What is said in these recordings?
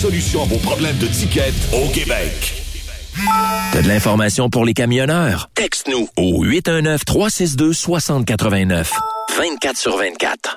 solution à vos problèmes de ticket au Québec. T'as de l'information pour les camionneurs? Texte-nous au 819-362-6089. 24 sur 24.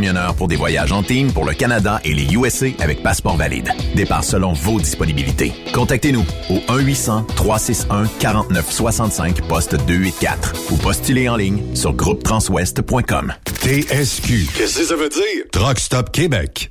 camionneurs pour des voyages en team pour le Canada et les USA avec passeport valide. Départ selon vos disponibilités. Contactez-nous au 1-800-361-4965 poste 284 ou postulez en ligne sur groupetranswest.com. TSQ. Qu'est-ce que ça veut dire? Truck Stop Québec.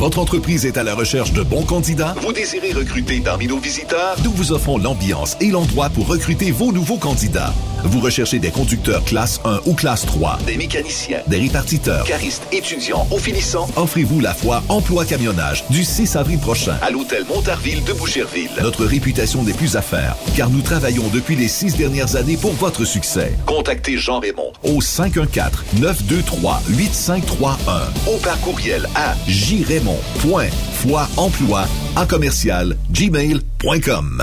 Votre entreprise est à la recherche de bons candidats? Vous désirez recruter parmi nos visiteurs? Nous vous offrons l'ambiance et l'endroit pour recruter vos nouveaux candidats. Vous recherchez des conducteurs classe 1 ou classe 3, des mécaniciens, des répartiteurs, caristes, étudiants ou finissants? Offrez-vous la foi Emploi Camionnage du 6 avril prochain à l'hôtel Montarville de Boucherville. Notre réputation n'est plus à faire, car nous travaillons depuis les six dernières années pour votre succès. Contactez Jean Raymond au 514-923-8531 ou par courriel à jraymond.foiemploi en commercial gmail.com.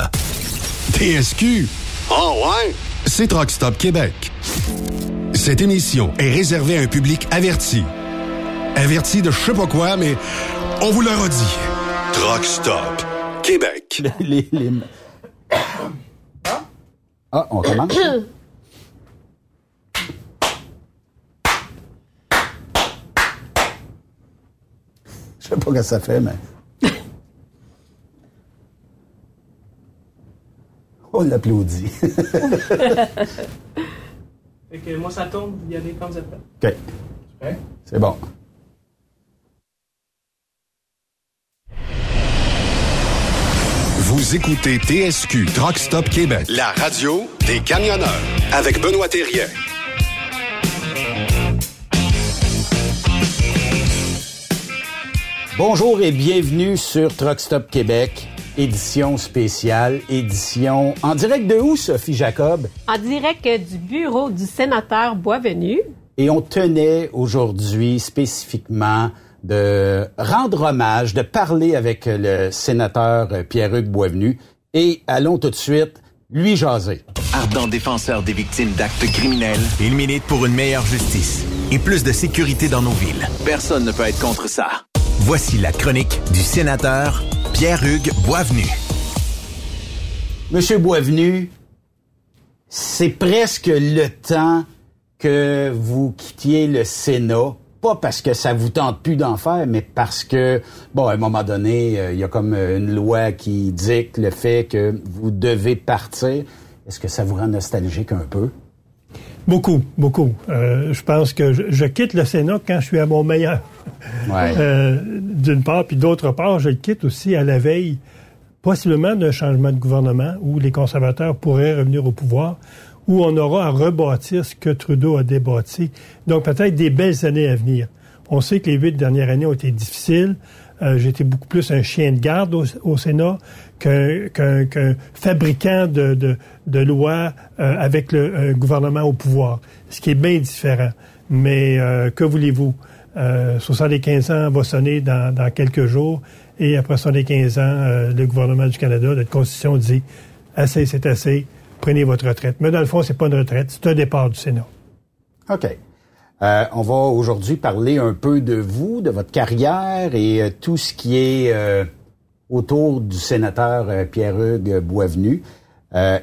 TSQ. Oh ouais? C'est Truck Stop Québec. Cette émission est réservée à un public averti. Averti de je sais pas quoi, mais on vous le redit. Truck Stop Québec. Les- les- Ah, on commence? Je sais pas ce que ça fait, mais. On l'applaudit. Fait que moi, ça tourne, vous y allez quand vous êtes prêts. OK. Prêt? C'est bon. Vous écoutez TSQ Truck Stop Québec. La radio des camionneurs avec Benoît Thérien. Bonjour et bienvenue sur Truck Stop Québec, édition spéciale, édition en direct de où, Sophie Jacob? En direct du bureau du sénateur Boisvenu. Et on tenait aujourd'hui spécifiquement de rendre hommage, de parler avec le sénateur Pierre-Hugues Boisvenu. Et allons tout de suite lui jaser. Ardent défenseur des victimes d'actes criminels, il milite pour une meilleure justice et plus de sécurité dans nos villes. Personne ne peut être contre ça. Voici la chronique du sénateur Pierre-Hugues Boisvenu. Monsieur Boisvenu, c'est presque le temps que vous quittiez le Sénat. Pas parce que ça vous tente plus d'en faire, mais parce que, bon, à un moment donné, euh, il y a comme une loi qui dicte le fait que vous devez partir. Est-ce que ça vous rend nostalgique un peu? Beaucoup, beaucoup. Euh, je pense que je, je quitte le Sénat quand je suis à mon meilleur. Ouais. Euh, D'une part, puis d'autre part, je le quitte aussi à la veille, possiblement d'un changement de gouvernement où les conservateurs pourraient revenir au pouvoir, où on aura à rebâtir ce que Trudeau a débâti. Donc peut-être des belles années à venir. On sait que les huit dernières années ont été difficiles. Euh, J'étais beaucoup plus un chien de garde au, Sénat qu'un qu'un- qu'un fabricant de, de, de lois euh, avec le un gouvernement au pouvoir, ce qui est bien différent. Mais euh, que voulez-vous? Euh, 75 ans va sonner dans, dans quelques jours et après 75 ans, euh, le gouvernement du Canada, notre Constitution dit assez, c'est assez, prenez votre retraite. Mais dans le fond, c'est pas une retraite, c'est un départ du Sénat. OK. Euh, on va aujourd'hui parler un peu de vous, de votre carrière et euh, tout ce qui est euh, autour du sénateur Pierre-Hugues Boisvenu.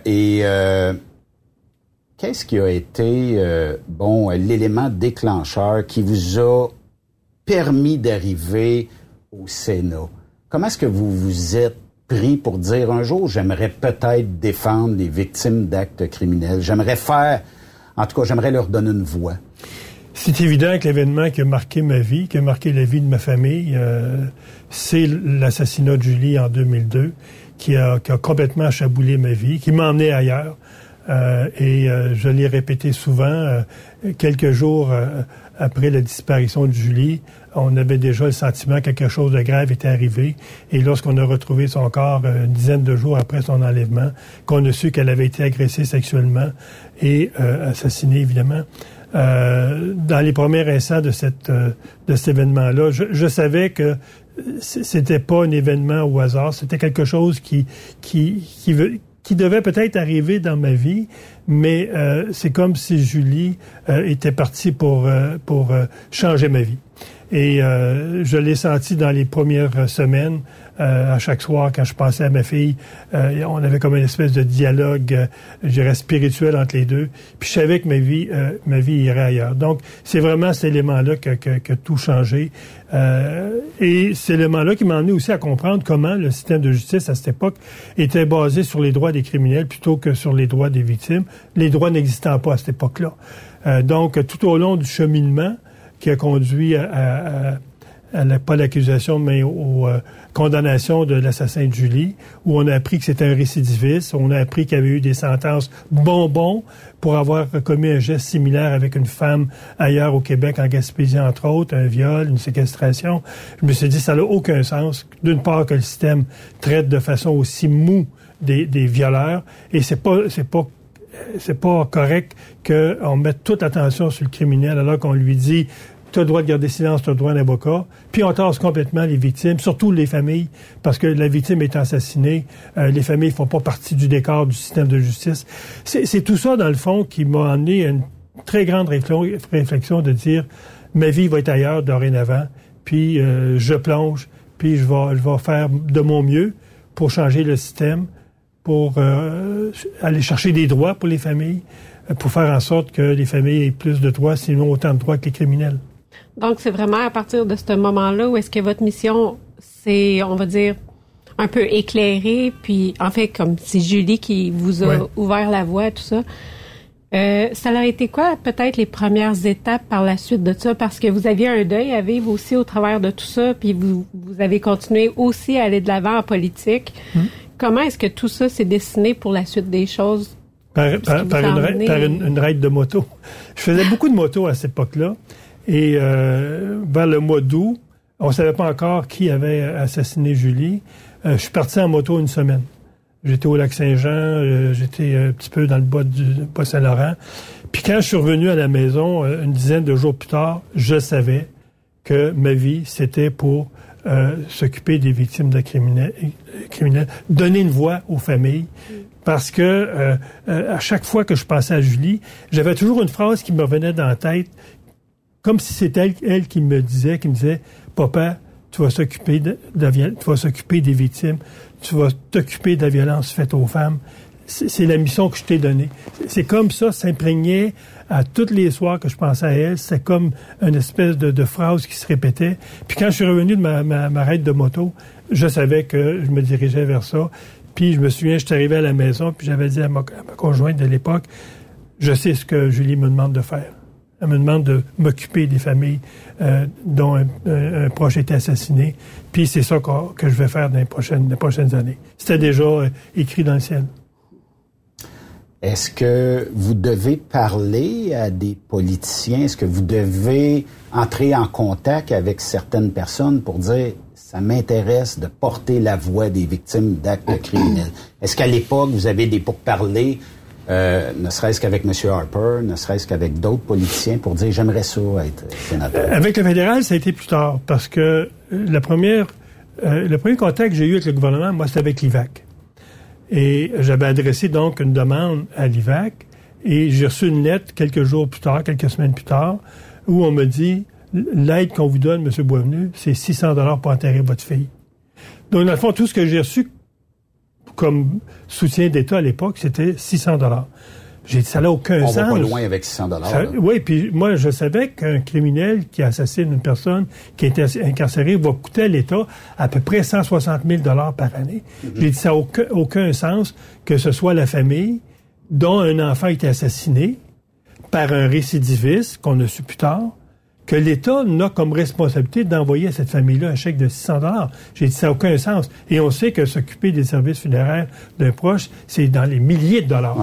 Et qu'est-ce qui a été, bon, l'élément déclencheur qui vous a permis d'arriver au Sénat? Comment est-ce que vous vous êtes pris pour dire un jour, j'aimerais peut-être défendre les victimes d'actes criminels, j'aimerais faire, en tout cas, j'aimerais leur donner une voix? C'est évident que l'événement qui a marqué ma vie, qui a marqué la vie de ma famille, euh, c'est l'assassinat de Julie en 2002, qui a, qui complètement chaboulé ma vie, qui m'a emmené ailleurs. Euh, et euh, je l'ai répété souvent, quelques jours après la disparition de Julie, on avait déjà le sentiment que quelque chose de grave était arrivé. Et lorsqu'on a retrouvé son corps une dizaine de jours après son enlèvement, qu'on a su qu'elle avait été agressée sexuellement et assassinée, évidemment, euh, dans les premiers instants de, cette, euh, de cet événement-là, je, je savais que c'était pas un événement au hasard, c'était quelque chose qui, qui, qui, veut- qui devait peut-être arriver dans ma vie, mais euh, c'est comme si Julie euh, était partie pour, euh, pour changer ma vie. Et je l'ai senti dans les premières semaines, à chaque soir quand je pensais à ma fille, euh, on avait comme une espèce de dialogue, euh, je dirais spirituel entre les deux. Puis je savais que ma vie, euh, ma vie irait ailleurs. Donc c'est vraiment cet élément-là que, que, que tout changé. Euh, et cet élément-là qui m'a amené aussi à comprendre comment le système de justice à cette époque était basé sur les droits des criminels plutôt que sur les droits des victimes. Les droits n'existant pas à cette époque-là. Euh, donc tout au long du cheminement qui a conduit à, à- pas l'accusation, mais aux, euh, condamnations de l'assassin de Julie, où on a appris que c'était un récidiviste, on a appris qu'il y avait eu des sentences bonbons pour avoir commis un geste similaire avec une femme ailleurs au Québec, en Gaspésie entre autres, un viol, une séquestration. Je me suis dit, ça n'a aucun sens. D'une part, que le système traite de façon aussi mou des, des violeurs, et c'est pas, c'est pas c'est pas correct qu'on mette toute l'attention sur le criminel alors qu'on lui dit tu as le droit de garder silence, tu as le droit d'avocat. Puis on tasse complètement les victimes, surtout les familles, parce que la victime est assassinée, euh, les familles font pas partie du décor du système de justice. C'est tout ça, dans le fond, qui m'a amené à une très grande réflexion de dire ma vie va être ailleurs dorénavant, puis euh, je plonge, puis je vais, je vais faire de mon mieux pour changer le système, pour euh, aller chercher des droits pour les familles, pour faire en sorte que les familles aient plus de droits, sinon autant de droits que les criminels. Donc, c'est vraiment à partir de ce moment-là où est-ce que votre mission, c'est, on va dire, un peu éclairée, puis en fait, comme c'est Julie qui vous a ouvert la voie, tout ça. Euh, ça a été quoi, peut-être, les premières étapes par la suite de ça? Parce que vous aviez un deuil à vivre aussi au travers de tout ça, puis vous, vous avez continué aussi à aller de l'avant en politique. Hmm. Comment est-ce que tout ça s'est dessiné pour la suite des choses? Par, une, par une, raide de moto. Je faisais beaucoup de motos à cette époque-là. Et euh, vers le mois d'août, on ne savait pas encore qui avait assassiné Julie. Euh, je suis parti en moto une semaine. J'étais au lac Saint-Jean, euh, j'étais un petit peu dans le bas du bas Saint-Laurent. Puis quand je suis revenu à la maison, une dizaine de jours plus tard, je savais que ma vie, c'était pour s'occuper des victimes de criminels, criminels, donner une voix aux familles. Parce que à chaque fois que je pensais à Julie, j'avais toujours une phrase qui me revenait dans la tête comme si c'était elle, qui me disait, qui me disait, papa, tu vas s'occuper de, tu vas s'occuper des victimes, tu vas t'occuper de la violence faite aux femmes. C'est la mission que je t'ai donnée. C'est comme ça, s'imprégnait à tous les soirs que je pensais à elle. C'est comme une espèce de, phrase qui se répétait. Puis quand je suis revenu de ma, ma, raide de moto, je savais que je me dirigeais vers ça. Puis je me souviens, je suis arrivé à la maison, puis j'avais dit à ma conjointe de l'époque, je sais ce que Julie me demande de faire. Elle me demande de m'occuper des familles euh, dont un, proche a été assassiné. Puis c'est ça que, je vais faire dans les prochaines, les prochaines années. C'était déjà euh, écrit dans le ciel. Est-ce que vous devez parler à des politiciens? Est-ce que vous devez entrer en contact avec certaines personnes pour dire ça m'intéresse de porter la voix des victimes d'actes criminels? Est-ce qu'à l'époque, vous avez des pourparlers euh, ne serait-ce qu'avec M. Harper, ne serait-ce qu'avec d'autres politiciens pour dire j'aimerais ça être sénateur? Euh, avec le fédéral, ça a été plus tard parce que euh, la première, le premier contact que j'ai eu avec le gouvernement, moi, c'était avec l'IVAC. Et j'avais adressé donc une demande à l'IVAC et j'ai reçu une lettre quelques jours plus tard, quelques semaines plus tard, où on me dit l'aide qu'on vous donne, M. Boisvenu, c'est 600 dollars pour enterrer votre fille. Donc, dans le fond, tout ce que j'ai reçu comme soutien d'État à l'époque, c'était 600 dollars. J'ai dit, ça n'a aucun sens. On va pas loin avec 600 dollars. Oui, puis moi, je savais qu'un criminel qui assassine une personne qui était incarcérée va coûter à l'État à peu près 160 000 dollars par année. Mm-hmm. J'ai dit, ça n'a aucun, aucun, sens que ce soit la famille dont un enfant a été assassiné par un récidiviste qu'on a su plus tard, que l'État n'a comme responsabilité d'envoyer à cette famille-là un chèque de 600 dollars. J'ai dit, ça n'a aucun sens. Et on sait que s'occuper des services funéraires d'un proche, c'est dans les milliers de dollars.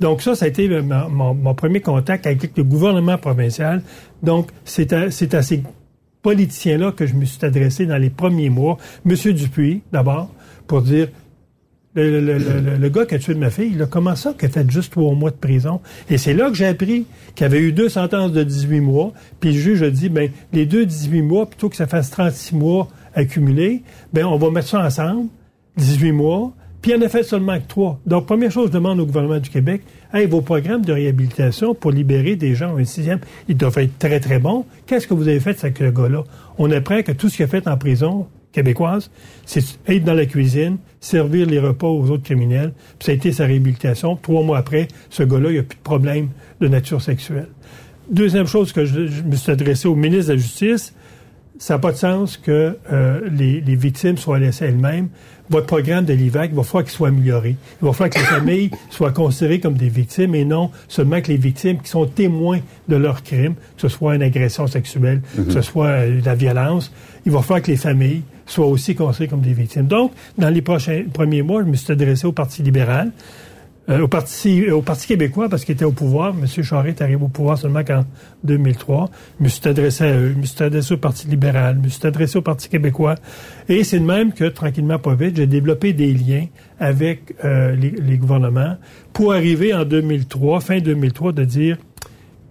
Donc ça, ça a été mon, premier contact avec le gouvernement provincial. Donc, c'est à, à ces politiciens-là que je me suis adressé dans les premiers mois. Monsieur Dupuis, d'abord, pour dire, le, gars qui a tué ma fille, il a comment ça qu'il a fait juste trois mois de prison? Et c'est là que j'ai appris qu'il avait eu deux sentences de 18 mois, puis le juge a dit, ben, les deux 18 mois, plutôt que ça fasse 36 mois accumulés, ben, on va mettre ça ensemble, 18 mois, puis il en a fait seulement que trois. Donc, première chose, je demande au gouvernement du Québec, hey, vos programmes de réhabilitation pour libérer des gens au sixième, ils doivent être très, très bons. Qu'est-ce que vous avez fait avec ce gars-là? On apprend que tout ce qu'il a fait en prison, québécoise, c'est être dans la cuisine, servir les repas aux autres criminels. Puis ça a été sa réhabilitation. Trois mois après, ce gars-là, il n'y a plus de problème de nature sexuelle. Deuxième chose que je, me suis adressé au ministre de la Justice, ça n'a pas de sens que euh, les, les, victimes soient laissées elles-mêmes. Votre programme de l'IVAC, il va falloir qu'il soit amélioré. Il va falloir que les familles soient considérées comme des victimes et non seulement que les victimes qui sont témoins de leur crime, que ce soit une agression sexuelle, que ce soit euh, de la violence. Il va falloir que les familles soient aussi considérées comme des victimes. Donc, dans les prochains premiers mois, je me suis adressé au Parti libéral euh, au, Parti, au Parti québécois, parce qu'il était au pouvoir. M. Charest est arrivé au pouvoir seulement qu'en 2003. Je me suis adressé à eux, je me suis adressé au Parti libéral, je me suis adressé au Parti québécois. Et c'est de même que, tranquillement, pas vite, j'ai développé des liens avec euh, les, les, gouvernements pour arriver en 2003, fin 2003, de dire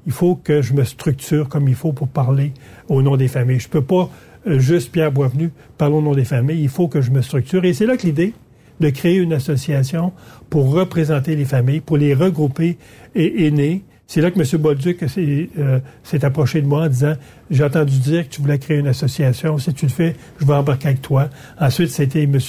il faut que je me structure comme il faut pour parler au nom des familles. Je peux pas juste Pierre Boisvenu parler au nom des familles. Il faut que je me structure. Et c'est là que l'idée de créer une association pour représenter les familles, pour les regrouper et aînés. C'est là que M. Bolduc euh, s'est approché de moi en disant J'ai entendu dire que tu voulais créer une association. Si tu le fais, je vais embarquer avec toi. Ensuite, c'était M.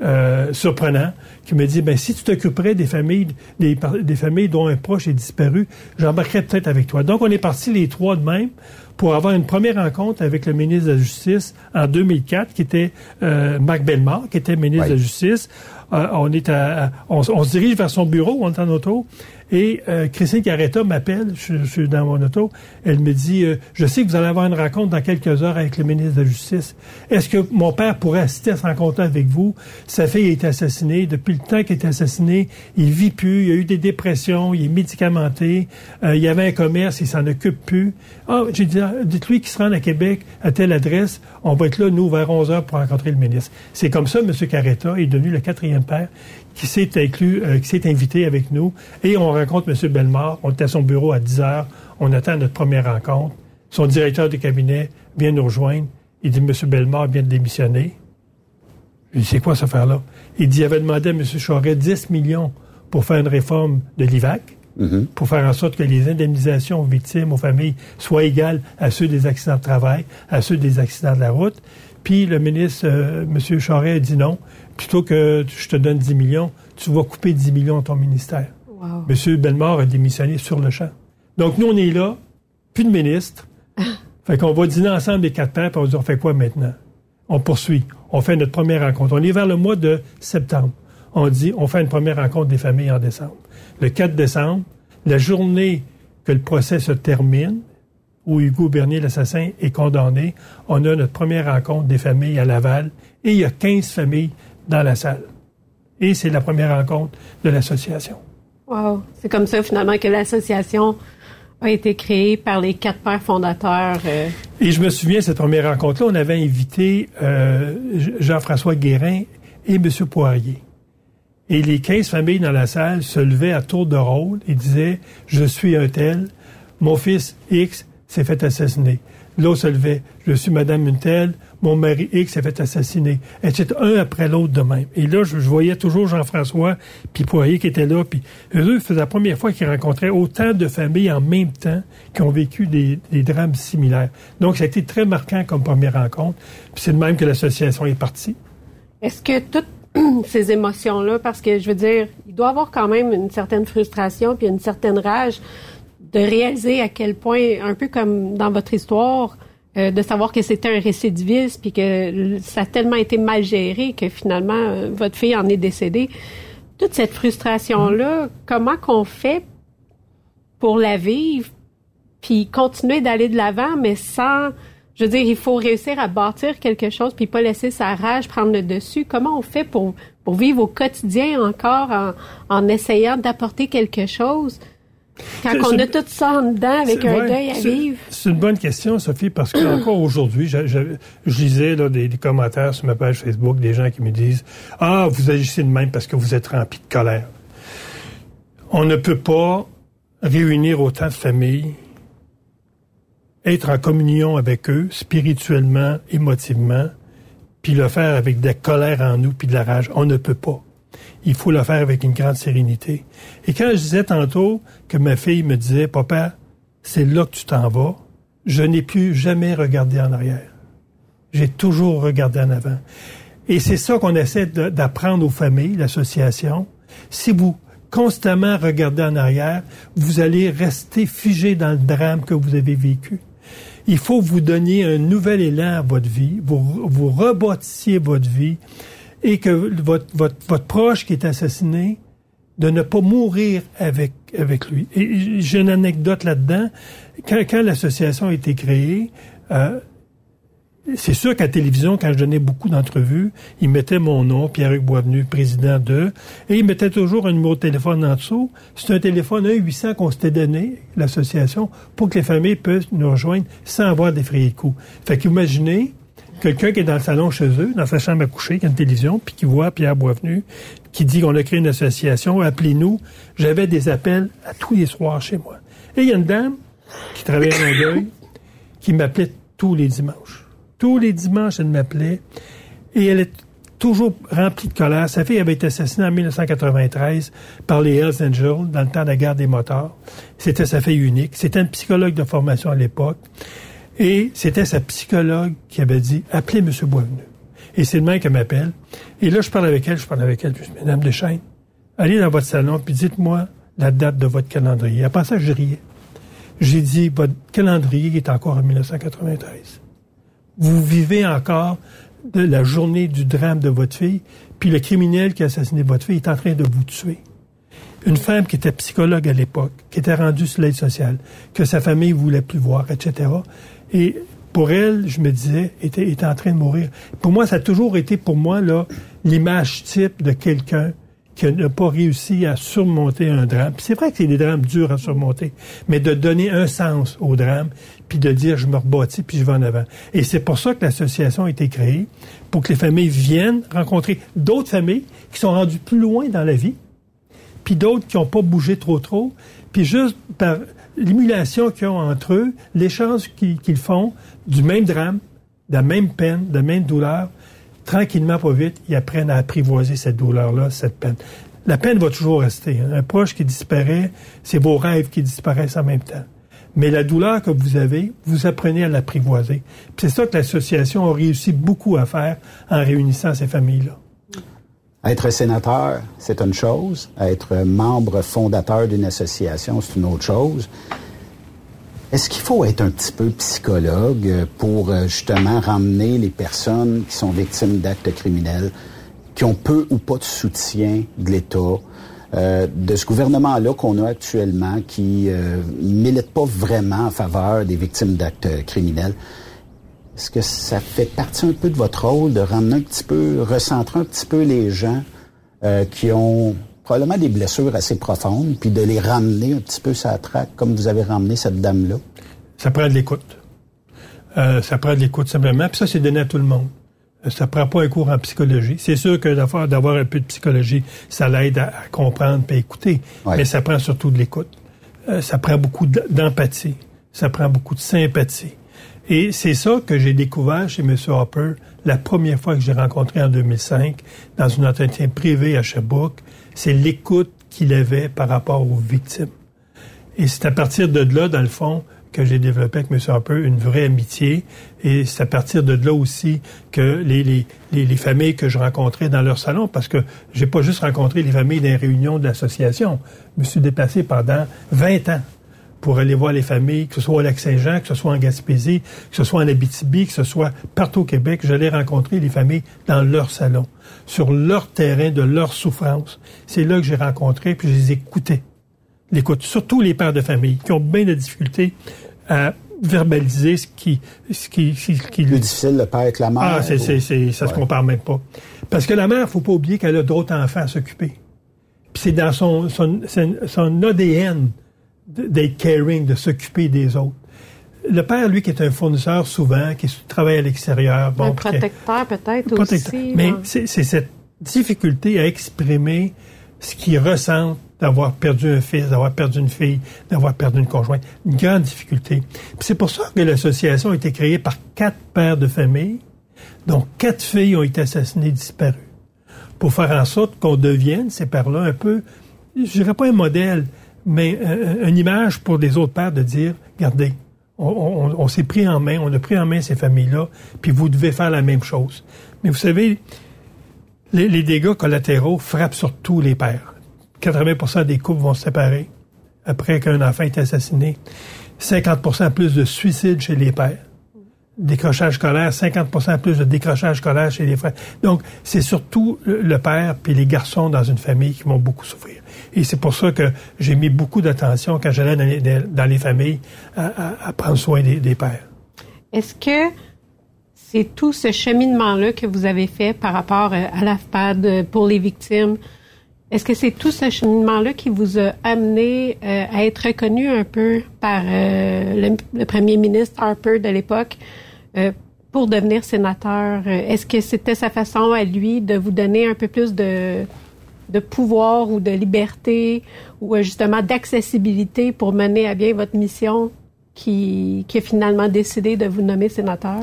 Euh, Surprenant qui me dit ben si tu t'occuperais des familles, des, des, familles dont un proche est disparu, j'embarquerais peut-être avec toi. Donc, on est partis les trois de même pour avoir une première rencontre avec le ministre de la Justice en 2004, qui était euh, Marc Bellemare, qui était ministre de la Justice. Euh, on est à, on, se dirige vers son bureau, on est en auto, et euh, Christine Carretta m'appelle, je, suis dans mon auto, elle me dit, euh, je sais que vous allez avoir une rencontre dans quelques heures avec le ministre de la Justice. Est-ce que mon père pourrait assister à cette rencontre avec vous? Sa fille a été assassinée. Depuis le temps qu'il été assassiné, il vit plus, il a eu des dépressions, il est médicamenté, il y avait un commerce, il s'en occupe plus. Ah, j'ai dit, ah, dites-lui qu'il se rende à Québec à telle adresse, on va être là, nous, vers 11 heures pour rencontrer le ministre. C'est comme ça, M. Carretta est devenu le quatrième père qui s'est inclus, euh, qui s'est invité avec nous. Et on rencontre M. Bellemare. On était à son bureau à 10 heures. On attend notre première rencontre. Son directeur de cabinet vient nous rejoindre. Il dit, M. Bellemare vient de démissionner. Je dis, c'est quoi cette affaire-là? Il dit, il avait demandé à M. Charest 10 millions pour faire une réforme de l'IVAC, mm-hmm. pour faire en sorte que les indemnisations aux victimes, aux familles, soient égales à ceux des accidents de travail, à ceux des accidents de la route. Puis le ministre, euh, M. Charest, a dit non plutôt que je te donne 10 millions, tu vas couper 10 millions à ton ministère. Wow. M. Bellemare a démissionné sur le champ. Donc, nous, on est là, plus de ministre. fait qu'on va dîner ensemble les quatre pères, puis on va dire, on fait quoi maintenant? On poursuit. On fait notre première rencontre. On est vers le mois de septembre. On dit, on fait une première rencontre des familles en décembre. Le 4 décembre, la journée que le procès se termine, où Hugo Bernier, l'assassin, est condamné, on a notre première rencontre des familles à Laval, et il y a 15 familles dans la salle. Et c'est la première rencontre de l'association. Wow. C'est comme ça, finalement, que l'association a été créée par les quatre pères fondateurs. Euh. Et je me souviens, cette première rencontre-là, on avait invité euh, Jean-François Guérin et M. Poirier. Et les 15 familles dans la salle se levaient à tour de rôle et disaient, je suis un tel, mon fils X s'est fait assassiner. L'autre se levait, je suis Madame Untel, mon mari X s'est fait assassiner, etc. Un après l'autre de même. Et là, je, voyais toujours Jean-François, puis Poirier qui était là, puis eux, c'est la première fois qu'ils rencontraient autant de familles en même temps qui ont vécu des, drames similaires. Donc, ça a été très marquant comme première rencontre. Puis c'est de même que l'association est partie. Est-ce que toutes ces émotions-là, parce que je veux dire, il doit y avoir quand même une certaine frustration puis une certaine rage de réaliser à quel point, un peu comme dans votre histoire, euh, de savoir que c'était un récidiviste puis que ça a tellement été mal géré que finalement euh, votre fille en est décédée. Toute cette frustration là, comment qu'on fait pour la vivre puis continuer d'aller de l'avant mais sans je veux dire il faut réussir à bâtir quelque chose puis pas laisser sa rage prendre le dessus. Comment on fait pour pour vivre au quotidien encore en, en essayant d'apporter quelque chose? Quand on a tout ça en dedans avec un deuil à vivre. C'est une bonne question, Sophie, parce qu'encore aujourd'hui, je, je, lisais là, des, commentaires sur ma page Facebook, des gens qui me disent Ah, vous agissez de même parce que vous êtes rempli de colère. On ne peut pas réunir autant de familles, être en communion avec eux, spirituellement, émotivement, puis le faire avec de la colère en nous, puis de la rage. On ne peut pas il faut le faire avec une grande sérénité. Et quand je disais tantôt que ma fille me disait, papa, c'est là que tu t'en vas, je n'ai plus jamais regardé en arrière. J'ai toujours regardé en avant. Et c'est ça qu'on essaie d'apprendre aux familles, l'association. Si vous constamment regardez en arrière, vous allez rester figé dans le drame que vous avez vécu. Il faut vous donner un nouvel élan à votre vie, vous, vous rebâtissiez votre vie et que votre, proche qui est assassiné, de ne pas mourir avec, avec lui. Et j'ai une anecdote là-dedans. Quand, l'association a été créée, euh, c'est sûr qu'à télévision, quand je donnais beaucoup d'entrevues, ils mettaient mon nom, Pierre-Hugues Boisvenu, président de, et ils mettaient toujours un numéro de téléphone en dessous. C'est un téléphone 1-800 qu'on s'était donné, l'association, pour que les familles puissent nous rejoindre sans avoir des frais de coûts. Fait qu'imaginez, quelqu'un qui est dans le salon chez eux, dans sa chambre à coucher, qui a une télévision, puis qui voit Pierre Boisvenu, qui dit qu'on a créé une association, appelez-nous. J'avais des appels à tous les soirs chez moi. Et il y a une dame qui travaillait à deuil, qui m'appelait tous les dimanches tous les dimanches, elle m'appelait. Et elle est toujours remplie de colère. Sa fille avait été assassinée en 1993 par les Hells Angels dans le temps de la guerre des motards. C'était sa fille unique. C'était un psychologue de formation à l'époque. Et c'était sa psychologue qui avait dit, appelez M. Boisvenu. Et c'est le même qui m'appelle. Et là, je parle avec elle, je parle avec elle. Je dis, Madame Deschaines, allez dans votre salon, puis dites-moi la date de votre calendrier. À ça, je riais. J'ai dit, votre calendrier est encore en 1993 vous vivez encore de la journée du drame de votre fille, puis le criminel qui a assassiné votre fille est en train de vous tuer. Une femme qui était psychologue à l'époque, qui était rendue sur l'aide sociale, que sa famille voulait plus voir, etc. Et pour elle, je me disais, était, était en train de mourir. Pour moi, ça a toujours été pour moi là l'image type de quelqu'un qui n'a pas réussi à surmonter un drame. c'est vrai que c'est des drames durs à surmonter, mais de donner un sens au drame, puis de dire je me rebâtis, puis je vais en avant. Et c'est pour ça que l'association a été créée, pour que les familles viennent rencontrer d'autres familles qui sont rendues plus loin dans la vie, puis d'autres qui n'ont pas bougé trop trop, puis juste par l'émulation qu'ils ont entre eux, l'échange qu'ils font du même drame, de la même peine, de la même douleur, tranquillement, pas vite, ils apprennent à apprivoiser cette douleur-là, cette peine. La peine va toujours rester. Hein. Un proche qui disparaît, c'est vos rêves qui disparaissent en même temps. Mais la douleur que vous avez, vous apprenez à l'apprivoiser. C'est ça que l'association a réussi beaucoup à faire en réunissant ces familles-là. Être sénateur, c'est une chose. Être membre fondateur d'une association, c'est une autre chose. Est-ce qu'il faut être un petit peu psychologue pour euh, justement ramener les personnes qui sont victimes d'actes criminels, qui ont peu ou pas de soutien de l'État, euh, de ce gouvernement-là qu'on a actuellement, qui euh, milite pas vraiment en faveur des victimes d'actes criminels? Est-ce que ça fait partie un peu de votre rôle de ramener un petit peu, recentrer un petit peu les gens euh, qui ont probablement des blessures assez profondes, puis de les ramener un petit peu sur la traque, comme vous avez ramené cette dame-là? Ça prend de l'écoute. Euh, ça prend de l'écoute simplement. Puis ça, c'est donné à tout le monde. Euh, ça prend pas un cours en psychologie. C'est sûr que d'avoir un peu de psychologie, ça l'aide à, comprendre et écouter. Mais ça prend surtout de l'écoute. Euh, ça prend beaucoup d'empathie. Ça prend beaucoup de sympathie. Et c'est ça que j'ai découvert chez M. Hopper la première fois que j'ai rencontré en 2005 dans un entretien privé à Sherbrooke c'est l'écoute qu'il avait par rapport aux victimes. Et c'est à partir de là, dans le fond, que j'ai développé avec M. Harper une vraie amitié. Et c'est à partir de là aussi que les, les, les, familles que je rencontrais dans leur salon, parce que j'ai pas juste rencontré les familles des réunions de l'association. Je me suis déplacé pendant 20 ans pour aller voir les familles, que ce soit au Lac-Saint-Jean, que ce soit en Gaspésie, que ce soit en Abitibi, que ce soit partout au Québec, j'allais rencontrer les familles dans leur salon, sur leur terrain de leur souffrance. C'est là que j'ai rencontré, puis je les écoutais. L'écoute, surtout les pères de famille, qui ont bien de difficultés à verbaliser ce qui... Ce qui, ce qui Plus difficile le père avec la mère. Ah, c'est, c'est, c'est, ça se compare même pas. Parce que la mère, faut pas oublier qu'elle a d'autres enfants à s'occuper. Puis c'est dans son, son, son ADN d'être caring, de s'occuper des autres. Le père, lui, qui est un fournisseur souvent, qui travaille à l'extérieur. Bon, un protecteur peut-être aussi. Mais c'est cette difficulté à exprimer ce qu'il ressent d'avoir perdu un fils, d'avoir perdu une fille, d'avoir perdu une conjointe. Une grande difficulté. C'est pour ça que l'association a été créée par quatre pères de famille, dont quatre filles ont été assassinées, disparues. Pour faire en sorte qu'on devienne, ces pères-là, un peu, je dirais pas un modèle, mais euh, euh, une image pour les autres pères de dire, regardez, on, s'est pris en main, on a pris en main ces familles-là, puis vous devez faire la même chose. Mais vous savez, les, dégâts collatéraux frappent sur tous les pères. 80% des couples vont se séparer après qu'un enfant est assassiné. 50% plus de suicides chez les pères. Décrochage scolaire, 50% plus de décrochage scolaire chez les frères. Donc, c'est surtout le père puis les garçons dans une famille qui vont beaucoup souffrir. Et c'est pour ça que j'ai mis beaucoup d'attention quand j'allais dans, les, familles à, prendre soin des, pères. Est-ce que c'est tout ce cheminement-là que vous avez fait par rapport euh, à l'AFPAD pour les victimes? Est-ce que c'est tout ce cheminement-là qui vous a amené euh, à être reconnu un peu par euh, le, premier ministre Harper de l'époque pour devenir sénateur? Est-ce que c'était sa façon à lui de vous donner un peu plus de, de pouvoir ou de liberté ou justement d'accessibilité pour mener à bien votre mission qui, qui a finalement décidé de vous nommer sénateur?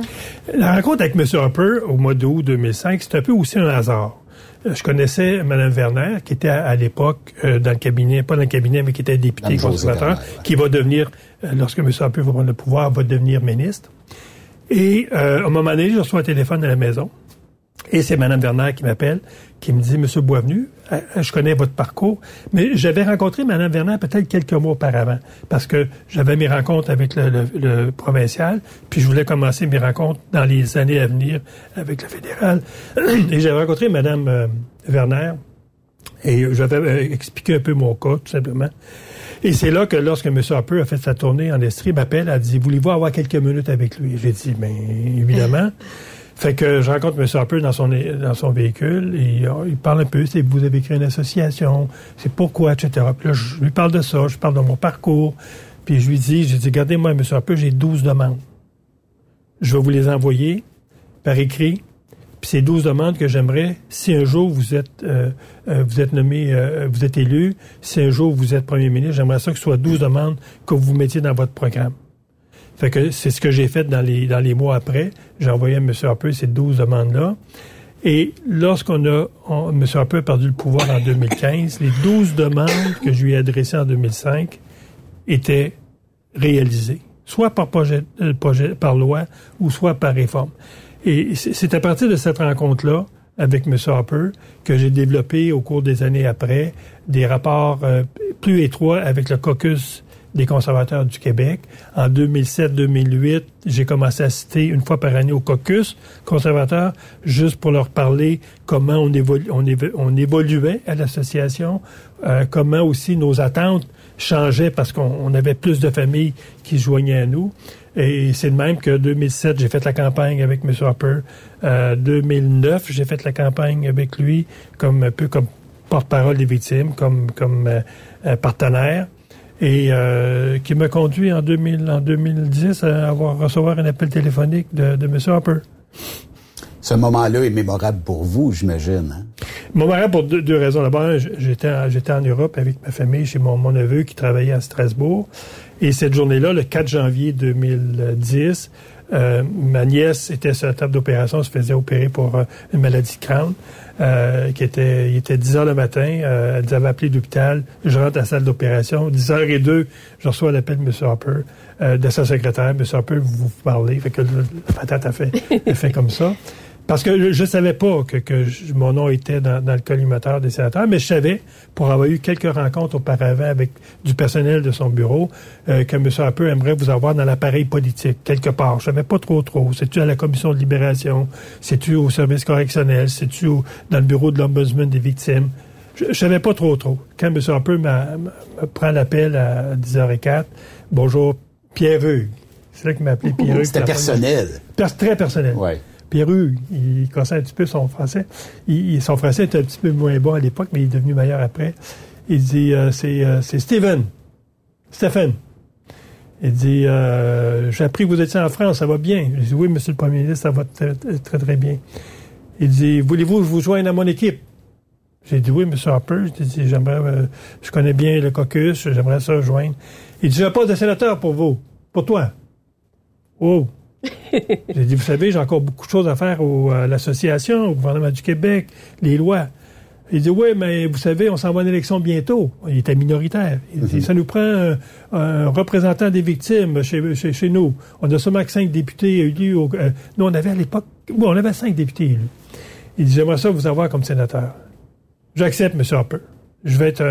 La rencontre avec M. Harper au mois d'août 2005, c'est un peu aussi un hasard. Euh, je connaissais Mme Werner, qui était à, l'époque euh, dans le cabinet, pas dans le cabinet, mais qui était députée conservateur, qui va devenir, euh, lorsque M. Harper va prendre le pouvoir, va devenir ministre. Et euh, à un moment donné, je reçois un téléphone à la maison. Et c'est Mme Werner qui m'appelle, qui me dit, Monsieur Boisvenu, euh, je connais votre parcours, mais j'avais rencontré Mme Werner peut-être quelques mois auparavant, parce que j'avais mes rencontres avec le, provincial, puis je voulais commencer mes rencontres dans les années à venir avec le fédéral. Et j'avais rencontré Mme euh, Werner, et j'avais euh, expliqué un peu mon cas, tout simplement. Et c'est là que lorsque M. Harper a fait sa tournée en Estrie, m'appelle, a dit, voulez-vous avoir quelques minutes avec lui? J'ai dit, bien, évidemment. Fait que je rencontre M. Harper dans son, dans son véhicule et euh, il parle un peu, c'est vous avez créé une association, c'est pourquoi, etc. Puis là, je lui parle de ça, je parle de mon parcours. Puis je lui dis, j'ai dit, regardez-moi, M. Harper, j'ai 12 demandes. Je vais vous les envoyer par écrit. Puis c'est 12 demandes que j'aimerais, si un jour vous êtes euh, euh, vous êtes nommé, vous êtes élu, si un jour vous êtes premier ministre, j'aimerais ça que ce soit 12 demandes que vous mettiez dans votre programme. C'est ce que j'ai fait dans les, mois après. J'ai envoyé à M. Harper ces 12 demandes-là. Et lorsqu'on a, M. Harper a perdu le pouvoir en 2015, les 12 demandes que je lui ai adressées en 2005 étaient réalisées, soit par projet, euh, projet, par loi ou soit par réforme. Et c'est à partir de cette rencontre-là, avec M. Harper, que j'ai développé au cours des années après des rapports euh, plus étroits avec le caucus des conservateurs du Québec. En 2007-2008, j'ai commencé à citer une fois par année au caucus conservateur, juste pour leur parler comment on, évoluait à l'association, euh, comment aussi nos attentes changeaient parce qu'on avait plus de familles qui se joignaient à nous. Et c'est de même que 2007, j'ai fait la campagne avec M. Harper. Euh, 2009, j'ai fait la campagne avec lui comme un peu comme porte-parole des victimes, comme comme euh, partenaire et euh, qui m'a conduit en, 2000, en 2010 à avoir recevoir un appel téléphonique de, de M. Harper. Ce moment-là est mémorable pour vous, j'imagine. Hein? Mémorable pour deux, raisons. D'abord, j'étais j'étais en Europe avec ma famille chez mon, mon neveu qui travaillait à Strasbourg. Et cette journée-là, le 4 janvier 2010, euh, ma nièce était sur la table d'opération, se faisait opérer pour euh, une maladie de crâne. Euh, qui était, il était 10 heures le matin, euh, elle nous avait appelé l'hôpital, je rentre à la salle d'opération, 10 heures et deux, je reçois l'appel de M. Harper, euh, de sa secrétaire, M. Harper, vous vous parlez, fait que la patate a fait, a fait comme ça. Parce que je ne savais pas que, que mon nom était dans, dans, le collimateur des sénateurs, mais je savais, pour avoir eu quelques rencontres auparavant avec du personnel de son bureau, euh, que M. Harper aimerait vous avoir dans l'appareil politique, quelque part. Je savais pas trop trop. C'est-tu à la commission de libération? C'est-tu au service correctionnel? C'est-tu dans le bureau de l'ombudsman des victimes? Je, ne savais pas trop trop. Quand M. Harper me prend l'appel à 10h04, bonjour, Pierre Hugues. C'est là qu'il m'a appelé Pierre Hugues. C'était personnel. très personnel. Ouais. Pierre il connaissait un petit peu son français. Il, son français était un petit peu moins bon à l'époque, mais il est devenu meilleur après. Il dit, euh, euh, c'est. Stephen. Il dit, euh, j'ai appris que vous étiez en France, ça va bien. Je dis, oui, monsieur le premier ministre, ça va très, très, bien. Il dit, voulez-vous vous joindre à mon équipe? J'ai dit, oui, monsieur Harper. Je dit, j'aimerais, je connais bien le caucus, j'aimerais ça joindre. Il dit, j'ai pas de sénateur pour vous. Pour toi. Oh. j'ai dit, vous savez, j'ai encore beaucoup de choses à faire à l'association, au gouvernement du Québec, les lois. Il dit, oui, mais vous savez, on s'en va en élection bientôt. Il était minoritaire. Il dit, mhm. ça nous prend un, représentant des victimes chez, chez, nous. On a seulement que cinq députés élus. Euh, nous, on avait à l'époque, bon, on avait cinq députés élus. Il dit, j'aimerais ça vous avoir comme sénateur. J'accepte, M. Harper. je vais être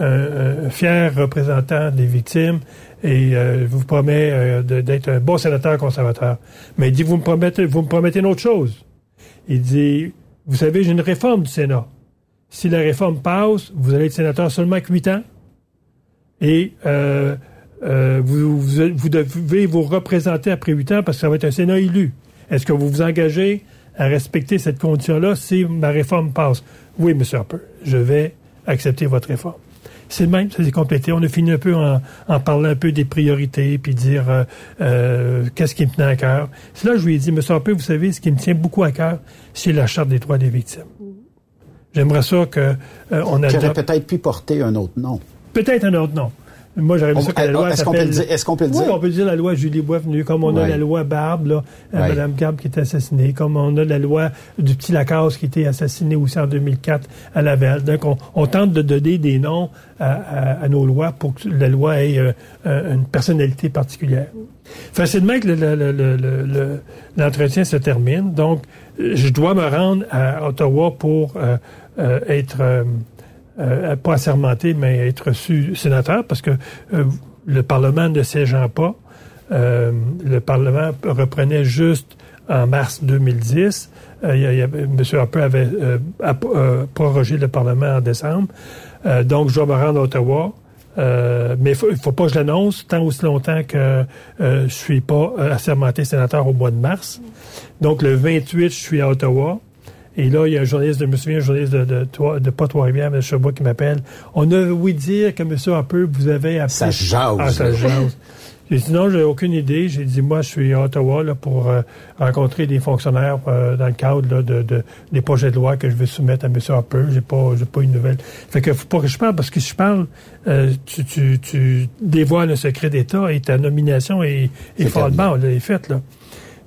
un, fier représentant des victimes et je vous promets d'être un bon sénateur conservateur. Mais il dit, vous me promettez, vous me promettez une autre chose. Il dit, vous savez, j'ai une réforme du Sénat. Si la réforme passe, vous allez être sénateur seulement avec 8 ans. Et euh, euh, vous, vous, devez vous représenter après 8 ans parce que ça va être un Sénat élu. Est-ce que vous vous engagez à respecter cette condition-là si ma réforme passe? Oui, M. Harper, je vais accepter votre réforme. C'est le même, ça s'est complété. On a fini un peu en, parlant un peu des priorités, puis dire euh, euh, qu'est-ce qui me tenait à cœur. C'est là que je lui ai dit, M. Harper, vous savez, ce qui me tient beaucoup à cœur, c'est la Charte des droits des victimes. J'aimerais ça que euh, on a... aurait peut-être pu porter un autre nom. Peut-être un autre nom. Moi, j'aurais ça que la loi Est-ce qu'on peut le dire? Est-ce qu'on peut le dire? Oui, on peut dire la loi Julie Boisvenu, comme on a la loi Barbe, là, euh, Mme Garbe qui est assassinée, comme on a la loi du petit Lacasse qui était assassiné aussi en 2004 à Laval. Donc, on, tente de donner des noms à, nos lois pour que la loi ait euh, une personnalité particulière. Facilement que l'entretien se termine. Donc, je dois me rendre à Ottawa pour euh, être euh, pas assermenté, mais être reçu sénateur, parce que euh, le Parlement ne siégeant pas, euh, le Parlement reprenait juste en mars 2010. Il y M. Harper avait prorogé le Parlement en décembre. donc, je dois me rendre à Ottawa. mais il faut, faut pas que je l'annonce tant aussi longtemps que je suis pas assermenté sénateur au mois de mars. Donc, le 28, je suis à Ottawa. Et là, il y a un journaliste, de, je me souviens, un journaliste de, de, de, de pas Trois-Rivières, M. Sherbrooke, qui m'appelle. On a oui dire que M. Harper, vous avez appelé... Ça jase. Ah, ça jase. J'ai dit non, j'ai aucune idée. J'ai dit moi, je suis à Ottawa là, pour euh, rencontrer des fonctionnaires euh, dans le cadre là, de, de, des projets de loi que je vais soumettre à M. Harper. J'ai pas, j'ai pas une nouvelle. Fait que faut pas que je parle parce que si je parle, euh, tu, tu, tu dévoiles le secret d'État et ta nomination est, est, est faite là.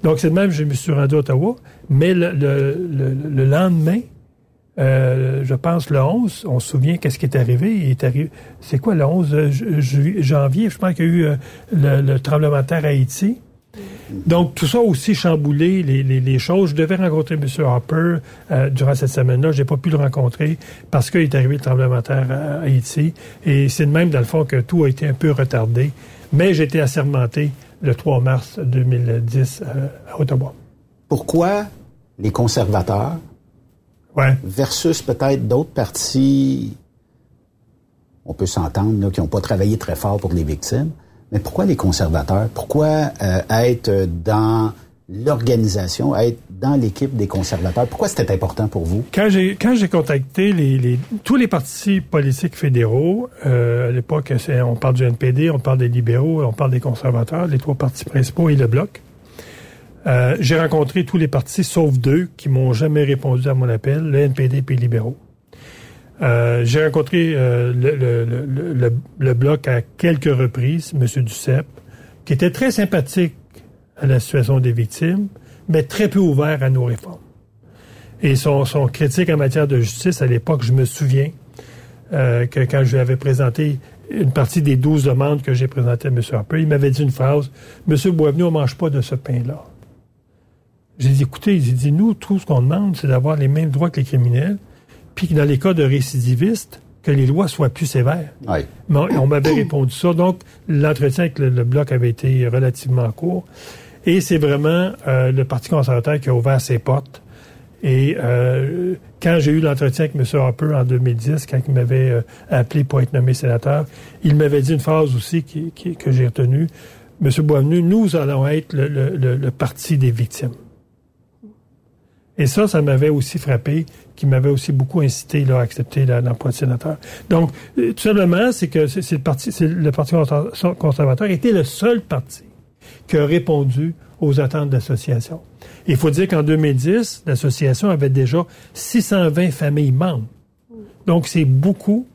Donc, c'est de même, je me suis rendu à Ottawa. Mais le, le, lendemain, euh, je pense le 11, on se souvient qu'est-ce qui est arrivé. Il est arrivé. C'est quoi le 11 euh, janvier? Je pense qu'il y a eu euh, le, tremblement de terre à Haïti. Donc, tout ça aussi chamboulé les, les, choses. Je devais rencontrer M. Harper durant cette semaine-là. J'ai pas pu le rencontrer parce qu'il est arrivé le tremblement de terre à Haïti. Et c'est de même, dans le fond, que tout a été un peu retardé. Mais j'ai été assermenté le 3 mars 2010 à Ottawa. Pourquoi les conservateurs versus peut-être d'autres partis, on peut s'entendre, qui n'ont pas travaillé très fort pour les victimes, mais pourquoi les conservateurs? Pourquoi euh, être dans l'organisation, être dans l'équipe des conservateurs? Pourquoi c'était important pour vous? Quand j'ai quand j'ai contacté les, tous les partis politiques fédéraux, euh, à l'époque, on parle du NPD, on parle des libéraux, on parle des conservateurs, les trois partis principaux et le bloc. Euh, j'ai rencontré tous les partis, sauf deux, qui m'ont jamais répondu à mon appel, le NPD et les libéraux. Euh, j'ai rencontré euh, le, bloc à quelques reprises, M. Duceppe, qui était très sympathique à la situation des victimes, mais très peu ouvert à nos réformes. Et son, son critique en matière de justice, à l'époque, je me souviens que quand je lui avais présenté une partie des douze demandes que j'ai présentées à M. Harper, il m'avait dit une phrase, « Monsieur Boisvenu, on mange pas de ce pain-là. » J'ai dit, écoutez, il dit, nous, tout ce qu'on demande, c'est d'avoir les mêmes droits que les criminels, puis que dans les cas de récidivistes, que les lois soient plus sévères. Oui. Mais on m'avait répondu ça. Donc, l'entretien avec le, bloc avait été relativement court. Et c'est vraiment euh, le Parti conservateur qui a ouvert ses portes. Et euh, quand j'ai eu l'entretien avec M. Harper en 2010, quand il m'avait euh, appelé pour être nommé sénateur, il m'avait dit une phrase aussi qui, que j'ai retenue. M. Boisvenu, nous allons être le parti des victimes. Et ça, ça m'avait aussi frappé, qui m'avait aussi beaucoup incité là, à accepter l'emploi de sénateur. Donc, euh, tout simplement, c'est que c'est le parti, le parti conservateur était le seul parti qui a répondu aux attentes d'association. Il faut dire qu'en 2010, l'association avait déjà 620 familles membres. Donc, c'est beaucoup.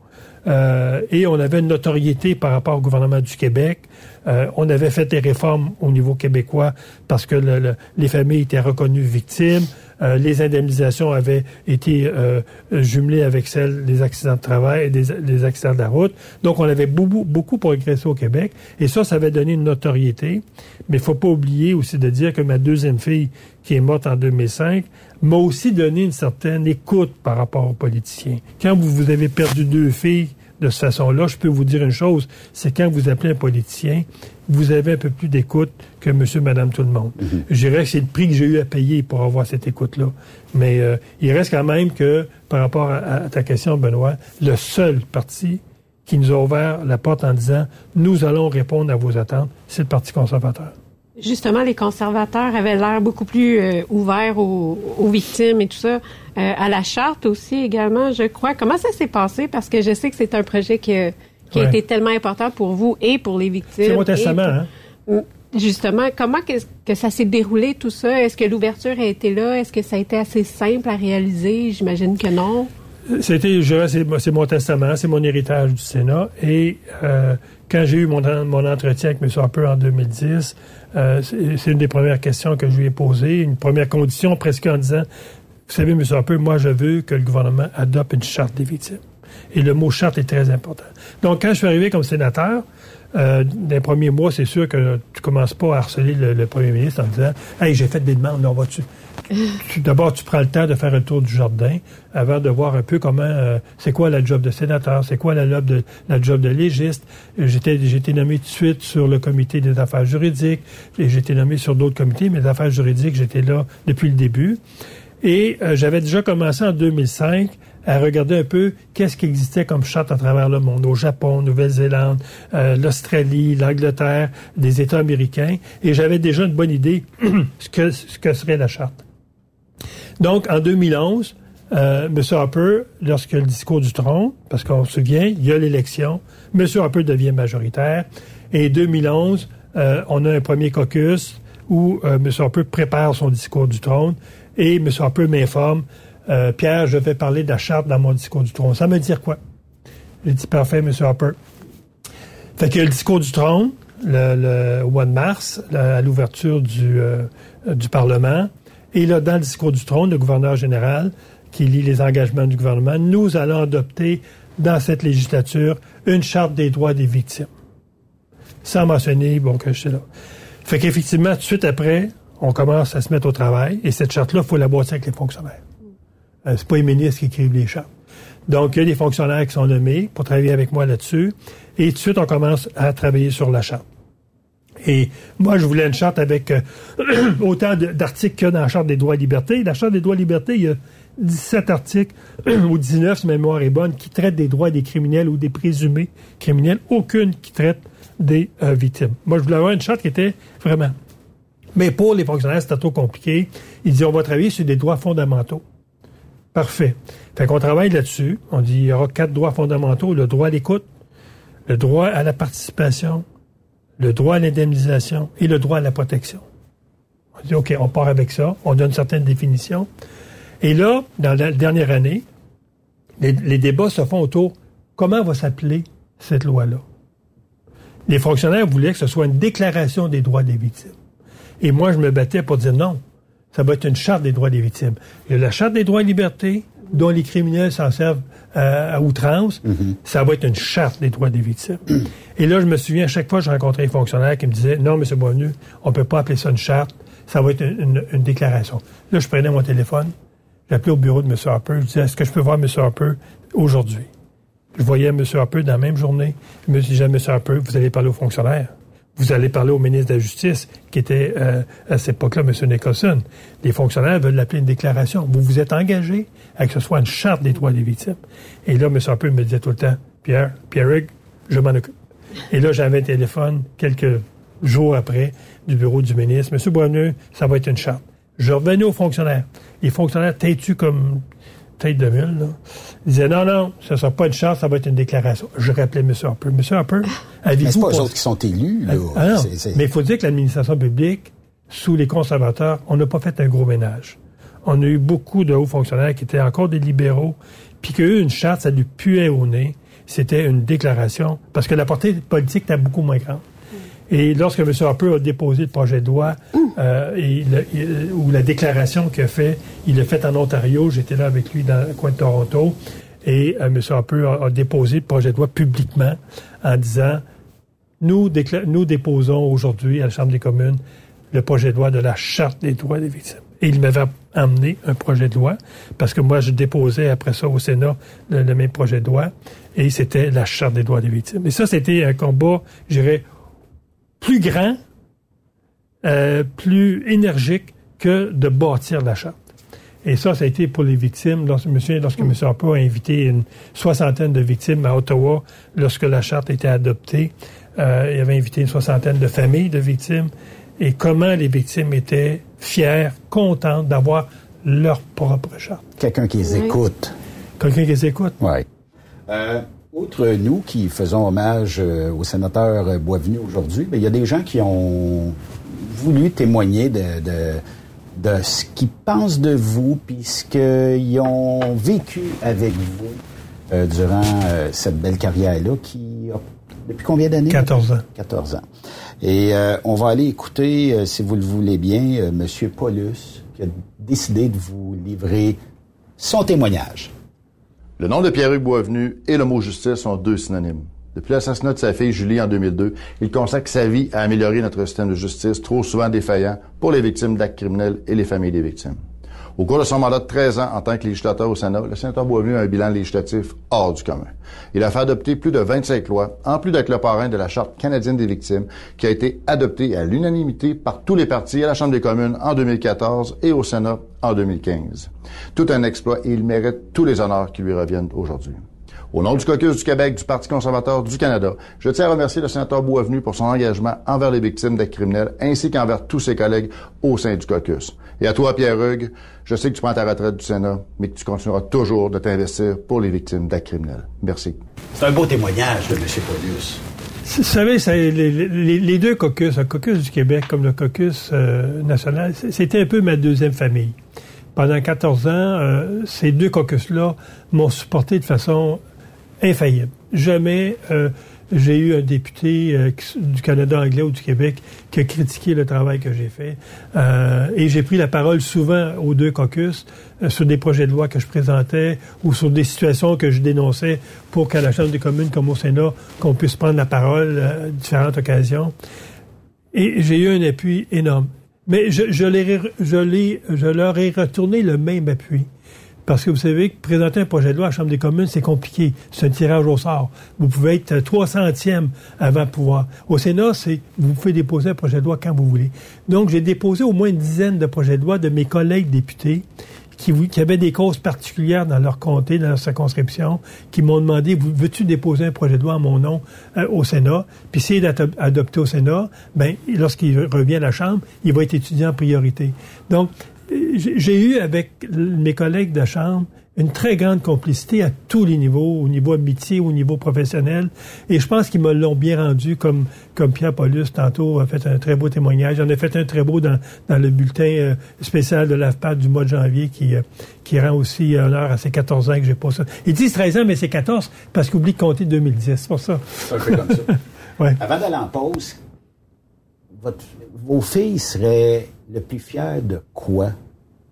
Euh, et on avait une notoriété par rapport au gouvernement du Québec. Euh, on avait fait des réformes au niveau québécois parce que le, les familles étaient reconnues victimes. Euh, les indemnisations avaient été euh, jumelées avec celles des accidents de travail et des, accidents de la route. Donc, on avait beaucoup, beaucoup progressé au Québec. Et ça, ça avait donné une notoriété. Mais il faut pas oublier aussi de dire que ma deuxième fille, qui est morte en 2005, m'a aussi donné une certaine écoute par rapport aux politiciens. Quand vous avez perdu deux filles de cette façon-là, je peux vous dire une chose, c'est quand vous appelez un politicien, vous avez un peu plus d'écoute que monsieur, madame, tout le monde. Mhm. Je dirais que c'est le prix que j'ai eu à payer pour avoir cette écoute-là. Mais euh, il reste quand même que, par rapport à, ta question, Benoît, le seul parti qui nous a ouvert la porte en disant nous allons répondre à vos attentes, c'est le Parti conservateur. Justement, les conservateurs avaient l'air beaucoup plus euh, ouverts aux, victimes et tout ça. Euh, à la charte aussi également, je crois. Comment ça s'est passé? Parce que je sais que c'est un projet qui, qui a été tellement important pour vous et pour les victimes. C'est mon testament, hein? Mm. Justement, comment que, que ça s'est déroulé tout ça? Est-ce que l'ouverture a été là? Est-ce que ça a été assez simple à réaliser? J'imagine que non. C'était, je c'est mon testament, c'est mon héritage du Sénat. Et euh, quand j'ai eu mon, mon entretien avec M. Harper en 2010, euh, c'est une des premières questions que je lui ai posées, une première condition presque en disant, vous savez, M. Harper, moi je veux que le gouvernement adopte une charte des victimes. Et le mot charte est très important. Donc, quand je suis arrivé comme sénateur, euh, les premiers mois, c'est sûr que tu commences pas à harceler le, premier ministre en disant Hey, j'ai fait des demandes, on va-tu? D'abord, tu prends le temps de faire un tour du jardin avant de voir un peu comment euh, c'est quoi la job de sénateur, c'est quoi la job de la job de légiste. J'étais j'ai été nommé tout de suite sur le comité des affaires juridiques et j'ai été nommé sur d'autres comités, mais les affaires juridiques, j'étais là depuis le début. Et euh, j'avais déjà commencé en 2005 à regarder un peu qu'est-ce qui existait comme charte à travers le monde, au Japon, Nouvelle-Zélande, euh, l'Australie, l'Angleterre, des États américains, et j'avais déjà une bonne idée ce que ce que serait la charte. Donc, en 2011, euh, M. Harper, lorsque le discours du trône, parce qu'on se souvient, il y a l'élection, M. Harper devient majoritaire, et 2011, euh, on a un premier caucus où euh, M. Harper prépare son discours du trône, et M. Harper m'informe euh, Pierre, je vais parler de la charte dans mon discours du trône. Ça veut dire quoi? J'ai dit parfait, M. Harper. Fait que le discours du trône, le, au mois de mars, à l'ouverture du, euh, du Parlement, et là, dans le discours du trône, le gouverneur général, qui lit les engagements du gouvernement, nous allons adopter dans cette législature une charte des droits des victimes. Sans mentionner, bon, que je suis là. Fait qu'effectivement, tout de suite après, on commence à se mettre au travail, et cette charte-là, il faut la boîter avec les fonctionnaires. Euh, c'est pas les ministres qui écrivent les chartes. Donc, il y a des fonctionnaires qui sont nommés pour travailler avec moi là-dessus. Et tout de suite, on commence à travailler sur la charte. Et moi, je voulais une charte avec euh, autant d'articles que dans la Charte des droits et libertés. La Charte des droits et libertés, il y a 17 articles, ou 19, si ma mémoire est bonne, qui traitent des droits des criminels ou des présumés criminels. Aucune qui traite des euh, victimes. Moi, je voulais avoir une charte qui était vraiment... Mais pour les fonctionnaires, c'était trop compliqué. Ils disent, on va travailler sur des droits fondamentaux. Parfait. Fait qu'on travaille là-dessus. On dit il y aura quatre droits fondamentaux. Le droit à l'écoute, le droit à la participation, le droit à l'indemnisation et le droit à la protection. On dit, OK, on part avec ça. On donne certaines définitions. Et là, dans la dernière année, les, débats se font autour comment va s'appeler cette loi-là? Les fonctionnaires voulaient que ce soit une déclaration des droits des victimes. Et moi, je me battais pour dire non ça va être une charte des droits des victimes. Il y a la charte des droits et libertés, dont les criminels s'en servent euh, à outrance. Mhm. Ça va être une charte des droits des victimes. Et là, je me souviens, à chaque fois, je rencontrais un fonctionnaire qui me disait, non, M. Bonnu, on peut pas appeler ça une charte, ça va être une, déclaration. Là, je prenais mon téléphone, j'appelais au bureau de M. Harper, je disais, est-ce que je peux voir M. Harper aujourd'hui? Je voyais M. Harper dans la même journée. Je me disais, M. Harper, vous allez parler aux fonctionnaires vous allez parler au ministre de la Justice, qui était euh, à cette époque-là M. Nicholson. Les fonctionnaires veulent l'appeler une déclaration. Vous vous êtes engagé à que ce soit une charte des droits des victimes. Et là, M. Harper me disait tout le temps, Pierre, Pierre je m'en occupe. Et là, j'avais un téléphone quelques jours après du bureau du ministre. Monsieur Boisneux, ça va être une charte. Je revenais aux fonctionnaires. Les fonctionnaires têtus comme tête de mule, là. Il disait non, non, ce ne sera pas une charte, ça va être une déclaration. Je rappelais M. Harper. M. Harper, avez-vous. Mais c'est pas eux autres qui sont élus, là. Ah, non. Mais il faut dire que l'administration publique, sous les conservateurs, on n'a pas fait un gros ménage. On a eu beaucoup de hauts fonctionnaires qui étaient encore des libéraux, puis qu'eux, une charte, ça lui puait au nez. C'était une déclaration, parce que la portée politique était beaucoup moins grande. Et lorsque M. Harper a déposé le projet de loi euh, et ou la déclaration qu'il a fait, il l'a fait en Ontario, j'étais là avec lui dans le coin de Toronto, et euh, M. Harper a, déposé le projet de loi publiquement en disant nous, nous déposons aujourd'hui à la Chambre des communes le projet de loi de la Charte des droits des victimes. Et il m'avait amené un projet de loi, parce que moi, je déposais après ça au Sénat le, même projet de loi, et c'était la Charte des droits des victimes. Et ça, c'était un combat, je dirais, plus grand, euh, plus énergique que de bâtir la Charte. Et ça, ça a été pour les victimes. Lorsque, monsieur, lorsque M. Harper a invité une soixantaine de victimes à Ottawa, lorsque la charte a été adoptée, euh, il avait invité une soixantaine de familles de victimes. Et comment les victimes étaient fières, contentes d'avoir leur propre charte. Quelqu'un qui les écoute. Quelqu'un qui les écoute? Oui. Euh, outre nous qui faisons hommage euh, au sénateur Boisvenu aujourd'hui, ben, il y a des gens qui ont voulu témoigner de de ce qu'ils pensent de vous, puis ce qu'ils ont vécu avec vous euh, durant euh, cette belle carrière-là qui a depuis combien d'années? 14 ans. 14 ans. Et euh, on va aller écouter, si vous le voulez bien, Monsieur Paulus, qui a décidé de vous livrer son témoignage. Le nom de Pierre-Hugues Boisvenu et le mot justice sont deux synonymes. Depuis l'assassinat de sa fille Julie en 2002, il consacre sa vie à améliorer notre système de justice, trop souvent défaillant pour les victimes d'actes criminels et les familles des victimes. Au cours de son mandat de 13 ans en tant que législateur au Sénat, le sénateur Boisvenu a un bilan législatif hors du commun. Il a fait adopter plus de 25 lois, en plus d'être le parrain de la Charte canadienne des victimes, qui a été adoptée à l'unanimité par tous les partis à la Chambre des communes en 2014 et au Sénat en 2015. Tout un exploit et il mérite tous les honneurs qui lui reviennent aujourd'hui. Au nom du caucus du Québec du Parti conservateur du Canada, je tiens à remercier le sénateur Boisvenu pour son engagement envers les victimes d'actes criminels ainsi qu'envers tous ses collègues au sein du caucus. Et à toi, Pierre Hugues, je sais que tu prends ta retraite du Sénat, mais que tu continueras toujours de t'investir pour les victimes d'actes criminels. Merci. C'est un beau témoignage de M. Paulus. Vous savez, les, deux caucus, le caucus du Québec comme le caucus euh, national, c'était un peu ma deuxième famille. Pendant 14 ans, euh, ces deux caucus-là m'ont supporté de façon infaillible. Jamais euh, j'ai eu un député euh, du Canada anglais ou du Québec qui a critiqué le travail que j'ai fait. Euh, et j'ai pris la parole souvent aux deux caucus sur des projets de loi que je présentais ou sur des situations que je dénonçais pour qu'à la Chambre des communes comme au Sénat, qu'on puisse prendre la parole à différentes occasions. Et j'ai eu un appui énorme. Mais je, je, je, je leur ai retourné le même appui. Parce que vous savez que présenter un projet de loi à la Chambre des communes, c'est compliqué. C'est un tirage au sort. Vous pouvez être trois centièmes avant de pouvoir. Au Sénat, c'est vous pouvez déposer un projet de loi quand vous voulez. Donc, j'ai déposé au moins une dizaine de projets de loi de mes collègues députés qui, avaient des causes particulières dans leur comté, dans leur circonscription, qui m'ont demandé veux-tu déposer un projet de loi à mon nom euh, au Sénat? Puis s'il est adopté au Sénat, ben lorsqu'il revient à la Chambre, il va être étudié en priorité. Donc, j'ai eu avec mes collègues de chambre une très grande complicité à tous les niveaux, au niveau amitié, au niveau professionnel. Et je pense qu'ils me l'ont bien rendu, comme, comme Pierre Paulus tantôt a fait un très beau témoignage. J'en ai fait un très beau dans, dans le bulletin euh, spécial de l'AFPAD du mois de janvier qui, euh, qui rend aussi honneur à ces 14 ans que j'ai pas ça. Ils disent 13 ans, mais c'est 14 parce qu'ils oublient de compter 2010. C'est pour ça. Ça fait comme ça. ouais. Avant d'aller en pause, votre, vos filles seraient le plus fiers de quoi?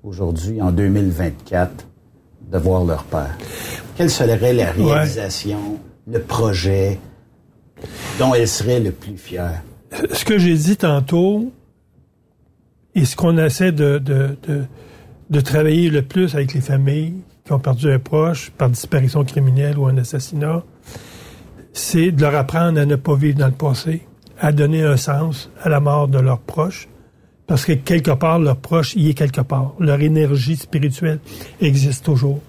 Aujourd'hui, en 2024, de voir leur père? Quelle serait la réalisation, le projet dont elles seraient le plus fières? Ce que j'ai dit tantôt, et ce qu'on essaie de, de, de, de, travailler le plus avec les familles qui ont perdu un proche par disparition criminelle ou un assassinat, c'est de leur apprendre à ne pas vivre dans le passé, à donner un sens à la mort de leurs proches, parce que quelque part, leur proche y est quelque part. Leur énergie spirituelle existe toujours.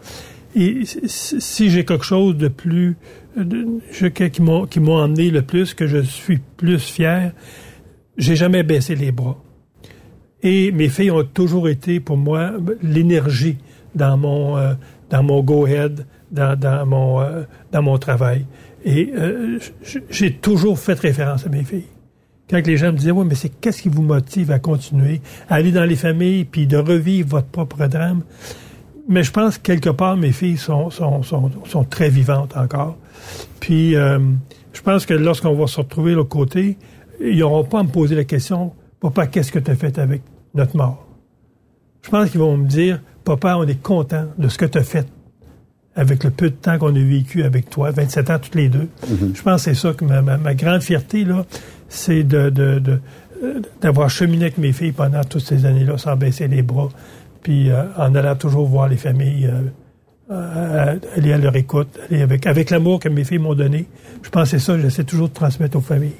Et si j'ai quelque chose de plus, de, je, qui m'ont qui m'ont emmené le plus, que je suis plus fier, j'ai jamais baissé les bras. Et mes filles ont toujours été pour moi l'énergie dans mon euh, dans mon go ahead, dans, dans mon euh, dans mon travail. Et euh, j'ai toujours fait référence à mes filles quand les gens me disaient, oui, mais c'est qu'est-ce qui vous motive à continuer, à aller dans les familles, puis de revivre votre propre drame? Mais je pense que quelque part, mes filles sont, très vivantes encore. Puis, euh, je pense que lorsqu'on va se retrouver de l'autre côté, ils n'auront pas à me poser la question, papa, qu'est-ce que tu as fait avec notre mort? Je pense qu'ils vont me dire, papa, on est content de ce que tu as fait avec le peu de temps qu'on a vécu avec toi, 27 ans toutes les deux. Mm-hmm. Je pense que c'est ça que ma, grande fierté, là, c'est de, d'avoir cheminé avec mes filles pendant toutes ces années-là sans baisser les bras, puis euh, en allant toujours voir les familles, euh, euh, aller à leur écoute, aller avec, avec l'amour que mes filles m'ont donné. Je pense que c'est ça que j'essaie toujours de transmettre aux familles.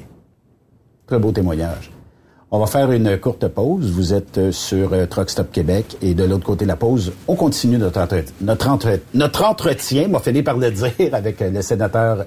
Très beau témoignage. On va faire une courte pause. Vous êtes euh, sur euh, Truck Stop Québec et de l'autre côté de la pause, on continue notre, entretien. notre, notre entretien, m'a fini par le dire, avec euh, le sénateur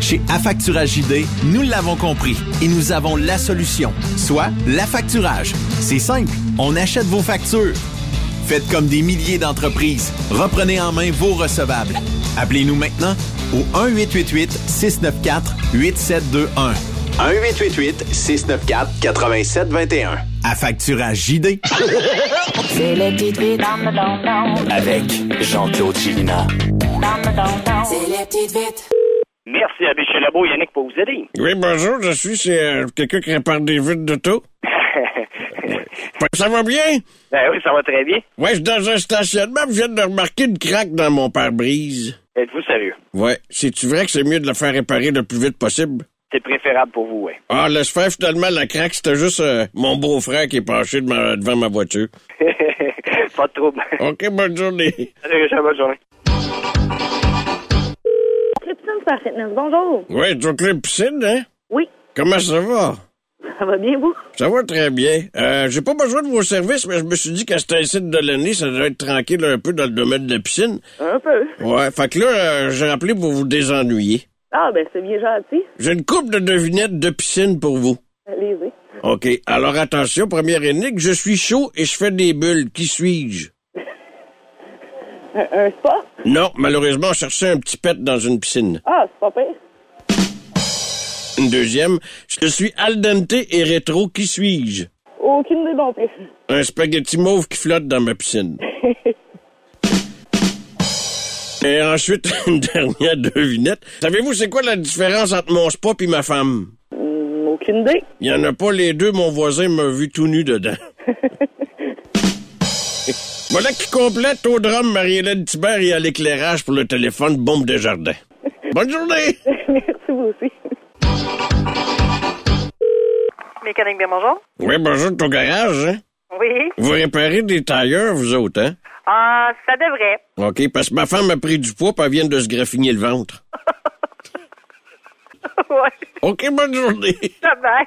Chez Affacturage JD, nous l'avons compris et nous avons la solution, soit l'affacturage. C'est simple, on achète vos factures. Faites comme des milliers d'entreprises. Reprenez en main vos recevables. Appelez-nous maintenant au 1-888-694-8721. 1-888-694-8721. Affacturage JD. C'est les petites vites. Avec Jean-Claude Chilina. C'est les petites vites. Merci, Abbé Labo, Yannick, pour vous aider. Oui, bonjour, je suis c'est, euh, quelqu'un qui répare des vitres d'auto. ça va bien? Ben oui, ça va très bien. Ouais, je suis dans un stationnement, je viens de remarquer une craque dans mon pare-brise. Êtes-vous sérieux? Ouais. C'est-tu vrai que c'est mieux de la faire réparer le plus vite possible? C'est préférable pour vous, ouais. Ah, laisse faire, finalement, la craque, c'était juste euh, mon beau-frère qui est penché devant ma voiture. Pas de trouble. OK, bonne journée. Salut, Richard, bonne journée. Fitness, bonjour. Oui, tu Club Piscine, hein? Oui. Comment ça va? Ça va bien, vous? Ça va très bien. Euh, j'ai pas besoin de vos services, mais je me suis dit qu'à cette site de l'année, ça devrait être tranquille un peu dans le domaine de la piscine. Un peu. Ouais, fait que là, euh, j'ai appelé pour vous désennuyer. Ah, ben c'est bien gentil. J'ai une coupe de devinettes de piscine pour vous. Allez-y. OK. Alors attention, première énigme, je suis chaud et je fais des bulles. Qui suis-je? Un, un, spa? Non, malheureusement, on cherchait un petit pet dans une piscine. Ah, c'est pas pire. Une deuxième, je suis al dente et rétro. Qui suis-je? Aucune idée non plus. Un spaghetti mauve qui flotte dans ma piscine. Et ensuite, une dernière devinette. Savez-vous c'est quoi la différence entre mon spa et ma femme? Mm, aucune idée. Il y en a pas les deux, mon voisin m'a vu tout nu dedans. voilà qui complète au drame Marie-Hélène Thibert et à l'éclairage pour le téléphone Bombe de Jardin. Bonne journée! Merci vous aussi. Mécanique bien bonjour. Oui, bonjour, ton garage, hein? Oui. Vous réparez des tailleurs, vous autres, hein? Ah, ça devrait. OK, parce que ma femme a pris du poids puis elle vient de se graffiner le ventre. ouais. OK, bonne journée. Bye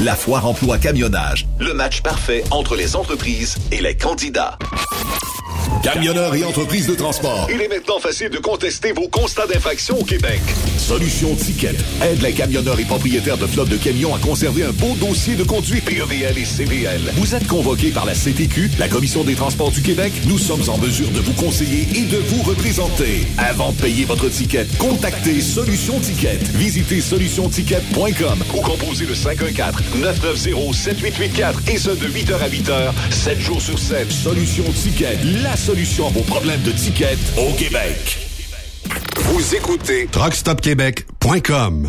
La foire emploi camionnage. Le match parfait entre les entreprises et les candidats. Camionneurs et entreprises de transport. Il est maintenant facile de contester vos constats d'infraction au Québec. Solution Ticket aide les camionneurs et propriétaires de flottes de camions à conserver un beau dossier de conduite PEVL et CVL. Vous êtes convoqué par la CTQ, la Commission des transports du Québec. Nous sommes en mesure de vous conseiller et de vous représenter. Avant de payer votre ticket, contactez Solution Ticket. Visitez solutionticket.com ou composez le 514-990-7884 et ce de 8h à 8h, 7 jours sur 7. Solution Ticket, la solution à vos problèmes de ticket au Québec. Vous écoutez truckstopquebec.com.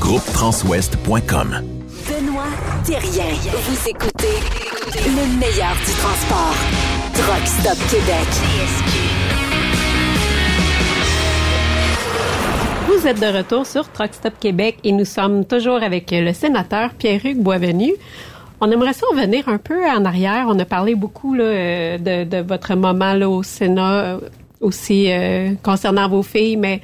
groupetranswest.com. Benoît Thérien. Vous écoutez le meilleur du transport. Truck Stop Québec. Vous êtes de retour sur Truck Stop Québec et nous sommes toujours avec le sénateur Pierre-Hugues Boisvenu. On aimerait ça revenir un peu en arrière. On a parlé beaucoup là, euh, de, de votre moment là, au Sénat, euh, aussi euh, concernant vos filles, mais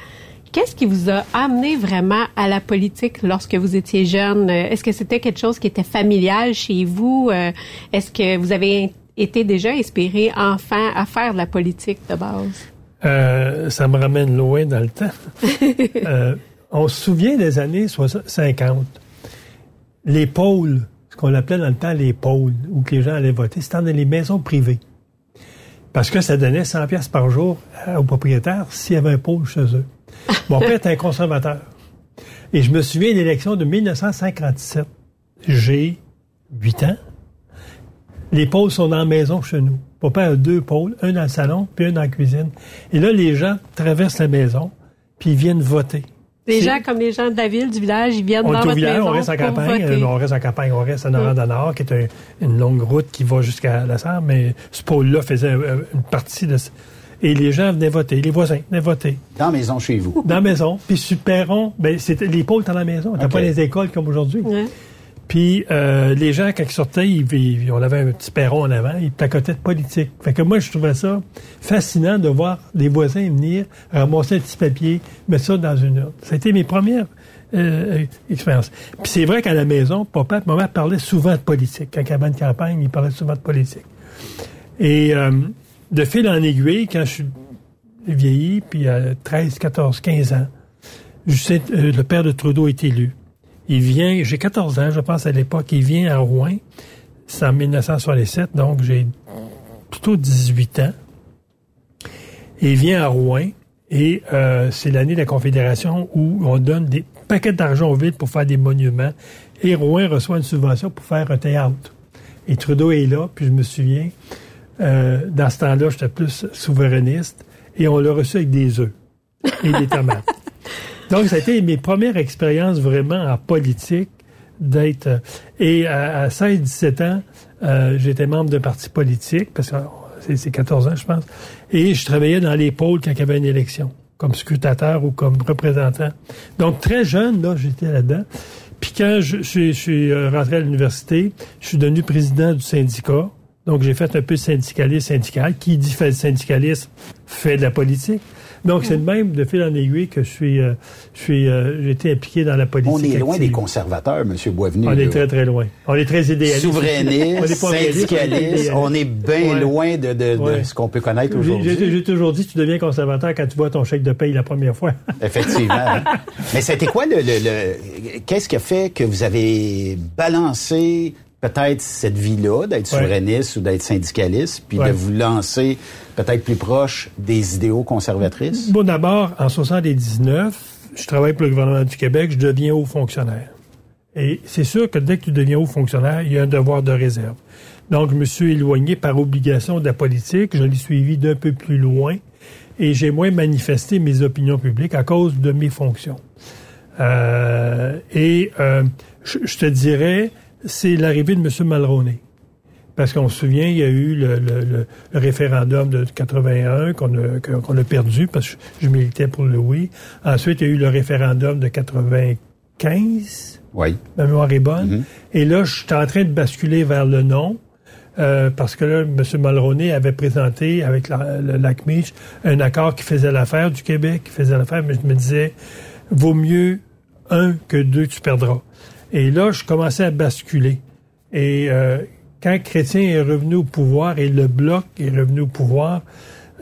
qu'est-ce qui vous a amené vraiment à la politique lorsque vous étiez jeune? Est-ce que c'était quelque chose qui était familial chez vous? Euh, Est-ce que vous avez été déjà inspiré enfant à faire de la politique de base? Euh, ça me ramène loin dans le temps. Euh, on se souvient des années 60, 50. Les pôles, ce qu'on appelait dans le temps les pôles, où les gens allaient voter, c'était dans les maisons privées. Parce que ça donnait 100 pièces par jour aux propriétaires s'il y avait un pôle chez eux. Mon père était un conservateur. Et je me souviens de l'élection de 1957. J'ai 8 ans. Les pôles sont dans la maison chez nous. Mon père a deux pôles, un dans le salon, puis un dans la cuisine. Et là, les gens traversent la maison, puis ils viennent voter. Les gens comme les gens de la ville, du village, ils viennent on dans est votre village, maison on reste en campagne, voter. euh, on reste en campagne, on reste en Nord qui est un- une longue route qui va jusqu'à la Sarre, mais ce pôle-là faisait euh, une partie de... Et les gens venaient voter, les voisins venaient voter. Dans la maison chez vous. Dans la maison. Puis sur le perron, ben, c'était, les pôles étaient dans la maison. T'as Ok. pas les écoles comme aujourd'hui. Puis euh, les gens, quand ils sortaient, ils, ils- on avait un petit perron en avant, ils placotaient de politique. Fait que moi, je trouvais ça fascinant de voir les voisins venir ramasser un petit papier, mettre ça dans une urne. Ça a été mes premières euh, expériences. Puis c'est vrai qu'à la maison, papa et maman parlaient souvent de politique. Quand il y avait une campagne, ils parlaient souvent de politique. Et euh, de fil en aiguille, quand je suis vieilli, puis à 13, 14, 15 ans, euh, le père de Trudeau est élu. Il vient, j'ai 14 ans, je pense, à l'époque, il vient à Rouen. C'est en 1967, donc j'ai plutôt 18 ans. Il vient à Rouen, et euh, c'est l'année de la Confédération où on donne des paquets d'argent aux villes pour faire des monuments. Et Rouen reçoit une subvention pour faire un théâtre. Et Trudeau est là, puis je me souviens, euh, dans ce temps-là, j'étais plus souverainiste, et on l'a reçu avec des œufs et des tomates. Donc, ça a été mes premières expériences vraiment en politique d'être... euh, Et à, à 16-17 ans, euh, j'étais membre d'un parti politique, parce que c'est- c'est 14 ans, je pense, et je travaillais dans les pôles quand il y avait une élection, comme scrutateur ou comme représentant. Donc, très jeune, là, j'étais là-dedans. Puis quand je, je suis euh, rentré à l'université, je suis devenu président du syndicat. Donc, j'ai fait un peu de syndicalisme syndical. Qui dit fait de syndicalisme fait de la politique. Donc, c'est de même, de fil en aiguille, que je suis, euh, je suis, euh, j'ai été impliqué dans la politique. On est loin active. des conservateurs, M. Boisvenu. On est très, très loin. On est très idéaliste. Souverainiste, syndicaliste, on est bien Ouais. loin de, de- de Ouais. ce qu'on peut connaître aujourd'hui. J'ai toujours dit, tu deviens conservateur quand tu vois ton chèque de paye la première fois. Effectivement. Mais c'était quoi le, le- le- qu'est-ce qui a fait que vous avez balancé peut-être cette vie-là, d'être Ouais. souverainiste ou d'être syndicaliste, puis Ouais. de vous lancer peut-être plus proche des idéaux conservatrices? Bon, d'abord, en 79, je travaille pour le gouvernement du Québec, je deviens haut fonctionnaire. Et c'est sûr que dès que tu deviens haut fonctionnaire, il y a un devoir de réserve. Donc, je me suis éloigné par obligation de la politique, je l'ai suivi d'un peu plus loin, et j'ai moins manifesté mes opinions publiques à cause de mes fonctions. Euh, et euh, je, je te dirais, c'est l'arrivée de M. Mulroney. Parce qu'on se souvient, il y a eu le, le- le- le référendum de 81 qu'on a, que- qu'on a perdu parce que je, militais pour le oui. Ensuite, il y a eu le référendum de 95. Oui. Ma mémoire est bonne. Et là, je suis en train de basculer vers le non. euh, parce que là, M. Mulroney avait présenté avec la, le lac Meach un accord qui faisait l'affaire du Québec, qui faisait l'affaire, mais je me disais, vaut mieux un que deux, tu perdras. Et là, je commençais à basculer. Et euh, quand Chrétien est revenu au pouvoir et le Bloc est revenu au pouvoir,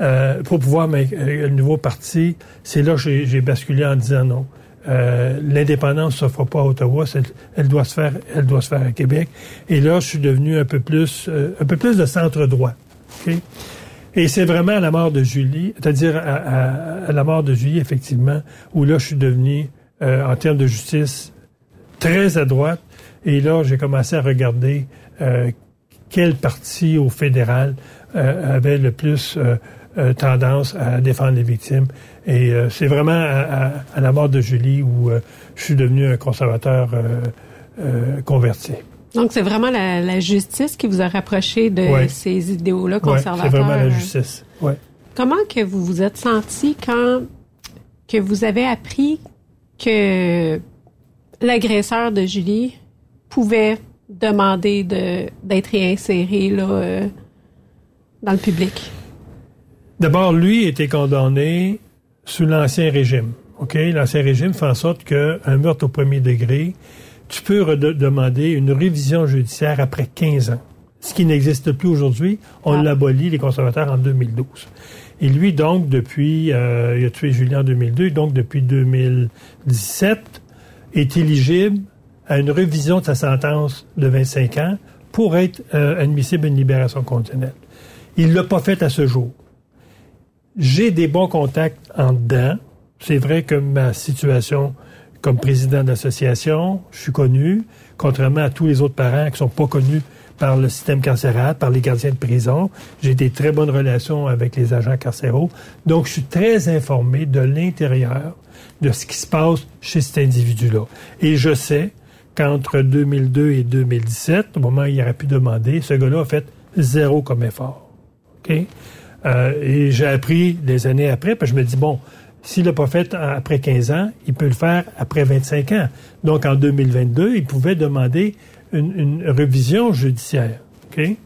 euh, pour pouvoir mais, euh, le nouveau parti, c'est là que j'ai basculé en disant non. Euh, L'indépendance ne se fera pas à Ottawa, elle doit se faire, elle doit se faire à Québec. Et là, je suis devenu un peu plus, euh, un peu plus de centre droit. OK? Et c'est vraiment à la mort de Julie, c'est-à-dire à, à- à la mort de Julie, effectivement, où là, je suis devenu, euh, en termes de justice, très à droite. Et là, j'ai commencé à regarder euh, quel parti au fédéral euh, avait le plus euh, euh, tendance à défendre les victimes. Et euh, c'est vraiment à, à- à la mort de Julie où euh, je suis devenu un conservateur converti. Donc, c'est vraiment la, la justice qui vous a rapproché de Ouais. ces idéaux-là Ouais, conservateurs. c'est vraiment la justice. Ouais. Comment que vous vous êtes senti quand que vous avez appris que l'agresseur de Julie pouvait demander de d'être réinséré là, euh, dans le public? D'abord, lui était condamné sous l'Ancien Régime. OK? L'Ancien Régime fait en sorte qu'un meurtre au premier degré, tu peux demander une révision judiciaire après 15 ans. Ce qui n'existe plus aujourd'hui. On l'abolit, les conservateurs, en 2012. Et lui, donc, depuis... euh, il a tué Julien en 2002. Donc, depuis 2017, est éligible à une révision de sa sentence de 25 ans pour être euh, admissible à une libération conditionnelle. Il l'a pas fait à ce jour. J'ai des bons contacts en dedans. C'est vrai que ma situation comme président d'association, je suis connu, contrairement à tous les autres parents qui sont pas connus par le système carcéral, par les gardiens de prison. J'ai des très bonnes relations avec les agents carcéraux. Donc, je suis très informé de l'intérieur de ce qui se passe chez cet individu-là. Et je sais qu'entre 2002 et 2017, au moment où il aurait pu demander, ce gars-là a fait zéro comme effort. OK? Euh, et j'ai appris des années après, puis je me dis, bon, s'il l'a pas fait après 15 ans, il peut le faire après 25 ans. Donc, en 2022, il pouvait demander une, révision judiciaire. OK?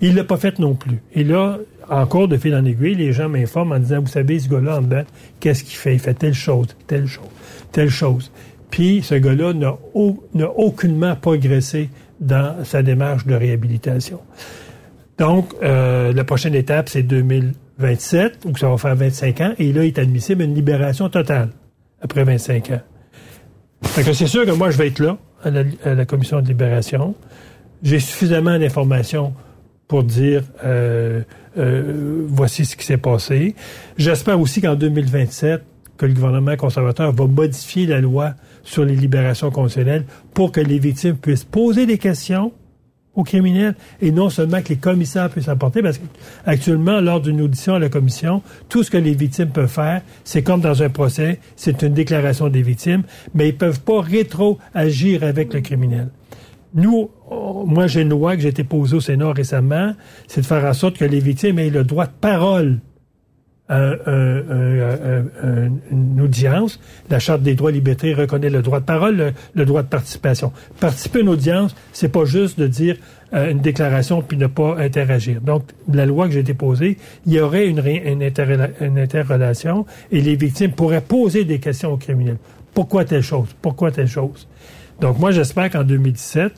Il l'a pas fait non plus. Et là, encore de fil en aiguille, les gens m'informent en disant, vous savez, ce gars-là en dedans, qu'est-ce qu'il fait? Il fait telle chose, telle chose, telle chose. Puis, ce gars-là n'a au- n'a aucunement progressé dans sa démarche de réhabilitation. Donc, euh, la prochaine étape, c'est 2027, où ça va faire 25 ans, et là, il est admissible une libération totale après 25 ans. Fait que c'est sûr que moi, je vais être là, à la, commission de libération. J'ai suffisamment d'informations pour dire euh, euh, voici ce qui s'est passé. J'espère aussi qu'en 2027, que le gouvernement conservateur va modifier la loi sur les libérations conditionnelles pour que les victimes puissent poser des questions aux criminels et non seulement que les commissaires puissent apporter, parce qu'actuellement, lors d'une audition à la commission, tout ce que les victimes peuvent faire, c'est comme dans un procès, c'est une déclaration des victimes, mais ils peuvent pas rétro-agir avec le criminel. Nous, moi, j'ai une loi que j'ai été posée au Sénat récemment, c'est de faire en sorte que les victimes aient le droit de parole une audience. La Charte des droits et libertés reconnaît le droit de parole, le, droit de participation. Participer à une audience, c'est pas juste de dire euh, une déclaration puis ne pas interagir. Donc, la loi que j'ai déposée, il y aurait une, une, une interrelation et les victimes pourraient poser des questions aux criminels. Pourquoi telle chose? Pourquoi telle chose? Donc, moi, j'espère qu'en 2017,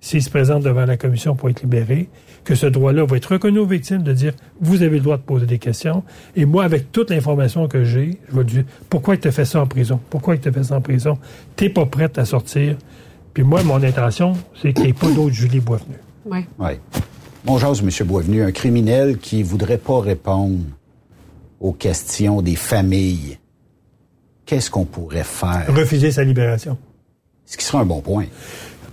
s'ils se présentent devant la commission pour être libérés, que ce droit-là va être reconnu aux victimes de dire vous avez le droit de poser des questions. Et moi, avec toute l'information que j'ai, je vais dire pourquoi il te fait ça en prison? Pourquoi il te fait ça en prison? T'es pas prête à sortir. Puis moi, mon intention, c'est qu'il n'y ait pas d'autre Julie Boisvenu. Oui. Oui. Bonjour, M. Boisvenu. Un criminel qui voudrait pas répondre aux questions des familles, qu'est-ce qu'on pourrait faire? Refuser sa libération. Ce qui serait un bon point.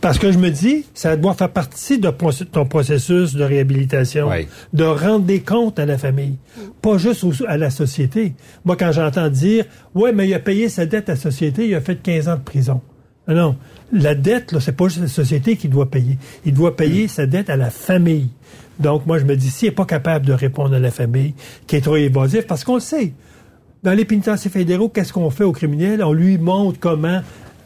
Parce que je me dis, ça doit faire partie de ton processus de réhabilitation, de rendre des comptes à la famille, pas juste à la société. Moi, quand j'entends dire, ouais, mais il a payé sa dette à la société, il a fait 15 ans de prison. Non, la dette, là, c'est pas juste la société qui doit payer. Il doit payer sa dette à la famille. Donc, moi, je me dis, s'il n'est pas capable de répondre à la famille, qui est trop évasif, parce qu'on le sait, dans les pénitenciers fédéraux, qu'est-ce qu'on fait aux criminels? On lui montre comment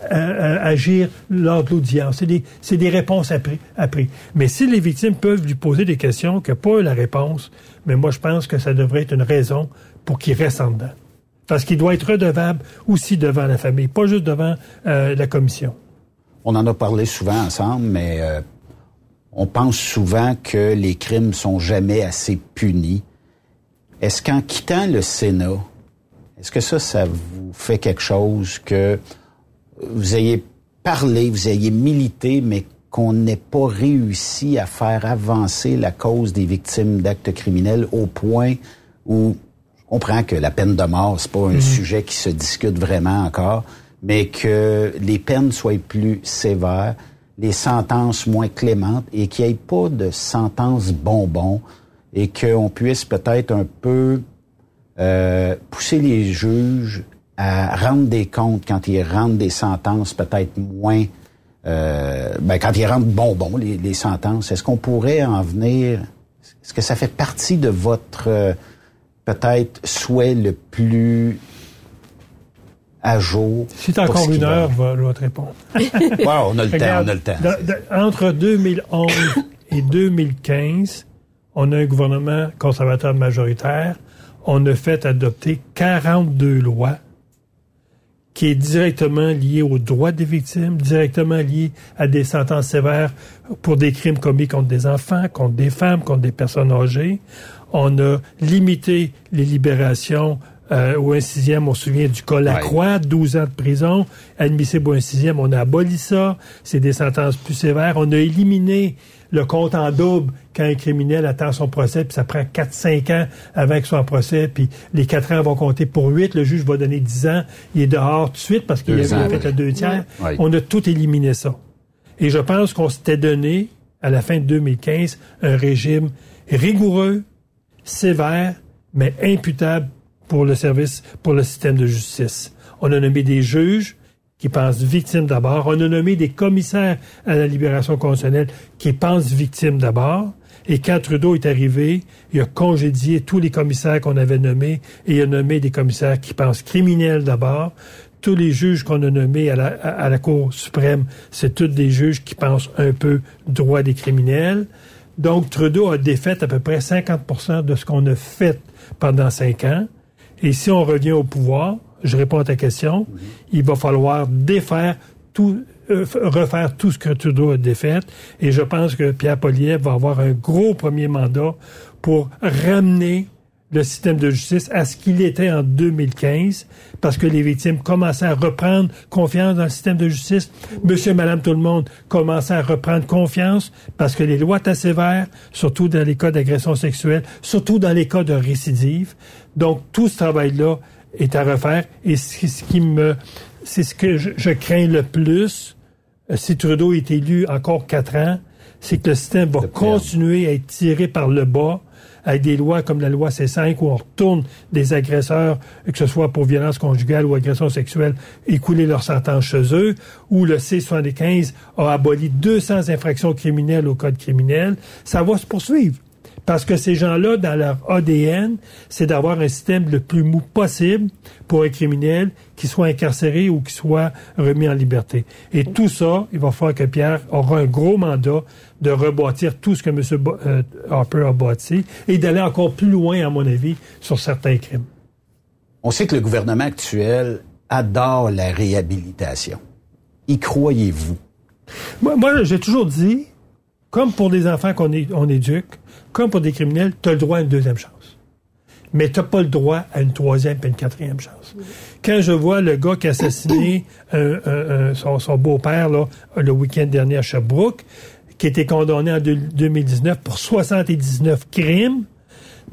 agir lors de l'audience. C'est des, des, réponses après, après. Mais si les victimes peuvent lui poser des questions, que pas la réponse, mais moi je pense que ça devrait être une raison pour qu'il reste en dedans. Parce qu'il doit être redevable aussi devant la famille, pas juste devant euh, la commission. On en a parlé souvent ensemble, mais euh, on pense souvent que les crimes sont jamais assez punis. Est-ce qu'en quittant le Sénat, est-ce que ça, ça vous fait quelque chose que vous ayez parlé, vous ayez milité, mais qu'on n'ait pas réussi à faire avancer la cause des victimes d'actes criminels au point où on comprend que la peine de mort, c'est pas un mhm. sujet qui se discute vraiment encore, mais que les peines soient plus sévères, les sentences moins clémentes et qu'il n'y ait pas de sentences bonbons et qu'on puisse peut-être un peu euh, pousser les juges à rendre des comptes quand ils rendent des sentences peut-être moins... Euh, ben, quand ils rendent bonbons, les, les sentences, est-ce qu'on pourrait en venir... Est-ce que ça fait partie de votre euh, peut-être souhait le plus à jour? Si t'as encore une heure, je vais te répondre. wow, on a le temps, on a le temps. entre 2011 et 2015, on a un gouvernement conservateur majoritaire. On a fait adopter 42 lois qui est directement lié aux droits des victimes, directement lié à des sentences sévères pour des crimes commis contre des enfants, contre des femmes, contre des personnes âgées. On a limité les libérations euh, au un sixième, on se souvient du cas Lacroix, 12 ans de prison, admissible au un sixième, on a aboli ça, c'est des sentences plus sévères. On a éliminé le compte en double quand un criminel attend son procès, puis ça prend 4-5 ans avant que soit procès, puis les 4 ans vont compter pour 8, le juge va donner 10 ans, il est dehors tout de suite parce qu'il a fait le deux tiers. On a tout éliminé ça. Et je pense qu'on s'était donné, à la fin de 2015, un régime rigoureux, sévère, mais imputable pour le service, pour le système de justice. On a nommé des juges, qui pensent victimes d'abord. On a nommé des commissaires à la libération conditionnelle qui pensent victimes d'abord. Et quand Trudeau est arrivé, il a congédié tous les commissaires qu'on avait nommés et il a nommé des commissaires qui pensent criminels d'abord. Tous les juges qu'on a nommés à la, à la Cour suprême, c'est tous des juges qui pensent un peu droit des criminels. Donc, Trudeau a défait à peu près 50% de ce qu'on a fait pendant cinq ans. Et si on revient au pouvoir, je réponds à ta question, il va falloir défaire tout, euh, refaire tout ce que Trudeau a défait. Et je pense que Pierre Poliev va avoir un gros premier mandat pour ramener le système de justice à ce qu'il était en 2015, parce que les victimes commençaient à reprendre confiance dans le système de justice. Monsieur, madame, tout le monde commençait à reprendre confiance parce que les lois étaient sévères, surtout dans les cas d'agression sexuelle, surtout dans les cas de récidive. Donc, tout ce travail-là est à refaire. Et c'est ce qui me, c'est ce que je, crains le plus. Euh, si Trudeau est élu encore quatre ans, c'est que le système va continuer à être tiré par le bas avec des lois comme la loi C5 où on retourne des agresseurs, que ce soit pour violence conjugale ou agression sexuelle, écouler leur sentence chez eux, où le C75 a aboli 200 infractions criminelles au code criminel. Ça va se poursuivre. Parce que ces gens-là, dans leur ADN, c'est d'avoir un système le plus mou possible pour un criminel qui soit incarcéré ou qui soit remis en liberté. Et tout ça, il va falloir que Pierre aura un gros mandat de rebâtir tout ce que M. Euh, Harper a bâti et d'aller encore plus loin, à mon avis, sur certains crimes. On sait que le gouvernement actuel adore la réhabilitation. Y croyez-vous? Moi, moi j'ai toujours dit, comme pour des enfants qu'on on éduque, comme pour des criminels, tu as le droit à une deuxième chance. Mais tu n'as pas le droit à une troisième et une quatrième chance. Quand je vois le gars qui a assassiné son, beau-père le week-end dernier à Sherbrooke, qui a été condamné en 2019 pour 79 crimes,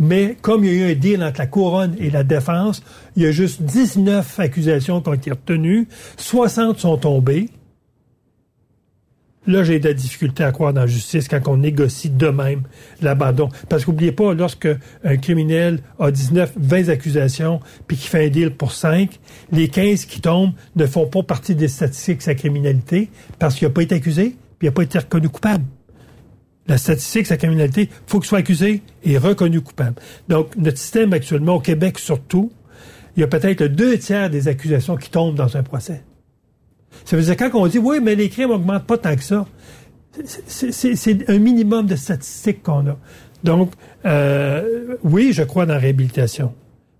mais comme il y a eu un deal entre la couronne et la défense, il y a juste 19 accusations qui ont été retenues, 60 sont tombées, Là, j'ai de la difficulté à croire dans la justice quand on négocie de même l'abandon. Parce qu'oubliez pas, lorsque un criminel a 19, 20 accusations, puis qu'il fait un deal pour 5, les 15 qui tombent ne font pas partie des statistiques de sa criminalité parce qu'il n'a pas été accusé, puis il n'a pas été reconnu coupable. La statistique, sa criminalité, faut qu'il soit accusé et reconnu coupable. Donc, notre système actuellement, au Québec surtout, il y a peut-être deux tiers des accusations qui tombent dans un procès. Ça veut dire quand on dit oui, mais les crimes augmentent pas tant que ça, c'est un minimum de statistiques qu'on a. Donc, euh, oui, je crois dans la réhabilitation.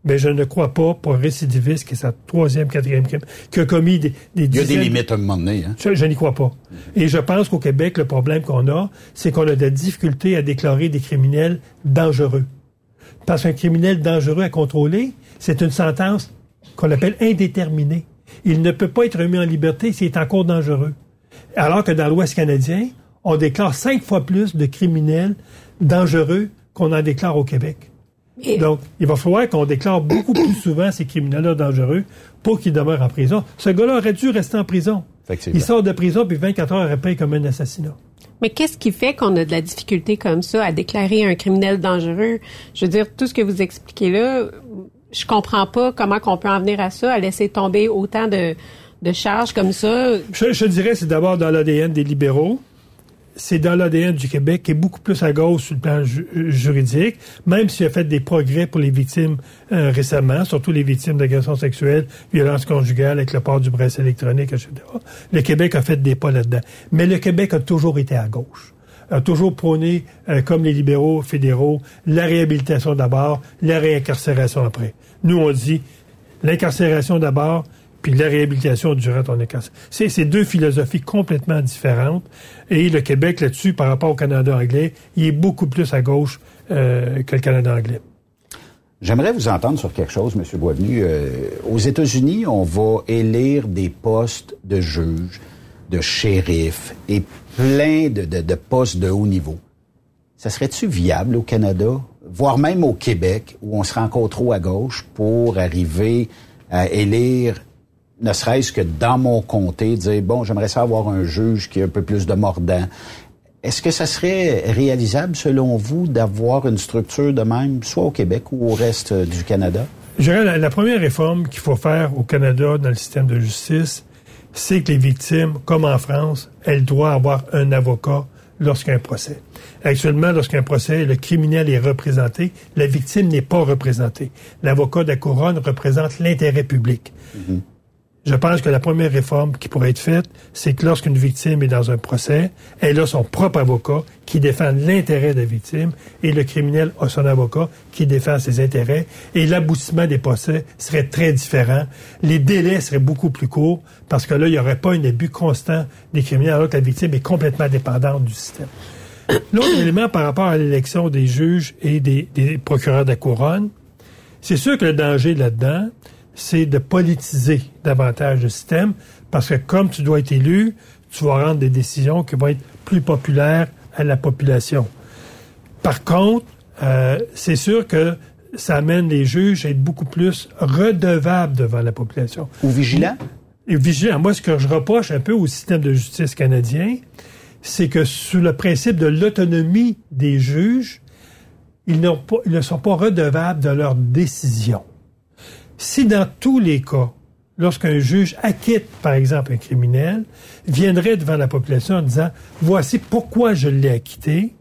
Mais je ne crois pas pour un récidiviste qui est sa troisième, quatrième crime, qui a commis des, des Il y a des limites à un moment donné. Hein? Je, n'y crois pas. Et je pense qu'au Québec, le problème qu'on a, c'est qu'on a de la difficulté à déclarer des criminels dangereux. Parce qu'un criminel dangereux à contrôler, c'est une sentence qu'on appelle indéterminée. Il ne peut pas être remis en liberté s'il est encore dangereux. Alors que dans l'Ouest canadien, on déclare cinq fois plus de criminels dangereux qu'on en déclare au Québec. Donc, il va falloir qu'on déclare beaucoup plus souvent ces criminels-là dangereux pour qu'ils demeurent en prison. Ce gars-là aurait dû rester en prison. Il sort de prison, puis 24 heures après, comme un assassinat. Mais qu'est-ce qui fait qu'on a de la difficulté comme ça à déclarer un criminel dangereux? Je veux dire, tout ce que vous expliquez là, je comprends pas comment qu'on peut en venir à ça, à laisser tomber autant de, de charges comme ça. Je, je dirais c'est d'abord dans l'ADN des libéraux. C'est dans l'ADN du Québec qui est beaucoup plus à gauche sur le plan juridique, même s'il a fait des progrès pour les victimes euh, récemment, surtout les victimes d'agressions sexuelles, violences conjugales avec le port du bracelet électronique, etc. Le Québec a fait des pas là-dedans. Mais le Québec a toujours été à gauche a toujours prôné, euh, comme les libéraux fédéraux, la réhabilitation d'abord, la réincarcération après. Nous, on dit l'incarcération d'abord, puis la réhabilitation durant ton incarcération. C'est deux philosophies complètement différentes. Et le Québec, là-dessus, par rapport au Canada anglais, il est beaucoup plus à gauche euh, que le Canada anglais. J'aimerais vous entendre sur quelque chose, M. Boisvenu. Euh, aux États-Unis, on va élire des postes de juges, de shérifs et plein de, de, postes de haut niveau. Ça serait-tu viable au Canada, voire même au Québec, où on serait encore trop à gauche pour arriver à élire, ne serait-ce que dans mon comté, dire, bon, j'aimerais ça avoir un juge qui est un peu plus de mordant. Est-ce que ça serait réalisable, selon vous, d'avoir une structure de même, soit au Québec ou au reste du Canada? Je dirais, la, la première réforme qu'il faut faire au Canada dans le système de justice, c'est que les victimes, comme en France, elles doivent avoir un avocat lorsqu'un procès. Actuellement, lorsqu'un procès, le criminel est représenté, la victime n'est pas représentée. L'avocat de la couronne représente l'intérêt public. Mm-hmm. Je pense que la première réforme qui pourrait être faite, c'est que lorsqu'une victime est dans un procès, elle a son propre avocat qui défend l'intérêt de la victime et le criminel a son avocat qui défend ses intérêts et l'aboutissement des procès serait très différent. Les délais seraient beaucoup plus courts parce que là, il n'y aurait pas un abus constant des criminels alors que la victime est complètement dépendante du système. L'autre élément par rapport à l'élection des juges et des, des procureurs de la couronne, c'est sûr que le danger là-dedans, c'est de politiser davantage le système parce que comme tu dois être élu, tu vas rendre des décisions qui vont être plus populaires à la population. Par contre, euh, c'est sûr que ça amène les juges à être beaucoup plus redevables devant la population. Ou vigilants? Et vigilants. Moi, ce que je reproche un peu au système de justice canadien, c'est que sous le principe de l'autonomie des juges, ils, pas, ils ne sont pas redevables de leurs décisions. Si dans tous les cas, lorsqu'un juge acquitte, par exemple, un criminel, viendrait devant la population en disant, voici pourquoi je l'ai acquitté,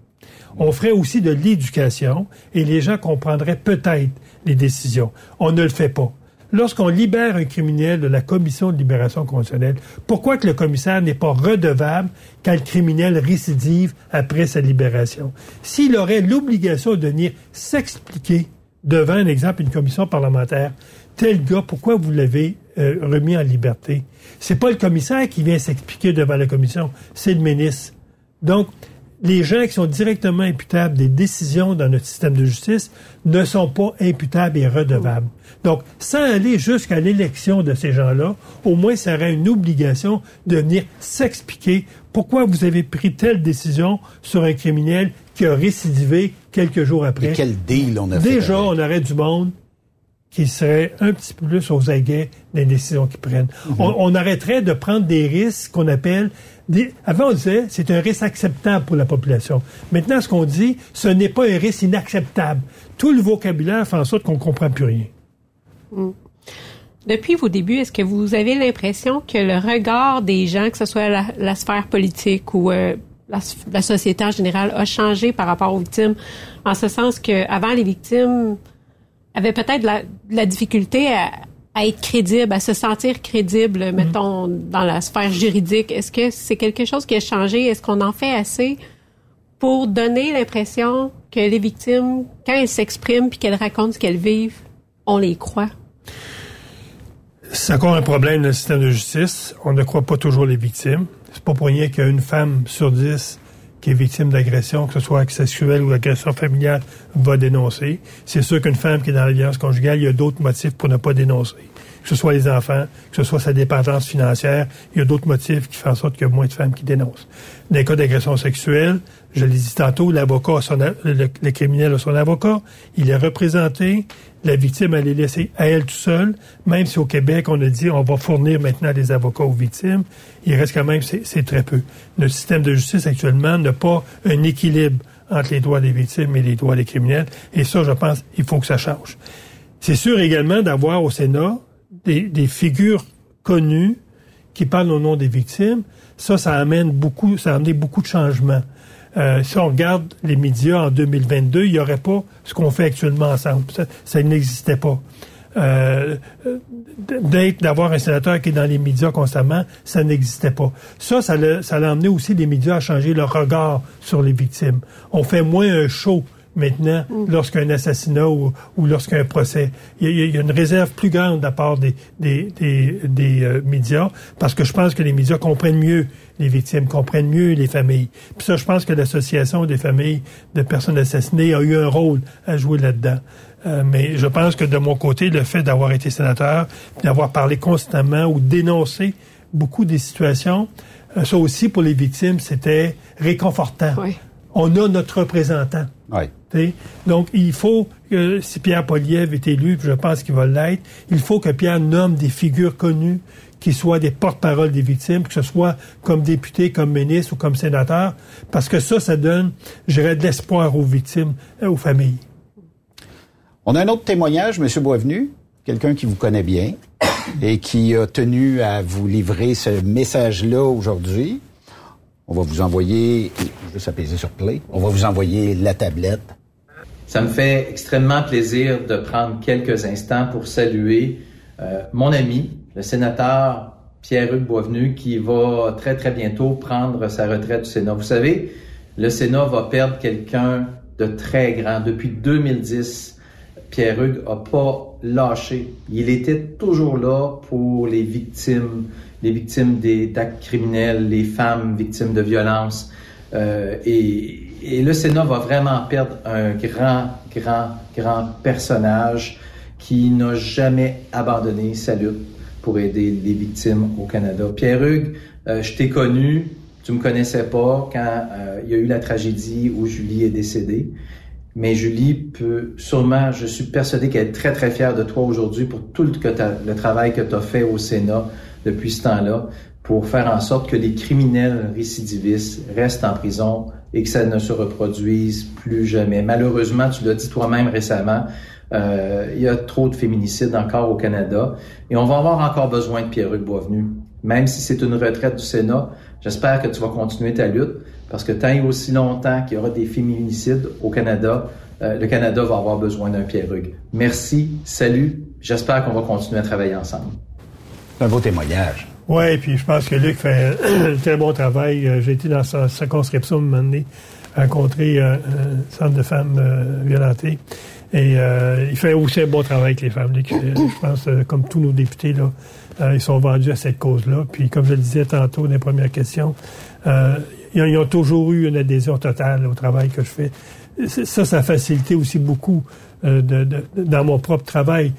on ferait aussi de l'éducation et les gens comprendraient peut-être les décisions. On ne le fait pas. Lorsqu'on libère un criminel de la commission de libération conditionnelle, pourquoi que le commissaire n'est pas redevable quand le criminel récidive après sa libération? S'il aurait l'obligation de venir s'expliquer devant, un exemple, une commission parlementaire, tel gars, pourquoi vous l'avez euh, remis en liberté? C'est pas le commissaire qui vient s'expliquer devant la commission, c'est le ministre. Donc, les gens qui sont directement imputables des décisions dans notre système de justice ne sont pas imputables et redevables. Donc, sans aller jusqu'à l'élection de ces gens-là, au moins, ça aurait une obligation de venir s'expliquer pourquoi vous avez pris telle décision sur un criminel qui a récidivé quelques jours après. Et quel deal on a fait? Déjà, on aurait du monde qui serait un petit peu plus aux aguets des décisions qu'ils prennent. Mhm. on, on, arrêterait de prendre des risques qu'on appelle avant, on disait c'est un risque acceptable pour la population. Maintenant, ce qu'on dit, ce n'est pas un risque inacceptable. Tout le vocabulaire fait en sorte qu'on ne comprend plus rien. Mm. Depuis vos débuts, est-ce que vous avez l'impression que le regard des gens, que ce soit la, sphère politique ou euh, la, société en général, a changé par rapport aux victimes, en ce sens qu'avant, les victimes avaient peut-être la, la difficulté à, à être crédible, à se sentir crédible, mm-hmm. mettons, dans la sphère juridique. Est-ce que c'est quelque chose qui a changé? Est-ce qu'on en fait assez pour donner l'impression que les victimes, quand elles s'expriment puis qu'elles racontent ce qu'elles vivent, on les croit? C'est encore un problème dans le système de justice. On ne croit pas toujours les victimes. C'est pas pour rien qu'une femme sur dix qui est victime d'agression, que ce soit sexuelle ou agression familiale, va dénoncer. C'est sûr qu'une femme qui est dans la violence conjugale, il y a d'autres motifs pour ne pas dénoncer. Que ce soit les enfants, que ce soit sa dépendance financière, il y a d'autres motifs qui font en sorte qu'il y a moins de femmes qui dénoncent. Dans les cas d'agression sexuelle, je l'ai dit tantôt, l'avocat, le, le, criminel a son avocat, il est représenté, la victime, elle est laissée à elle tout seule, même si au Québec, on a dit on va fournir maintenant des avocats aux victimes, il reste quand même, c'est très peu. Le système de justice actuellement n'a pas un équilibre entre les droits des victimes et les droits des criminels, et ça, je pense, il faut que ça change. C'est sûr également d'avoir au Sénat des, des figures connues qui parlent au nom des victimes. Ça, ça amène beaucoup, ça a amené beaucoup de changements. Euh, si on regarde les médias en 2022, il n'y aurait pas ce qu'on fait actuellement ensemble. Ça, n'existait pas. Euh, d'être d'avoir un sénateur qui est dans les médias constamment, ça n'existait pas. Ça, ça l'a, ça a amené aussi les médias à changer leur regard sur les victimes. On fait moins un show maintenant mm. lorsqu'un assassinat ou, ou lorsqu'un procès. Il y, a, une réserve plus grande de la part des, des, des, des euh, médias parce que je pense que les médias comprennent mieux les victimes, comprennent mieux les familles. Puis ça, je pense que l'association des familles de personnes assassinées a eu un rôle à jouer là-dedans. Euh, mais je pense que de mon côté, le fait d'avoir été sénateur, d'avoir parlé constamment ou dénoncé beaucoup des situations, euh, ça aussi pour les victimes, c'était réconfortant. On a notre représentant. Donc, il faut que, si Pierre Poliev est élu, je pense qu'il va l'être, il faut que Pierre nomme des figures connues qui soient des porte-parole des victimes, que ce soit comme député, comme ministre ou comme sénateur, parce que ça, ça donne, je dirais, de l'espoir aux victimes, euh, aux familles. On a un autre témoignage, M. Boisvenu, quelqu'un qui vous connaît bien et qui a tenu à vous livrer ce message-là aujourd'hui. On va vous envoyer, la tablette. Ça me fait extrêmement plaisir de prendre quelques instants pour saluer euh, mon ami, le sénateur Pierre-Hugues Boisvenu, qui va très, très bientôt prendre sa retraite du Sénat. Vous savez, le Sénat va perdre quelqu'un de très grand. Depuis 2010, Pierre-Hugues n'a pas lâché. Il était toujours là pour les victimes les victimes d'actes criminels, les femmes victimes de violences. Euh, et, et, le Sénat va vraiment perdre un grand, grand, grand personnage qui n'a jamais abandonné sa lutte pour aider les victimes au Canada. Pierre-Hugues, euh, je t'ai connu, tu me connaissais pas quand euh, il y a eu la tragédie où Julie est décédée. Mais Julie peut sûrement, je suis persuadé qu'elle est très, très fière de toi aujourd'hui pour tout le, le travail que tu as fait au Sénat depuis ce temps-là pour faire en sorte que les criminels récidivistes restent en prison et que ça ne se reproduise plus jamais. Malheureusement, tu l'as dit toi-même récemment, euh, il y a trop de féminicides encore au Canada et on va avoir encore besoin de Pierre-Hugues Boisvenu. Même si c'est une retraite du Sénat, j'espère que tu vas continuer ta lutte parce que tant et aussi longtemps qu'il y aura des féminicides au Canada, euh, le Canada va avoir besoin d'un Pierre-Hugues. Merci, salut, j'espère qu'on va continuer à travailler ensemble. Un beau témoignage. Oui, puis je pense que Luc fait un très bon travail. Euh, j'ai été dans sa circonscription un moment donné, rencontrer un, centre de femmes euh, violentées. Et euh, il fait aussi un bon travail avec les femmes. Luc. Je pense, comme tous nos députés, là, ils sont vendus à cette cause-là. Puis, comme je le disais tantôt dans les premières questions, ils, ont toujours eu une adhésion totale au travail que je fais. Ça, ça a facilité aussi beaucoup dans mon propre travail.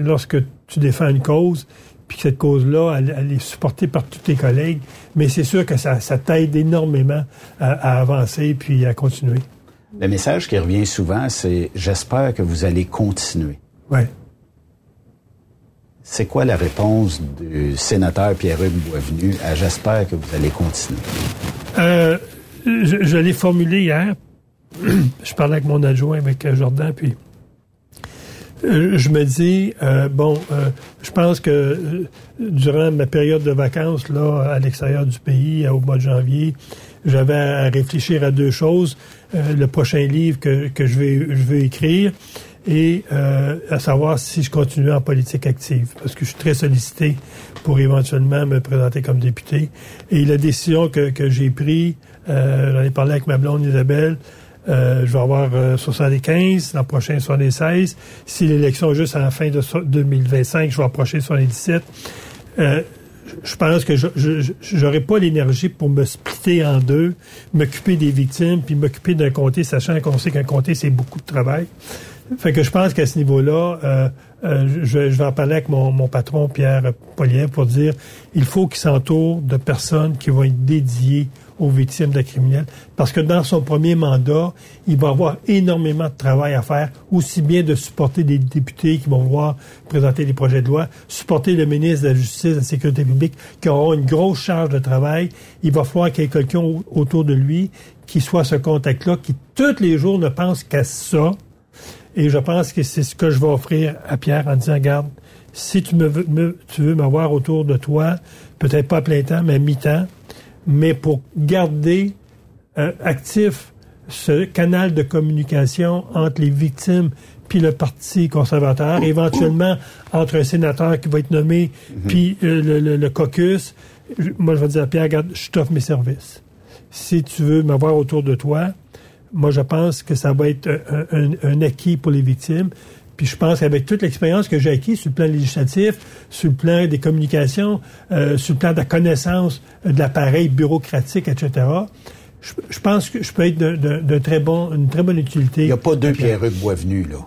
lorsque tu défends une cause, puis que cette cause-là, elle, est supportée par tous tes collègues. Mais c'est sûr que ça, ça t'aide énormément à, avancer puis à continuer. Le message qui revient souvent, c'est j'espère que vous allez continuer. Oui. C'est quoi la réponse du sénateur Pierre-Hugues Boisvenu à j'espère que vous allez continuer? Euh, je, je l'ai formulé hier. je parlais avec mon adjoint, avec Jordan, puis je me dis, euh, bon, euh, je pense que durant ma période de vacances, là, à l'extérieur du pays, au mois de janvier, j'avais à réfléchir à deux choses. le prochain livre que, que je, vais, je vais écrire et à savoir si je continue en politique active, parce que je suis très sollicité pour éventuellement me présenter comme député. Et la décision que, que j'ai prise, j'en ai parlé avec ma blonde Isabelle, euh, je vais avoir 75, euh, l'an prochain 76. Si l'élection est juste à la fin de 2025, je vais approcher 77. Euh, je pense que je n'aurai pas l'énergie pour me splitter en deux, m'occuper des victimes, puis m'occuper d'un comté, sachant qu'on sait qu'un comté, c'est beaucoup de travail. Fait que je pense qu'à ce niveau-là, euh, je, je, vais en parler avec mon, mon patron Pierre Polien pour dire il faut qu'il s'entoure de personnes qui vont être dédiées aux victimes de criminels. Parce que dans son premier mandat, il va avoir énormément de travail à faire, aussi bien de supporter des députés qui vont voir présenter des projets de loi, supporter le ministre de la Justice et de la Sécurité publique qui aura une grosse charge de travail. Il va falloir qu'il y ait quelqu'un autour de lui qui soit ce contact-là, qui tous les jours ne pense qu'à ça. Et je pense que c'est ce que je vais offrir à Pierre en disant, regarde, si tu, veux, tu veux m'avoir autour de toi, peut-être pas à plein temps, mais à mi-temps, mais pour garder euh, actif ce canal de communication entre les victimes puis le Parti conservateur, éventuellement entre un sénateur qui va être nommé mhm. puis euh, le, le, caucus. Moi, je vais dire à Pierre, regarde, je t'offre mes services. Si tu veux m'avoir autour de toi, moi, je pense que ça va être un, un acquis pour les victimes. Puis je pense qu'avec toute l'expérience que j'ai acquise sur le plan législatif, sur le plan des communications, euh, sur le plan de la connaissance de l'appareil bureaucratique, etc., je, pense que je peux être de, très bon, une très bonne utilité. Il n'y a pas deux Pierre-Hugues Boisvenu, là.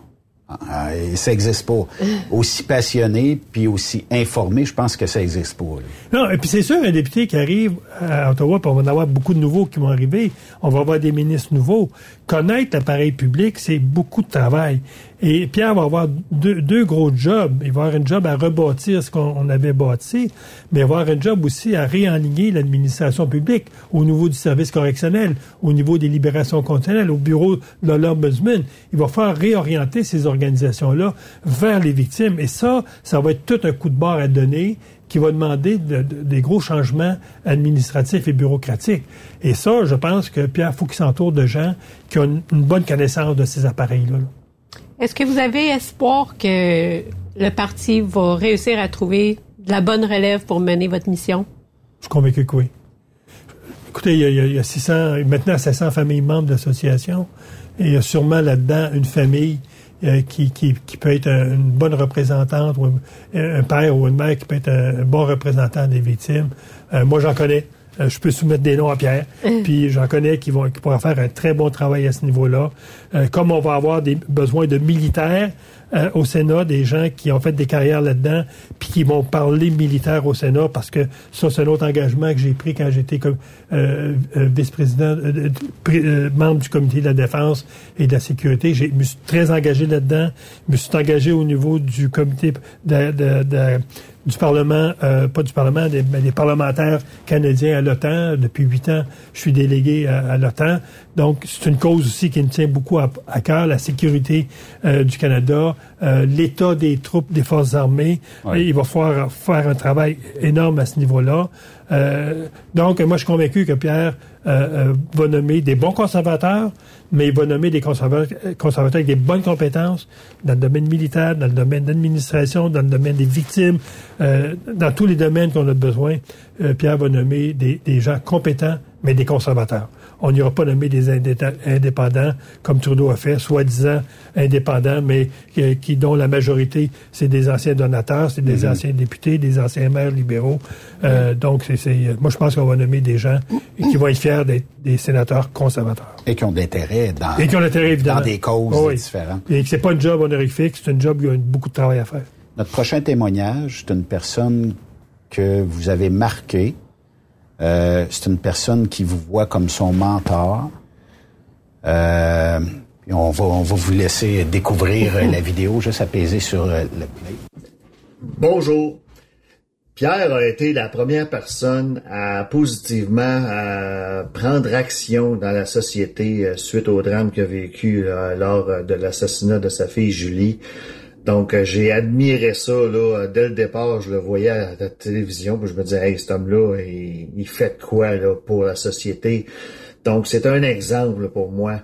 Ah, ça n'existe pas. Aussi passionné puis aussi informé, je pense que ça n'existe pas. Non, et puis c'est sûr, un député qui arrive à Ottawa, puis on va en avoir beaucoup de nouveaux qui vont arriver, on va avoir des ministres nouveaux. Connaître l'appareil public, c'est beaucoup de travail. Et Pierre va avoir deux, gros jobs. Il va avoir un job à rebâtir ce qu'on avait bâti, mais il va avoir un job aussi à réaligner l'administration publique au niveau du service correctionnel, au niveau des libérations conditionnelles, au bureau de l'Ombudsman. Il va faire réorienter ces organisations-là vers les victimes. Et ça, ça va être tout un coup de barre à donner qui va demander des gros changements administratifs et bureaucratiques. Et ça, je pense que Pierre, faut qu'il s'entoure de gens qui ont une, bonne connaissance de ces appareils-là. là est-ce que vous avez espoir que le parti va réussir à trouver de la bonne relève pour mener votre mission? Je suis convaincu que oui. Écoutez, il y a, 600, maintenant 700 familles membres de. Et il y a sûrement là-dedans une famille euh, qui, qui, peut être une bonne représentante, ou un, père ou une mère qui peut être un, bon représentant des victimes. Euh, moi, j'en connais. Euh, je peux soumettre des noms à Pierre. Mm. Puis j'en connais qui vont qui pourraient faire un très bon travail à ce niveau-là. Euh, comme on va avoir des besoins de militaires euh, au Sénat, des gens qui ont fait des carrières là-dedans, puis qui vont parler militaire au Sénat, parce que ça, c'est un autre engagement que j'ai pris quand j'étais comme vice-président, membre du comité de la défense et de la sécurité. Je me suis très engagé là-dedans. Je me suis engagé au niveau du comité de, de du Parlement, euh, pas du Parlement, des, des parlementaires canadiens à l'OTAN. Depuis huit ans, je suis délégué à, à l'OTAN. Donc, c'est une cause aussi qui me tient beaucoup à, à cœur, la sécurité euh, du Canada, euh, l'état des troupes des forces armées. Ouais. Et il va falloir faire un travail énorme à ce niveau-là. Donc, moi, je suis convaincu que Pierre va nommer des bons conservateurs, mais il va nommer des conservateurs, conservateurs avec des bonnes compétences dans le domaine militaire, dans le domaine d'administration, dans le domaine des victimes, euh, dans tous les domaines qu'on a besoin. Euh, Pierre va nommer des, des gens compétents, mais des conservateurs. On n'ira pas nommer des indé- indépendants comme Trudeau a fait, soi-disant indépendants, mais qui, qui- dont la majorité, c'est des anciens donateurs, c'est des Mhm. anciens députés, des anciens maires libéraux. Euh, donc, c'est, moi, je pense qu'on va nommer des gens qui vont être fiers d'être des sénateurs conservateurs. Et qui ont de l'intérêt dans, Et qui ont dans des causes Oh oui. différentes. Et que c'est pas une job honorifique, c'est une job où il y a beaucoup de travail à faire. Notre prochain témoignage, c'est une personne que vous avez marquée. Euh, c'est une personne qui vous voit comme son mentor. Euh, on, va, on va vous laisser découvrir euh, la vidéo, juste apaiser sur euh, le play. Bonjour. Pierre a été la première personne à positivement à prendre action dans la société suite au drame qu'il a vécu lors de l'assassinat de sa fille Julie. Donc euh, j'ai admiré ça là dès le départ, je le voyais à la télévision, puis je me disais hey cet homme-là, il, il fait quoi là pour la société? Donc c'est un exemple pour moi.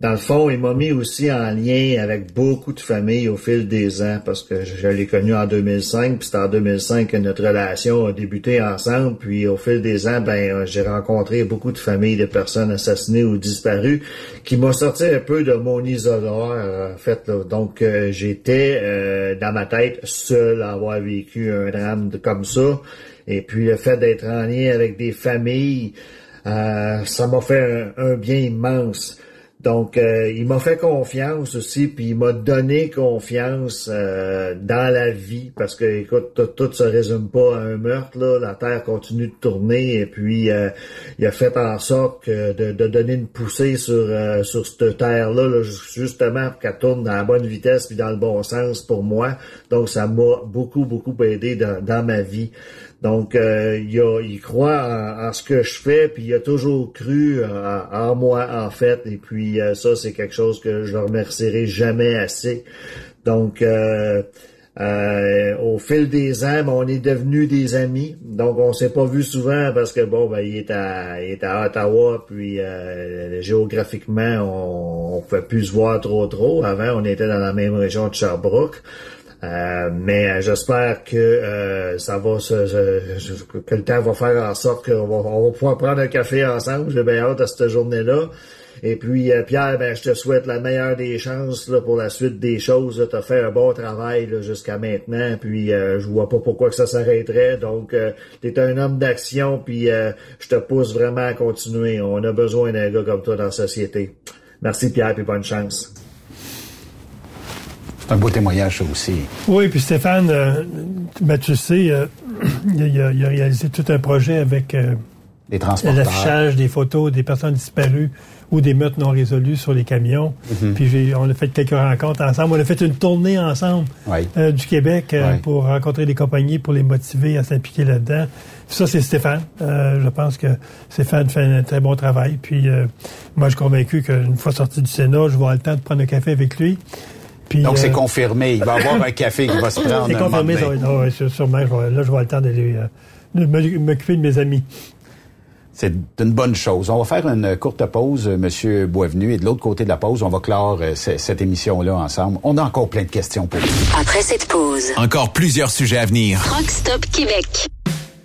Dans le fond, il m'a mis aussi en lien avec beaucoup de familles au fil des ans parce que je, l'ai connu en 2005, puis c'est en 2005 que notre relation a débuté ensemble, puis au fil des ans, ben euh, j'ai rencontré beaucoup de familles de personnes assassinées ou disparues qui m'ont sorti un peu de mon isoloir en fait. là. Donc euh, j'étais euh, dans ma tête seul à avoir vécu un drame comme ça. Et puis le fait d'être en lien avec des familles, ça m'a fait un bien immense. Donc, euh, il m'a fait confiance aussi, puis il m'a donné confiance euh, dans la vie, parce que, écoute, tout, tout se résume pas à un meurtre. La Terre continue de tourner, et puis euh, il a fait en sorte que de, de donner une poussée sur sur cette Terre-là, là, justement, pour qu'elle tourne dans la bonne vitesse puis dans le bon sens pour moi. Donc, ça m'a beaucoup, beaucoup aidé dans ma vie. Donc, euh, il, a- il croit en, en ce que je fais, puis il a toujours cru en, en moi, en fait. Et puis, euh, ça, c'est quelque chose que je ne remercierai jamais assez. Donc, euh, euh, au fil des ans, ben, on est devenus des amis. Donc, on s'est pas vu souvent parce que, bon, ben, il est à, il est à Ottawa, puis euh, géographiquement, on ne pouvait plus se voir trop, trop. Avant, on était dans la même région de Sherbrooke. Euh, mais euh, j'espère que euh, ça va se, que le temps va faire en sorte qu'on va, on va pouvoir prendre un café ensemble. J'ai bien hâte à cette journée-là. Et puis euh, Pierre, ben, je te souhaite la meilleure des chances là, pour la suite des choses. Tu as fait un bon travail jusqu'à maintenant. Puis euh, je vois pas pourquoi que ça s'arrêterait. Donc tu es un homme d'action. Puis euh, je te pousse vraiment à continuer. On a besoin d'un gars comme toi dans la société. Merci Pierre, puis bonne chance. C'est un beau témoignage, ça aussi. Oui, puis Stéphane, euh, ben, tu sais, euh, il, a, il réalisé tout un projet avec euh, l'affichage des photos des personnes disparues ou des meurtres non résolus sur les camions. Mhm. Puis on a fait quelques rencontres ensemble. On a fait une tournée ensemble Oui. euh, du Québec euh, pour rencontrer des compagnies, pour les motiver à s'impliquer là-dedans. Ça, c'est Stéphane. Euh, je pense que Stéphane fait un très bon travail. Puis moi, je suis convaincu qu'une fois sorti du Sénat, je vais avoir le temps de prendre un café avec lui. Puis, Donc, c'est euh, confirmé. Il va y avoir un café qui va se prendre. c'est un confirmé, ça va être- sûr- sûrement. je vais- là, je vais avoir le temps d'aller euh, m'occuper de mes amis. C'est une bonne chose. On va faire une courte pause, euh, Monsieur Boisvenu, et de l'autre côté de la pause, on va clore euh, ce- cette émission-là ensemble. On a encore plein de questions pour vous. Après cette pause, Encore plusieurs sujets à venir. Truck Stop Québec.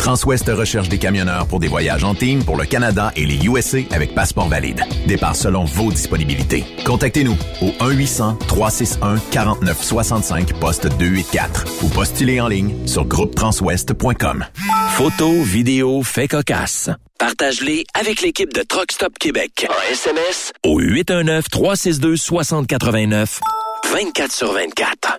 Transwest recherche des camionneurs pour des voyages en team pour le Canada et les USA avec passeport valide. Départ selon vos disponibilités. Contactez-nous au 1-800-361-4965 poste 284 ou postulez en ligne sur groupetranswest.com. Photos, vidéos, faits cocasse. Partage-les avec l'équipe de Truck Stop Québec. En SMS au 819-362-6089. 24 sur 24.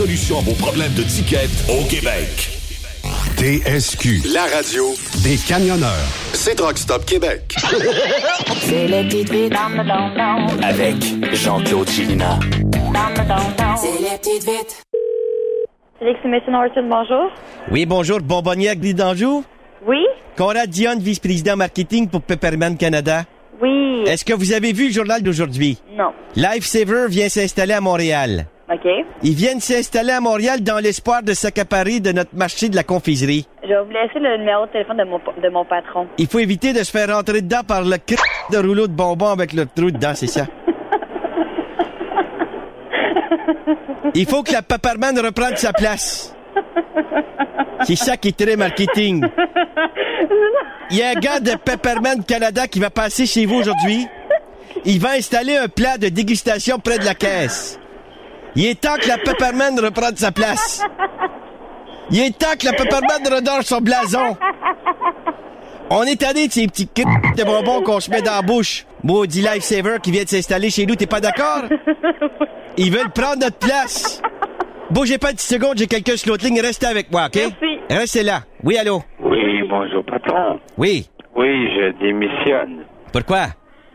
à vos problèmes de ticket au Québec. TSQ, la radio des camionneurs. C'est Truck Stop Québec. C'est le petit vite dans le don Avec Jean-Claude Chilina. C'est vites. Félix Mason Horton, bonjour. Oui, bonjour. Bonbonnière Guy d'Anjou. Oui? Conrad Dion, vice-président marketing pour Pepperman Canada. Oui. Est-ce que vous avez vu le journal d'aujourd'hui? Non. Lifesaver vient s'installer à Montréal. OK. Ils viennent s'installer à Montréal dans l'espoir de s'accaparer de notre marché de la confiserie. Je vais vous laisser le numéro de téléphone de mon, de mon patron. Il faut éviter de se faire rentrer dedans par le c... de rouleau de bonbons avec le trou dedans, c'est ça. Il faut que la Pepperman reprenne sa place. C'est ça qui est très marketing. Il y a un gars de Pepperman Canada qui va passer chez vous aujourd'hui. Il va installer un plat de dégustation près de la caisse. Il est temps que la Pepperman reprenne sa place. Il est temps que la Pepperman redore son blason. On est allé de ces petits c... de bonbons qu'on se met dans la bouche. Maudit Lifesaver qui vient de s'installer chez nous, t'es pas d'accord? Ils veulent prendre notre place. Bougez pas une petite seconde, j'ai quelqu'un sur l'autre ligne, restez avec moi, OK? Merci. Restez là. Oui, allô? Oui, bonjour, patron. Oui. Oui, je démissionne. Pourquoi?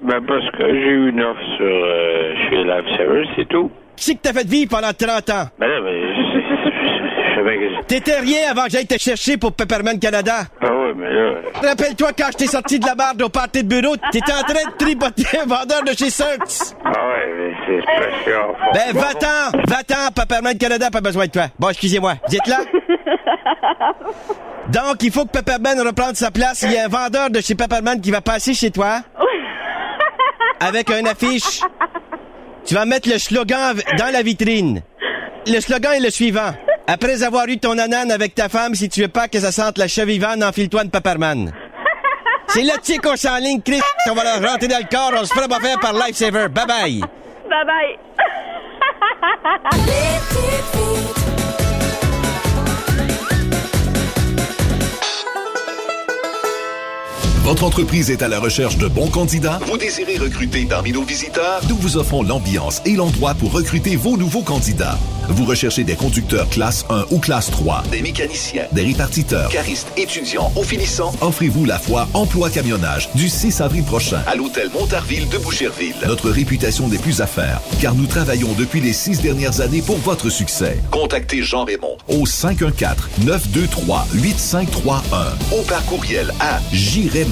Ben, parce que j'ai eu une offre sur, euh, chez Lifesaver, c'est tout. Qui c'est que t'as fait vivre pendant 30 ans? Ben là, ben, je, je savais que... T'étais rien avant que j'aille te chercher pour Pepperman Canada. Ah ouais, mais là... Rappelle-toi quand je t'ai sorti de la barre au party de bureau, t'étais en train de tripoter un vendeur de chez Search. Ah ouais, mais c'est spécial. Ben, va-t'en! Va-t'en! Pepperman Canada pas besoin de toi. Bon, excusez-moi. Vous êtes là? Donc, il faut que Pepperman reprenne sa place. Il y a un vendeur de chez Pepperman qui va passer chez toi. Avec un affiche. Tu vas mettre le slogan dans la vitrine. Le slogan est le suivant. Après avoir eu ton anane avec ta femme, si tu veux pas que ça sente la chevivane, enfile-toi une Pepperman. C'est là, tu sais qu'on s'enligne, Chris. On va leur rentrer dans le corps. On se fera pas faire par Lifesaver. Bye bye. Bye bye. Votre entreprise est à la recherche de bons candidats? Vous désirez recruter parmi nos visiteurs? Nous vous offrons l'ambiance et l'endroit pour recruter vos nouveaux candidats. Vous recherchez des conducteurs classe 1 ou classe 3, des mécaniciens, des répartiteurs, caristes, étudiants ou finissants? Offrez-vous la foire Emploi Camionnage du 6 avril prochain à l'hôtel Montarville de Boucherville. Notre réputation n'est plus à faire, car nous travaillons depuis les six dernières années pour votre succès. Contactez Jean Raymond au 514-923-8531 ou par courriel à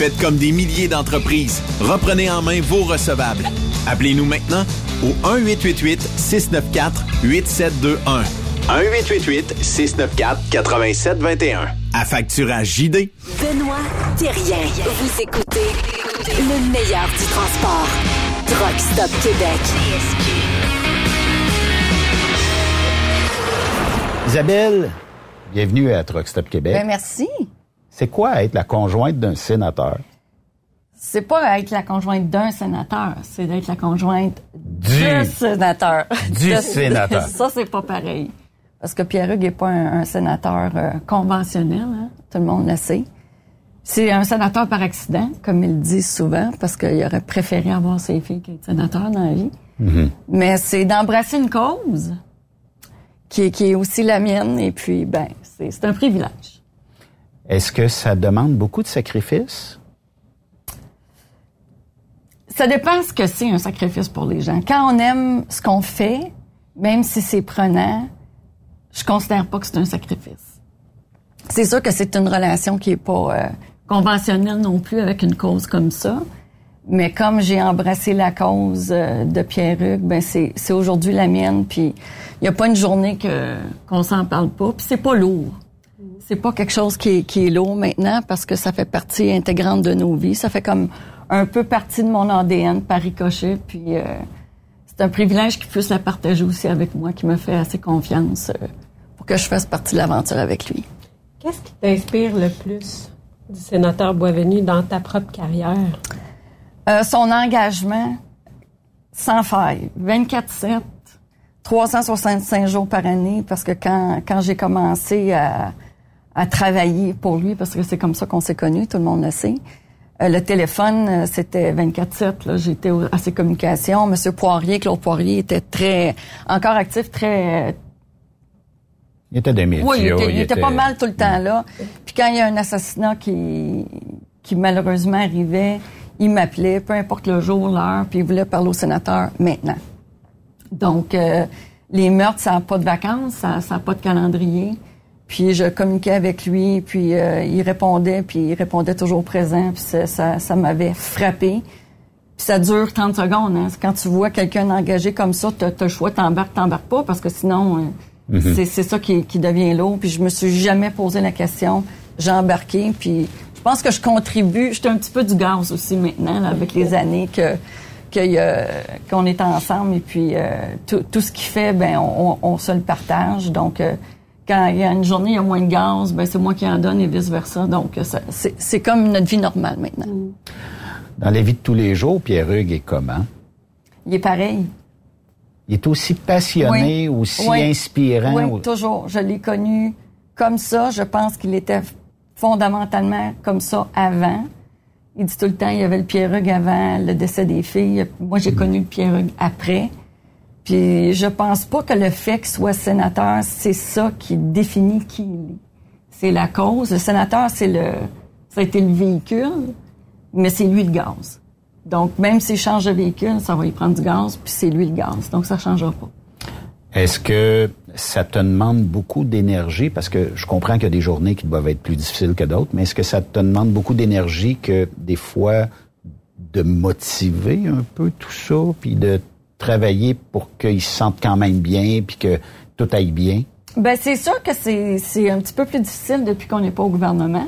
Faites comme des milliers d'entreprises. Reprenez en main vos recevables. Appelez-nous maintenant au 1-888-694-8721. 1-888-694-8721. Affacturage JD. Benoît Thérien. Vous écoutez le meilleur du transport. Truck Stop Québec. Isabelle, bienvenue à Truck Stop Québec. Ben, merci. C'est quoi être la conjointe d'un sénateur? C'est pas être la conjointe d'un sénateur, c'est d'être la conjointe du, sénateur. Du sénateur. Ça, c'est pas pareil. Parce que Pierre-Hugues n'est pas un, un sénateur euh, conventionnel, hein, tout le monde le sait. C'est un sénateur par accident, comme il dit souvent, parce qu'il aurait préféré avoir ses filles qu'être sénateur dans la vie. Mais c'est d'embrasser une cause qui est, qui est aussi la mienne, et puis, ben, c'est un privilège. Est-ce que ça demande beaucoup de sacrifices? Ça dépend ce que c'est un sacrifice pour les gens. Quand on aime ce qu'on fait, même si c'est prenant, je considère pas que c'est un sacrifice. C'est sûr que c'est une relation qui est pas euh, conventionnelle non plus avec une cause comme ça. Mais comme j'ai embrassé la cause euh, de Pierre-Hugues, ben c'est, c'est aujourd'hui la mienne. Puis il y a pas une journée que qu'on s'en parle pas. Puis c'est pas lourd. C'est pas quelque chose qui est, qui est lourd maintenant parce que ça fait partie intégrante de nos vies. Ça fait comme un peu partie de mon ADN par ricochet. Puis euh, c'est un privilège qu'il puisse la partager aussi avec moi, qui me fait assez confiance euh, pour que je fasse partie de l'aventure avec lui. Qu'est-ce qui t'inspire le plus du sénateur Boisvenu dans ta propre carrière? Euh, son engagement sans faille, 24-7, 365 jours par année, parce que quand, quand j'ai commencé à, à travailler pour lui, parce que c'est comme ça qu'on s'est connus, tout le monde le sait, euh, le téléphone, euh, c'était 24-7. là. J'étais à ses communications. Monsieur Poirier, Claude Poirier, était très, encore actif, très, Il était des médias. oui, il était, il était pas mal tout le temps là. Puis quand il y a un assassinat qui, qui malheureusement arrivait, il m'appelait, peu importe le jour, l'heure, puis il voulait parler au sénateur maintenant. Donc, euh, les meurtres, ça n'a pas de vacances, ça n'a pas de calendrier. Puis je communiquais avec lui, puis euh, il répondait, puis il répondait toujours présent, puis ça, ça, ça m'avait frappé. Puis ça dure 30 secondes. Hein. Quand tu vois quelqu'un engagé comme ça, tu as, le choix, t'embarques, t'embarques pas, parce que sinon, euh, Mhm. c'est, ça qui, qui devient lourd. Puis je me suis jamais posé la question. J'ai embarqué, puis je pense que je contribue. J'étais un petit peu du gaz aussi maintenant, là, avec les années que a- qu'on est ensemble. Et puis euh, tout, tout ce qu'il fait, ben on, on- on se le partage. Donc euh, quand il y a une journée, il y a moins de gaz, ben c'est moi qui en donne et vice versa. Donc c'est, comme notre vie normale maintenant. Dans la vie de tous les jours, Pierre-Hugues est comment? Il est pareil. Il est aussi passionné, Oui. aussi Oui. inspirant. Oui, toujours. Je l'ai connu comme ça. Je pense qu'il était fondamentalement comme ça avant. Il dit tout le temps, il y avait le Pierre-Hugues avant le décès des filles. Moi, j'ai connu le Pierre-Hugues après. Je pense pas que le fait qu'il soit sénateur, c'est ça qui définit qui il est. C'est la cause. Le sénateur, c'est le, ça le véhicule, mais c'est lui le gaz. Donc, même s'il change de véhicule, ça va y prendre du gaz, puis c'est lui le gaz. Donc, ça changera pas. Est-ce que ça te demande beaucoup d'énergie? Parce que je comprends qu'il y a des journées qui doivent être plus difficiles que d'autres, mais est-ce que ça te demande beaucoup d'énergie que des fois de motiver un peu tout ça, puis de travailler pour qu'ils se sentent quand même bien, puis que tout aille bien? Ben c'est sûr que c'est un petit peu plus difficile depuis qu'on n'est pas au gouvernement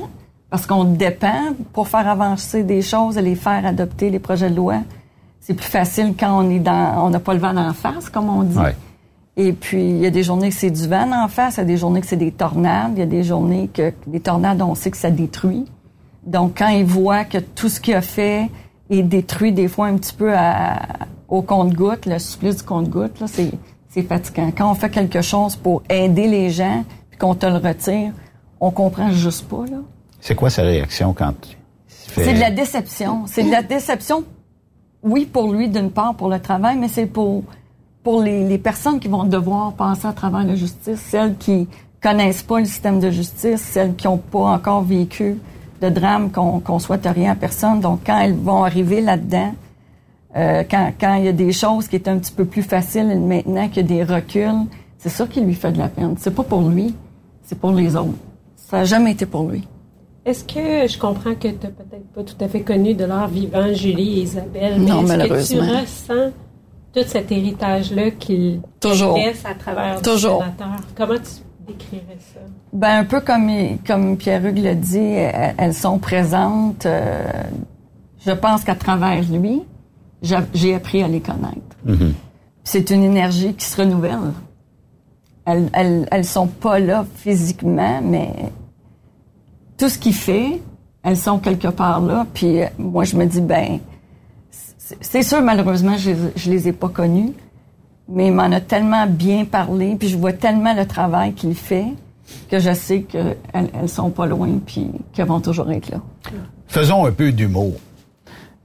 parce qu'on dépend pour faire avancer des choses et les faire adopter les projets de loi. C'est plus facile quand on est dans, on n'a pas le vent en face, comme on dit. Ouais. Et puis, il y a des journées que c'est du vent en face, il y a des journées que c'est des tornades, il y a des journées que les tornades, on sait que ça détruit. Donc, quand il voit que tout ce qu'il a fait est détruit des fois un petit peu à- au compte-goutte, le supplice du compte-goutte, là, c'est, c'est fatigant. Quand on fait quelque chose pour aider les gens, puis qu'on te le retire, on comprend juste pas, là. C'est quoi sa réaction quand fait... C'est de la déception. C'est de la déception, oui, pour lui, d'une part, pour le travail, mais c'est pour, pour les, les personnes qui vont devoir passer à travers la justice, celles qui connaissent pas le système de justice, celles qui n'ont pas encore vécu de drame qu'on qu'on souhaite rien à personne. Donc, quand elles vont arriver là-dedans, euh, quand, quand il y a des choses qui étaient un petit peu plus faciles maintenant qu'il y a des reculs, c'est ça qui lui fait de la peine. C'est pas pour lui, c'est pour les autres. Ça n'a jamais été pour lui. Est-ce que je comprends que tu n'as peut-être pas tout à fait connu de leur vivant, Julie et Isabelle, mais Non, est-ce que tu ressens tout cet héritage-là qu'ils Toujours. laissent à travers Toujours. Comment tu décrirais ça? Ben un peu comme comme Pierre-Hugues l'a dit, elles, sont présentes. euh, je pense qu'à travers lui, j'ai appris à les connaître. Mhm. C'est une énergie qui se renouvelle. Elles, elles, elles sont pas là physiquement, mais tout ce qu'il fait, elles sont quelque part là. Puis euh, moi, je me dis ben, c'est sûr malheureusement, je, je les ai pas connus, mais il m'en a tellement bien parlé, puis je vois tellement le travail qu'il fait que je sais qu'elles elles sont pas loin, puis qu'elles vont toujours être là. Faisons un peu d'humour.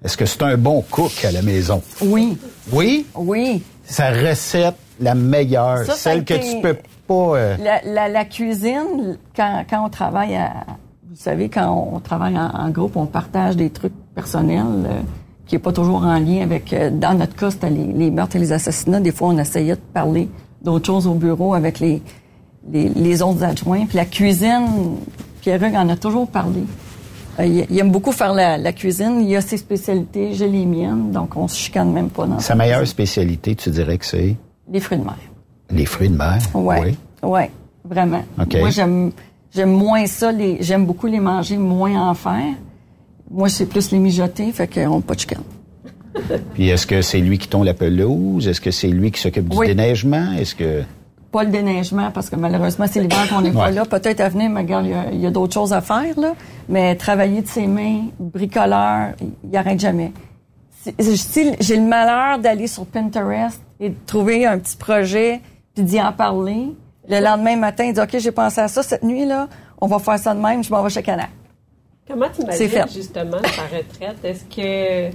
Est-ce que c'est un bon cook à la maison? Oui. Oui? Oui. Sa recette, la meilleure, Ça, ça a celle que tu peux pas... euh, La, la- la cuisine, quand, quand on travaille à... Vous savez, quand on travaille en, en groupe, on partage des trucs personnels euh, qui est pas toujours en lien avec... euh, dans notre cas, c'était les, les meurtres et les assassinats. Des fois, on essayait de parler d'autres choses au bureau avec les, les, les autres adjoints. Puis la cuisine, Pierre-Hugues en a toujours parlé. Euh, il, il aime beaucoup faire la, la cuisine. Il a ses spécialités, j'ai les miennes. Donc, on se chicane même pas dans Sa meilleure spécialité, tu dirais que c'est? Les fruits de mer. les fruits de mer? Ouais. Oui. Ouais, vraiment. Moi, j'aime, j'aime moins ça. Les, j'aime beaucoup les manger, moins en faire. Moi, c'est plus les mijoter, fait qu'on pas de chicane. Puis est-ce que c'est lui qui tombe la pelouse? Est-ce que c'est lui qui s'occupe du Oui. déneigement? Est-ce que... Pas le déneigement, parce que malheureusement, c'est l'hiver qu'on n'est pas là. Peut-être à venir, mais regarde, il y a- il y a, d'autres choses à faire, là. Mais travailler de ses mains, bricoleur, il arrête jamais. Si, si j'ai le malheur d'aller sur Pinterest et de trouver un petit projet, puis d'y en parler, le lendemain matin, il dit, OK, j'ai pensé à ça cette nuit, là. On va faire ça de même, je m'en vais chez Canal. Comment tu imagines fait. justement sa retraite? Est-ce que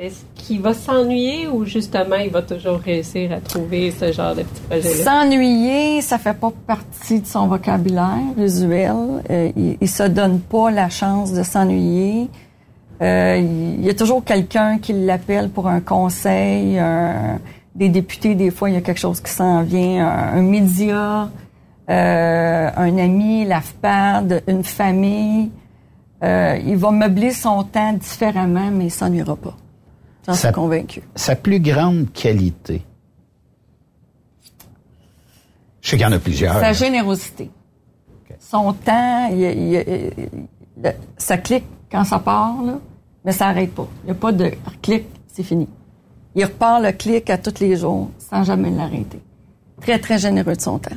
est-ce qu'il va s'ennuyer ou justement il va toujours réussir à trouver ce genre de petits projets-là? S'ennuyer, ça fait pas partie de son vocabulaire usuel. Euh, il, il se donne pas la chance de s'ennuyer. Euh, il y a toujours quelqu'un qui l'appelle pour un conseil. un- des députés, des fois, il y a quelque chose qui s'en vient. Un, un média, euh, un ami, l'AFPAD, une famille. Euh, il va meubler son temps différemment, mais il s'ennuiera pas. J'en suis Sa- convaincu. Sa plus grande qualité? Je sais qu'il y en a plusieurs. Sa générosité. Son temps, il, il- il- le- ça clique quand ça part, là, mais ça n'arrête pas. Il n'y a pas de clic, c'est fini. Il repart le clic à tous les jours sans jamais l'arrêter. Très, très généreux de son temps.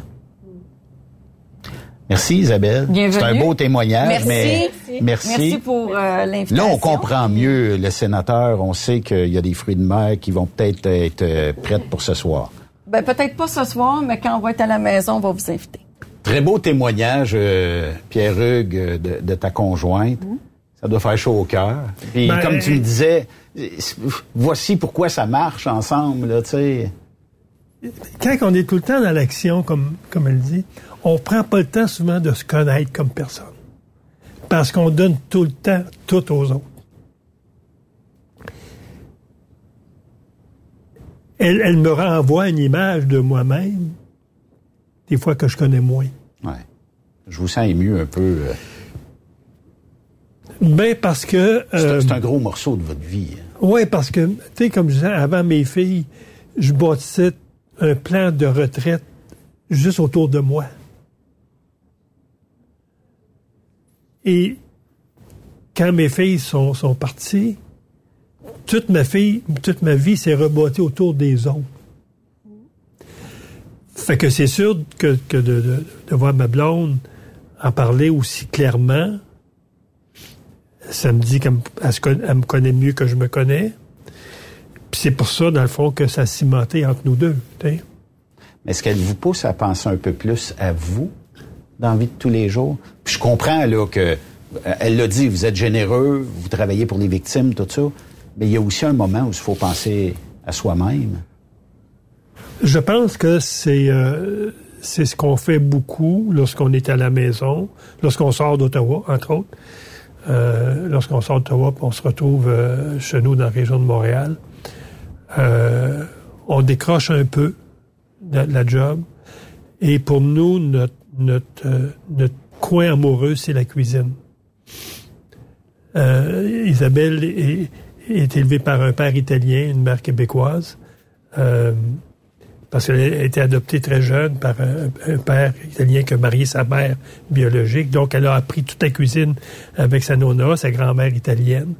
Merci Isabelle. Bienvenue. C'est un beau témoignage, Merci. mais Merci. merci. pour euh, l'invitation. Là, on comprend mieux le sénateur. On sait qu'il y a des fruits de mer qui vont peut-être être euh, prêtes pour ce soir. Ben, peut-être pas ce soir, mais quand on va être à la maison, on va vous inviter. Très beau témoignage, euh, Pierre-Hugues, euh, de, de ta conjointe. Ça doit faire chaud au cœur. Puis, Ben, comme tu me disais, voici pourquoi ça marche ensemble, là, tu sais. Quand on est tout le temps dans l'action, comme, comme elle dit, on prend pas le temps souvent de se connaître comme personne. Parce qu'on donne tout le temps tout aux autres. Elle, elle me renvoie une image de moi-même, des fois que je connais moins. Ouais. Je vous sens ému un peu. euh. Ben parce que... C'est un- euh, c'est un gros morceau de votre vie. hein. Oui, parce que, tu sais, comme je disais, avant mes filles, je bâtissais un plan de retraite juste autour de moi. Et quand mes filles sont, sont parties, toute ma fille, toute ma vie s'est rebâtie autour des autres. Fait que c'est sûr que, de, voir ma blonde en parler aussi clairement, ça me dit qu'elle me connaît mieux que je me connais. Puis c'est pour ça, dans le fond, que ça a cimenté entre nous deux. Mais est-ce qu'elle vous pousse à penser un peu plus à vous? Dans vie de tous les jours? Puis je comprends là que euh, elle l'a dit, vous êtes généreux, vous travaillez pour les victimes, tout ça. Mais il y a aussi un moment où il faut penser à soi-même. Je pense que c'est euh, ce qu'on fait beaucoup lorsqu'on est à la maison, lorsqu'on sort d'Ottawa, entre autres. Euh, lorsqu'on sort d'Ottawa, on se retrouve chez nous dans la région de Montréal. On décroche un peu de la job. Et pour nous, notre, notre, euh, notre coin amoureux, c'est la cuisine. Isabelle est, élevée par un père italien, une mère québécoise. Euh, parce qu'elle a été adoptée très jeune par un, père italien qui a marié sa mère biologique. Donc, elle a appris toute la cuisine avec sa nonna, sa grand-mère italienne.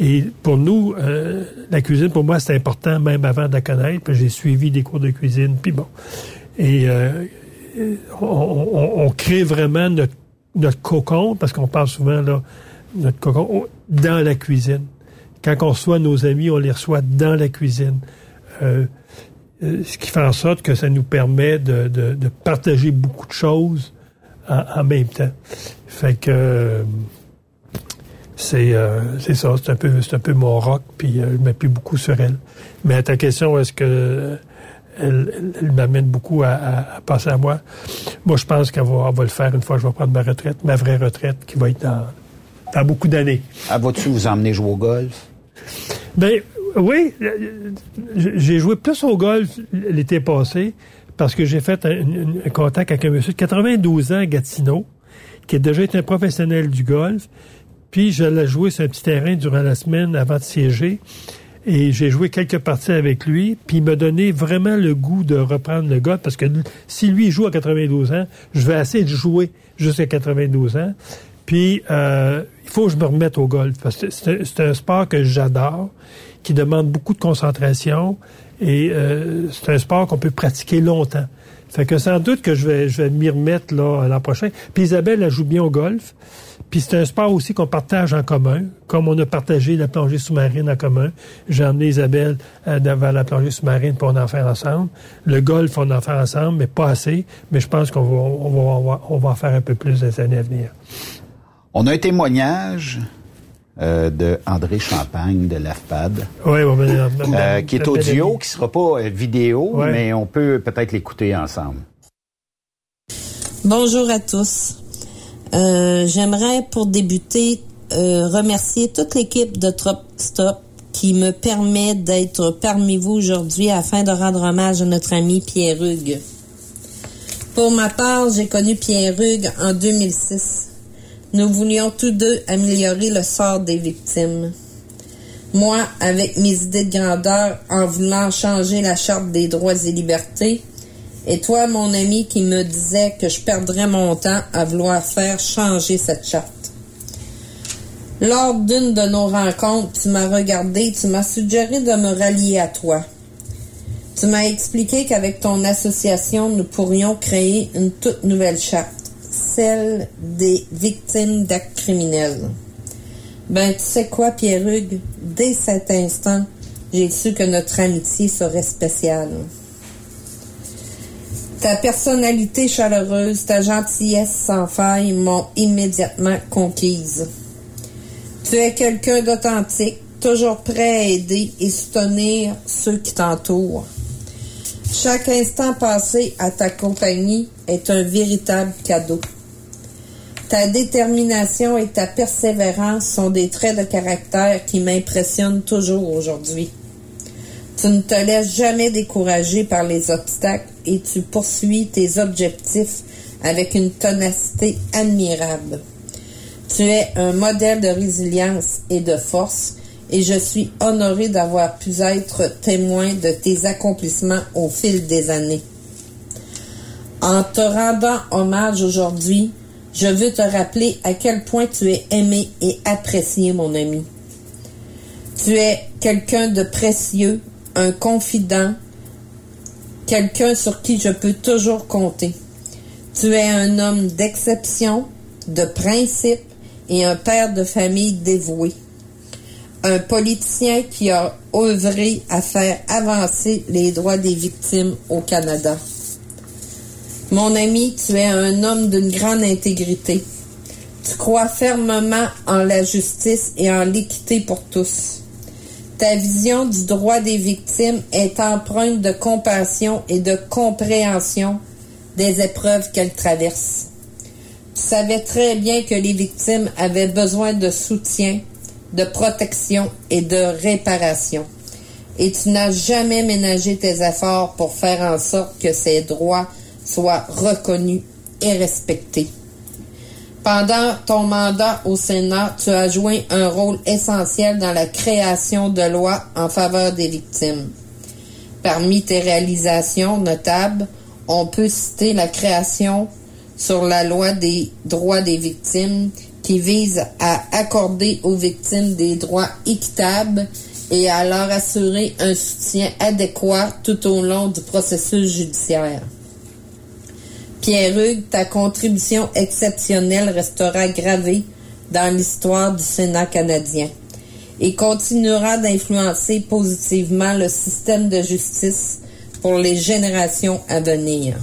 Et pour nous, euh, la cuisine, pour moi, c'est important, même avant de la connaître. J'ai suivi des cours de cuisine, puis bon. Et on, crée vraiment notre, cocon, parce qu'on parle souvent, là, notre cocon, dans la cuisine. Quand on reçoit nos amis, on les reçoit dans la cuisine. Euh, euh, ce qui fait en sorte que ça nous permet de, partager beaucoup de choses en, même temps. Fait que c'est euh, c'est ça, c'est un peu c'est un mon rock, puis je m'appuie beaucoup sur elle. Mais à ta question, est-ce que elle, elle, m'amène beaucoup à, à, passer à moi. Moi, je pense qu'elle va, va, le faire une fois que je vais prendre ma retraite, ma vraie retraite, qui va être dans, dans beaucoup d'années. Ah, vas-tu vous emmener jouer au golf? Ben, oui, j'ai joué plus au golf l'été passé parce que j'ai fait un, contact avec un monsieur de 92 ans à Gatineau qui a déjà été un professionnel du golf. Puis je l'ai joué sur un petit terrain durant la semaine avant de siéger. Et j'ai joué quelques parties avec lui, puis il m'a donné vraiment le goût de reprendre le golf, parce que si lui joue à 92 ans, je vais essayer de jouer jusqu'à 92 ans. Puis euh, il faut que je me remette au golf, parce que c'est un sport que j'adore qui demande beaucoup de concentration et euh, c'est un sport qu'on peut pratiquer longtemps. Fait que sans doute que je vais, je vais m'y remettre l'an prochain. Puis Isabelle, elle joue bien au golf. Puis c'est un sport aussi qu'on partage en commun, comme on a partagé la plongée sous-marine en commun. J'ai emmené Isabelle euh, vers la plongée sous-marine pour en faire ensemble. Le golf, on en fait ensemble, mais pas assez. Mais je pense qu'on va, on va, on va en faire un peu plus les années à venir. On a un témoignage euh, de André Champagne de l'AFPAD. Oui, euh, qui est audio, qui sera pas euh, vidéo, mais on peut peut-être l'écouter ensemble. Bonjour à tous. Euh, J'aimerais pour débuter euh, remercier toute l'équipe de Trop Stop qui me permet d'être parmi vous aujourd'hui afin de rendre hommage à notre ami Pierre Hugues. Pour ma part, j'ai connu Pierre Hugues en 2006 nous voulions tous deux améliorer le sort des victimes. Moi, avec mes idées de grandeur, en voulant changer la charte des droits et libertés, et toi, mon ami, qui me disait que je perdrais mon temps à vouloir faire changer cette charte. Lors d'une de nos rencontres, tu m'as regardé, tu m'as suggéré de me rallier à toi. Tu m'as expliqué qu'avec ton association, nous pourrions créer une toute nouvelle charte celle des victimes d'actes criminels. Ben, tu sais quoi, Pierre-Hugues? Dès cet instant, j'ai su que notre amitié serait spéciale. Ta personnalité chaleureuse, ta gentillesse sans faille m'ont immédiatement conquise. Tu es quelqu'un d'authentique, toujours prêt à aider et soutenir ceux qui t'entourent. Chaque instant passé à ta compagnie est un véritable cadeau. Ta détermination et ta persévérance sont des traits de caractère qui m'impressionnent toujours aujourd'hui. Tu ne te laisses jamais décourager par les obstacles et tu poursuis tes objectifs avec une tenacité admirable. Tu es un modèle de résilience et de force et je suis honoré d'avoir pu être témoin de tes accomplissements au fil des années. En te rendant hommage aujourd'hui, Je veux te rappeler à quel point tu es aimé et apprécié, mon ami. Tu es quelqu'un de précieux, un confident, quelqu'un sur qui je peux toujours compter. Tu es un homme d'exception, de principe et un père de famille dévoué. Un politicien qui a œuvré à faire avancer les droits des victimes au Canada. Mon ami, tu es un homme d'une grande intégrité. Tu crois fermement en la justice et en l'équité pour tous. Ta vision du droit des victimes est empreinte de compassion et de compréhension des épreuves qu'elles traversent. Tu savais très bien que les victimes avaient besoin de soutien, de protection et de réparation. Et tu n'as jamais ménagé tes efforts pour faire en sorte que ces droits soient reconnus et respectés. Pendant ton mandat au Sénat, tu as joué un rôle essentiel dans la création de lois en faveur des victimes. Parmi tes réalisations notables, on peut citer la création sur la loi des droits des victimes qui vise à accorder aux victimes des droits équitables et à leur assurer un soutien adéquat tout au long du processus judiciaire. Pierre-Hugues, ta contribution exceptionnelle restera gravée dans l'histoire du Sénat canadien et continuera d'influencer positivement le système de justice pour les générations à venir.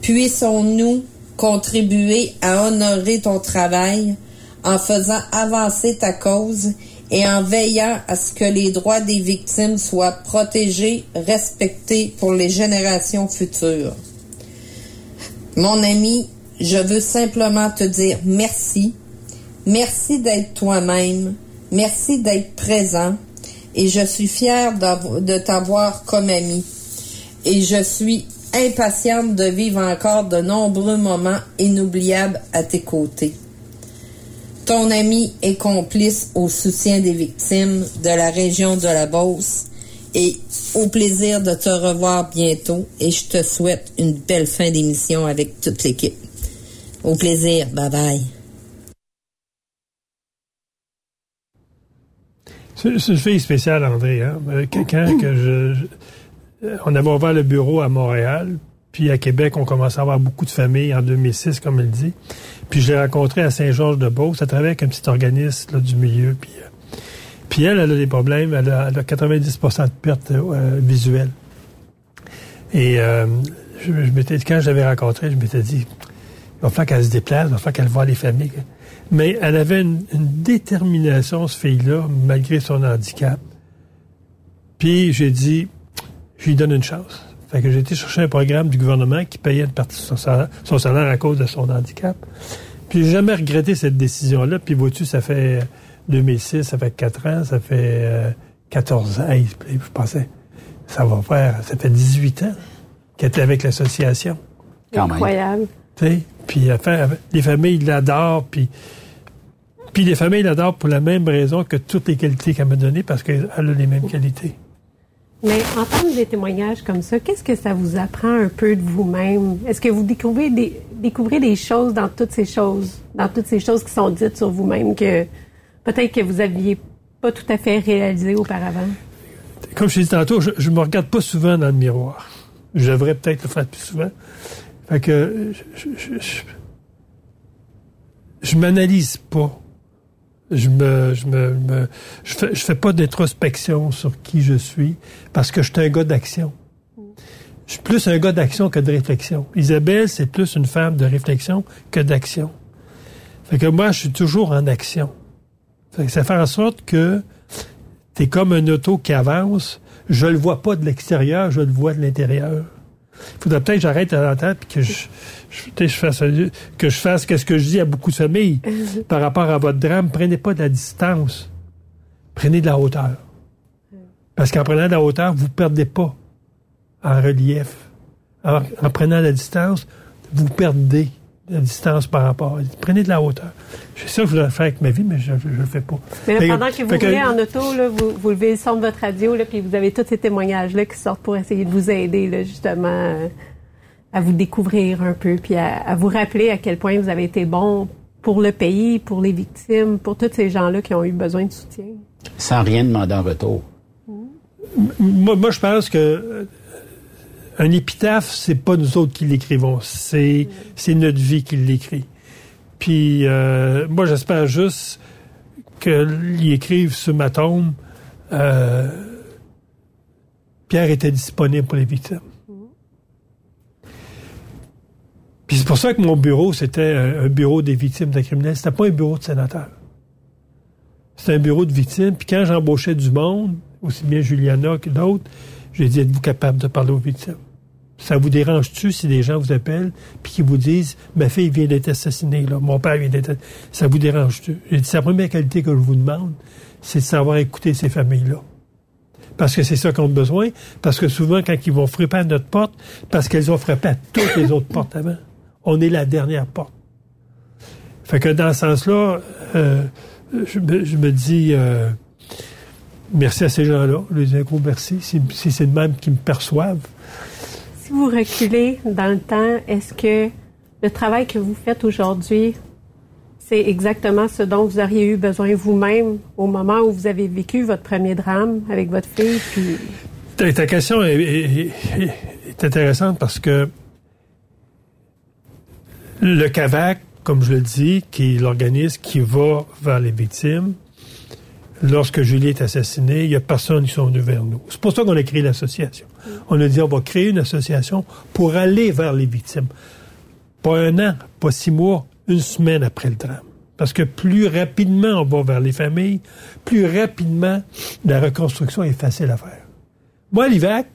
Puissons-nous contribuer à honorer ton travail en faisant avancer ta cause et en veillant à ce que les droits des victimes soient protégés, respectés pour les générations futures? Mon ami, je veux simplement te dire merci. Merci d'être toi-même. Merci d'être présent. Et je suis fière de t'avoir comme ami. Et je suis impatiente de vivre encore de nombreux moments inoubliables à tes côtés. Ton ami est complice au soutien des victimes de la région de la Beauce et au plaisir de te revoir bientôt et je te souhaite une belle fin d'émission avec toute l'équipe. Au plaisir, bye bye. C'est une fille spéciale, André. Hein? Euh, quelqu'un que On avait ouvert le bureau à Montréal, puis à Québec, on commençait à avoir beaucoup de familles en 2006, comme elle dit. Puis je l'ai rencontré à Saint-Georges-de-Beauce à travers un petit organisme là, du milieu. Puis, euh, puis elle, elle a des problèmes. Elle a, elle a 90% de perte euh, visuelle. Et euh, je, je quand je l'avais rencontrée, je m'étais dit, il va falloir qu'elle se déplace, il va falloir qu'elle voit les familles. Mais elle avait une, une détermination, ce fille-là, malgré son handicap. Puis j'ai dit, je lui donne une chance. Fait que j'ai été chercher un programme du gouvernement qui payait une partie de son salaire, son salaire à cause de son handicap. Puis j'ai jamais regretté cette décision-là. Puis vois-tu, ça fait 2006, ça fait 4 ans, ça fait euh, 14 ans. Hey, je pensais, ça va faire, ça fait 18 ans qu'elle était avec l'association. Incroyable. Tu sais, puis les familles l'adorent, puis puis les familles l'adorent pour la même raison que toutes les qualités qu'elle m'a données, parce qu'elle a les mêmes qualités. Mais entendre des témoignages comme ça, qu'est-ce que ça vous apprend un peu de vous-même? Est-ce que vous découvrez des, découvrez des choses dans toutes ces choses, dans toutes ces choses qui sont dites sur vous-même que peut-être que vous aviez pas tout à fait réalisé auparavant? Comme je t'ai dit tantôt, je, je me regarde pas souvent dans le miroir. Je devrais peut-être le faire plus souvent. Fait que je, je, je, je m'analyse pas. Je me, je me, je, fais, fais pas d'introspection sur qui je suis parce que je suis un gars d'action. Je suis plus un gars d'action que de réflexion. Isabelle, c'est plus une femme de réflexion que d'action. Fait que moi, je suis toujours en action. Fait que ça fait en sorte que t'es comme un auto qui avance. Je le vois pas de l'extérieur, je le vois de l'intérieur. Faudrait peut-être que j'arrête à l'entendre puis que je, je, je fasse, que je fasse qu'est-ce que je dis à beaucoup de familles par rapport à votre drame. Prenez pas de la distance. Prenez de la hauteur. Parce qu'en prenant de la hauteur, vous perdez pas en relief. En, en prenant de la distance, vous perdez de la distance par rapport. Prenez de la hauteur. C'est ça que je voudrais faire avec ma vie, mais je ne le fais pas. Mais pendant que vous roulez en auto, là, vous, vous levez le son de votre radio, là, puis vous avez tous ces témoignages-là qui sortent pour essayer de vous aider, là, justement, euh, à vous découvrir un peu, puis à, à vous rappeler à quel point vous avez été bon pour le pays, pour les victimes, pour tous ces gens-là qui ont eu besoin de soutien. Sans rien demander en retour. Moi, moi, je pense que euh, un épitaphe, c'est pas nous autres qui l'écrivons, c'est notre vie qui l'écrit. Puis euh, moi, j'espère juste qu'ils écrivent sur ma tombe. euh, Pierre était disponible pour les victimes. Puis c'est pour ça que mon bureau, c'était un un bureau des victimes de criminels. C'était pas un bureau de sénateur. C'était un bureau de victimes. Puis quand j'embauchais du monde, aussi bien Juliana que d'autres, j'ai dit, êtes-vous capable de parler aux victimes? Ça vous dérange-tu si des gens vous appellent puis qui vous disent, ma fille vient d'être assassinée, là, mon père vient d'être... Ça vous dérange-tu? La première qualité que je vous demande, c'est de savoir écouter ces familles-là. Parce que c'est ça qu'on a besoin. Parce que souvent, quand ils vont frapper à notre porte, parce qu'elles ont frappé à toutes les autres portes avant. On est la dernière porte. Fait que dans ce sens-là, euh, je, me, dis euh, merci à ces gens-là. Les gros merci. Si, si c'est de même qu'ils me perçoivent. Vous reculez dans le temps, est-ce que le travail que vous faites aujourd'hui, c'est exactement ce dont vous auriez eu besoin vous-même au moment où vous avez vécu votre premier drame avec votre fille? Ta, question est, est- est- est intéressante parce que le CAVAC, comme je le dis, qui est l'organisme qui va vers les victimes, lorsque Julie est assassinée, il n'y a personne qui sont venus vers nous. C'est pour ça qu'on a créé l'association. On a dit on va créer une association pour aller vers les victimes. Pas un an, pas six mois, une semaine après le drame. Parce que plus rapidement on va vers les familles, plus rapidement la reconstruction est facile à faire. Moi, l'IVAC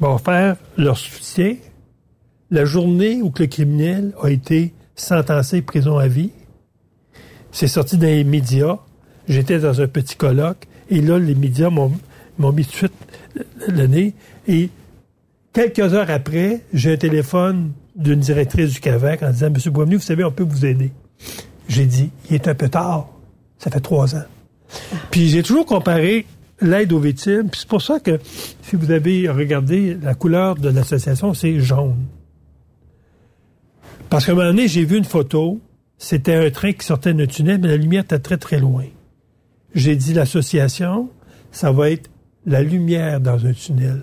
va faire leur soutien la journée où le criminel a été sentencé prison à vie. C'est sorti dans les médias. J'étais dans un petit colloque et là, les médias m'ont m'ont mis tout de suite le nez. Et quelques heures après, j'ai un téléphone d'une directrice du CAVAC en disant, Monsieur Boisvenu, vous savez, on peut vous aider. J'ai dit, il est un peu tard. Ça fait trois ans. Puis j'ai toujours comparé l'aide aux victimes. Puis c'est pour ça que, si vous avez regardé, la couleur de l'association, c'est jaune. Parce qu'à un moment donné, j'ai vu une photo. C'était un train qui sortait d'un tunnel, mais la lumière était très, très loin. J'ai dit, l'association, ça va être la lumière dans un tunnel.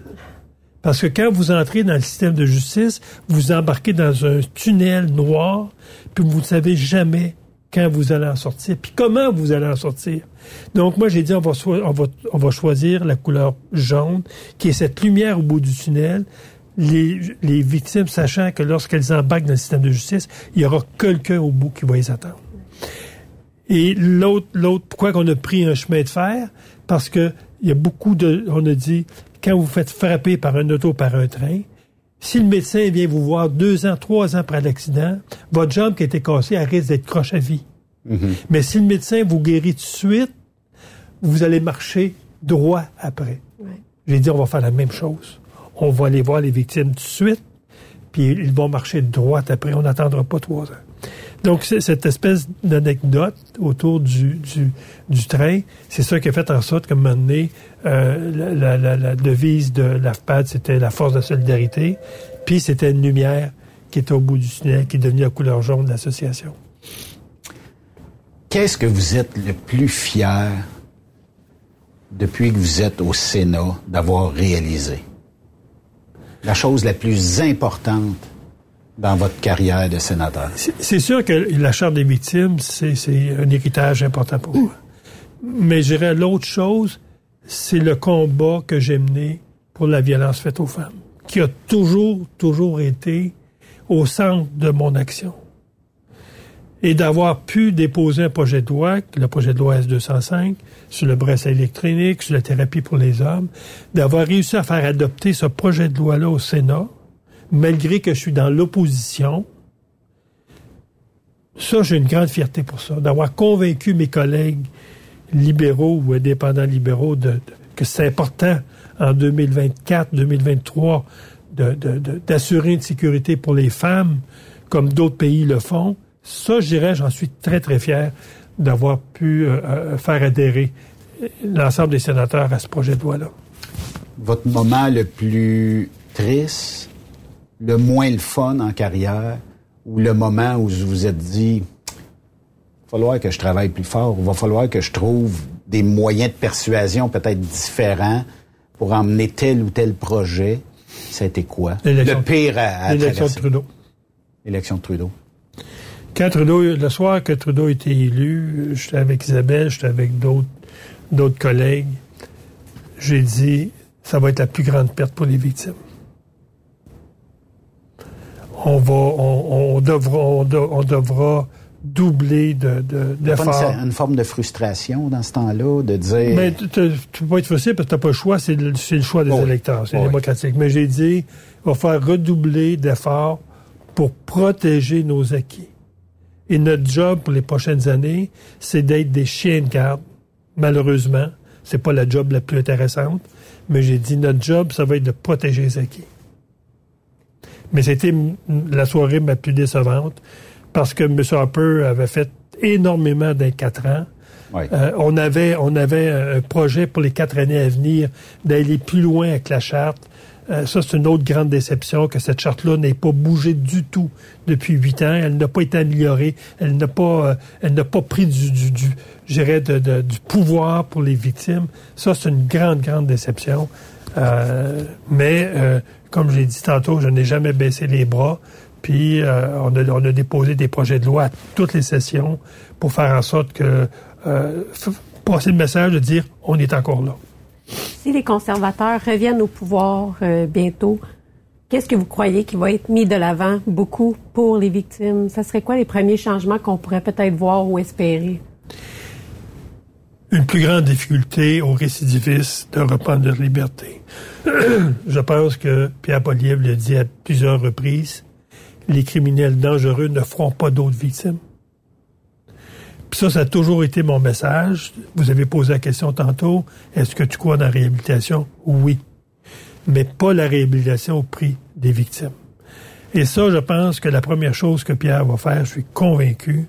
Parce que quand vous entrez dans le système de justice, vous embarquez dans un tunnel noir, puis vous ne savez jamais quand vous allez en sortir, puis comment vous allez en sortir. Donc moi, j'ai dit, on va, choisir la couleur jaune, qui est cette lumière au bout du tunnel. Les, les victimes sachant que lorsqu'elles embarquent dans le système de justice, il y aura quelqu'un au bout qui va les attendre. Et l'autre, l'autre, pourquoi qu'on a pris un chemin de fer? Parce que il y a beaucoup de, on a dit, quand vous faites frapper par un auto, par un train, si le médecin vient vous voir deux ans, trois ans après l'accident, votre jambe qui a été cassée, elle risque d'être croche à vie. Mais si le médecin vous guérit tout de suite, vous allez marcher droit après. J'ai dit, on va faire la même chose. On va aller voir les victimes tout de suite, puis ils vont marcher droit après. On n'attendra pas trois ans. Donc, cette espèce d'anecdote autour du, train, c'est ça qui a fait en sorte qu'à un moment donné, euh, la, la- la- la devise de l'AFPAD, c'était la force de solidarité, puis c'était une lumière qui était au bout du tunnel, qui est devenue la couleur jaune de l'association. Qu'est-ce que vous êtes le plus fier depuis que vous êtes au Sénat d'avoir réalisé? La chose la plus importante dans votre carrière de sénateur? C'est- sûr que la Charte des victimes, c'est c'est un héritage important pour moi. Mais je dirais l'autre chose, c'est le combat que j'ai mené pour la violence faite aux femmes, qui a toujours, toujours été au centre de mon action. Et d'avoir pu déposer un projet de loi, le projet de loi S205, sur le bracelet électronique, sur la thérapie pour les hommes, d'avoir réussi à faire adopter ce projet de loi-là au Sénat, malgré que je suis dans l'opposition, ça, j'ai une grande fierté pour ça, d'avoir convaincu mes collègues libéraux ou indépendants libéraux de, que c'est important en 2024, 2023 de- de- de- d'assurer une sécurité pour les femmes, comme d'autres pays le font. Ça, je dirais, j'en suis très, très fier d'avoir pu euh, euh, faire adhérer l'ensemble des sénateurs à ce projet de loi-là. Votre moment le plus triste, le moins le fun en carrière ou le moment où vous vous êtes dit, il va falloir que je travaille plus fort, il va falloir que je trouve des moyens de persuasion peut-être différents pour emmener tel ou tel projet? Ça a été quoi? Le pire à, à L'élection de. Trudeau. L'élection de Trudeau. Quand Trudeau, le soir que Trudeau a été élu, j'étais avec Isabelle, j'étais avec d'autres, d'autres collègues. J'ai dit, ça va être la plus grande perte pour les victimes. On va, on, on devra, on, de- on devra doubler de, de, d'efforts. une, une forme de frustration dans ce temps-là, de dire... Mais tu peux pas être frustré parce que tu pas le choix, c'est le, c'est le choix des Oui. électeurs, c'est Oui. démocratique. Mais j'ai dit, il va falloir redoubler d'efforts pour protéger nos acquis. Et notre job pour les prochaines années, c'est d'être des chiens de garde. Malheureusement, c'est pas la job la plus intéressante, mais j'ai dit notre job, ça va être de protéger les acquis. Mais c'était la soirée ma plus décevante parce que M. Harper avait fait énormément dans quatre ans. Euh, on avait on avait un projet pour les quatre années à venir d'aller plus loin avec la charte. Euh, ça, c'est une autre grande déception que cette charte-là n'ait pas bougé du tout depuis huit ans. Elle n'a pas été améliorée. Elle n'a pas, euh, elle n'a pas pris du, du, du je dirais, de- de- du pouvoir pour les victimes. Ça, c'est une grande, grande déception. Euh, mais, euh, comme j'ai dit tantôt, je n'ai jamais baissé les bras. Puis, euh, on, a, on a déposé des projets de loi à toutes les sessions pour faire en sorte que euh, passer le message de dire on est encore là. Si les conservateurs reviennent au pouvoir euh, bientôt, qu'est-ce que vous croyez qui va être mis de l'avant beaucoup pour les victimes? Ça serait quoi les premiers changements qu'on pourrait peut-être voir ou espérer? Une plus grande difficulté aux récidivistes de reprendre leur liberté. Je pense que Pierre Poliev l'a dit à plusieurs reprises, les criminels dangereux ne feront pas d'autres victimes. Puis ça, ça a toujours été mon message. Vous avez posé la question tantôt, est-ce que tu crois dans la réhabilitation? Oui. Mais pas la réhabilitation au prix des victimes. Et ça, je pense que la première chose que Pierre va faire, je suis convaincu,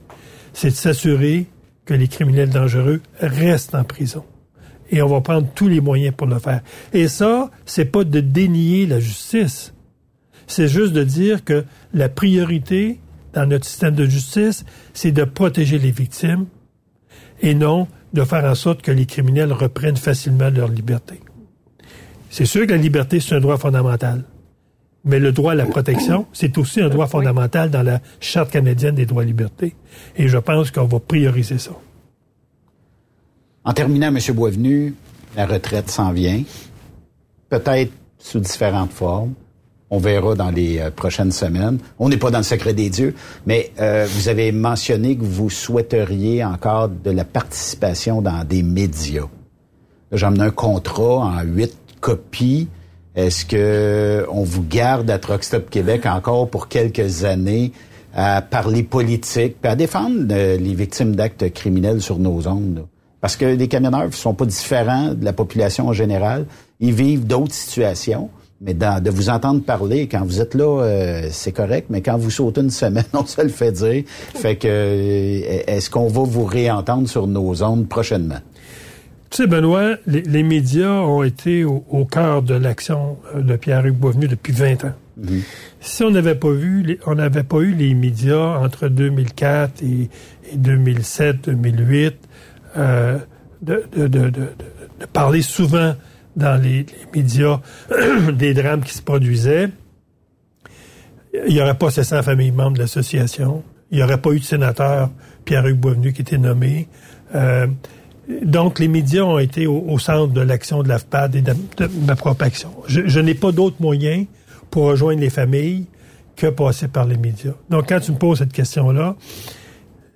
c'est de s'assurer que les criminels dangereux restent en prison. Et on va prendre tous les moyens pour le faire. Et ça, c'est pas de dénier la justice. C'est juste de dire que la priorité dans notre système de justice, c'est de protéger les victimes et non de faire en sorte que les criminels reprennent facilement leur liberté. C'est sûr que la liberté, c'est un droit fondamental. Mais le droit à la protection, c'est aussi un droit fondamental dans la Charte canadienne des droits et libertés. Et je pense qu'on va prioriser ça. En terminant, M. Boisvenu, la retraite s'en vient, peut-être sous différentes formes. On verra dans les euh, prochaines semaines. On n'est pas dans le secret des dieux, mais euh, vous avez mentionné que vous souhaiteriez encore de la participation dans des médias. J'ai amené un contrat en huit copies. Est-ce que on vous garde à Truck Stop Québec encore pour quelques années à parler politique, puis à défendre euh, les victimes d'actes criminels sur nos ondes? Parce que les camionneurs ne sont pas différents de la population en général. Ils vivent d'autres situations. Mais de vous entendre parler, quand vous êtes là, euh, c'est correct, mais quand vous sautez une semaine, on se le fait dire. Fait que, euh, est-ce qu'on va vous réentendre sur nos ondes prochainement? Tu sais, Benoît, les, les médias ont été au, au cœur de l'action de Pierre-Hugues Boisvenu depuis 20 ans. Si on n'avait pas vu, les- on n'avait pas eu les médias entre 2004 et, et 2007, 2008, euh, de, de, de, de, de- de parler souvent dans les, les médias des drames qui se produisaient, il n'y aurait pas 700 familles membres de l'association. Il n'y aurait pas eu de sénateur Pierre-Hugues Boisvenu qui était nommé. Euh, donc, les médias ont été au, au centre de l'action de l'AFPAD et de, de ma propre action. Je, je n'ai pas d'autre moyen pour rejoindre les familles que passer par les médias. Donc, quand tu me poses cette question-là,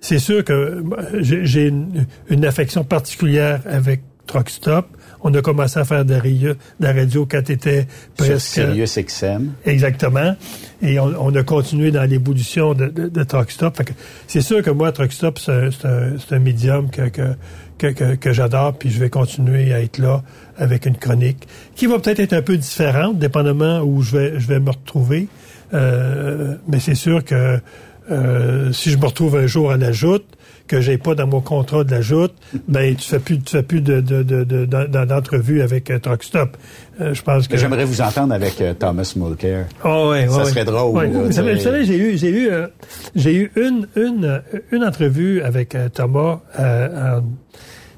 c'est sûr que j'ai une, une affection particulière avec Truck Stop. On a commencé à faire de la radio, de la radio quand tu étais Sur presque... Sirius XM. Exactement. Et on, on a continué dans l'évolution de, de, de Truck Stop. C'est sûr que moi, Truck Stop, c'est un, un, médium que, que, que, que, que j'adore, puis je vais continuer à être là avec une chronique qui va peut-être être un peu différente, dépendamment où je vais, je vais me retrouver. Euh, mais c'est sûr que euh, si je me retrouve un jour à la joute, que j'ai pas dans mon contrat de la joute, ben tu fais plus tu fais plus de de de, de- d'en- d'entrevue avec euh, Truck Stop. Euh, je pense que J'aimerais vous entendre avec euh, Thomas Mulcair. Ah ouais, Ça ouais, serait drôle. Ouais. là, Vous savez, vous j'ai eu, j'ai eu, euh, j'ai eu une, une, une entrevue avec Thomas, euh, en-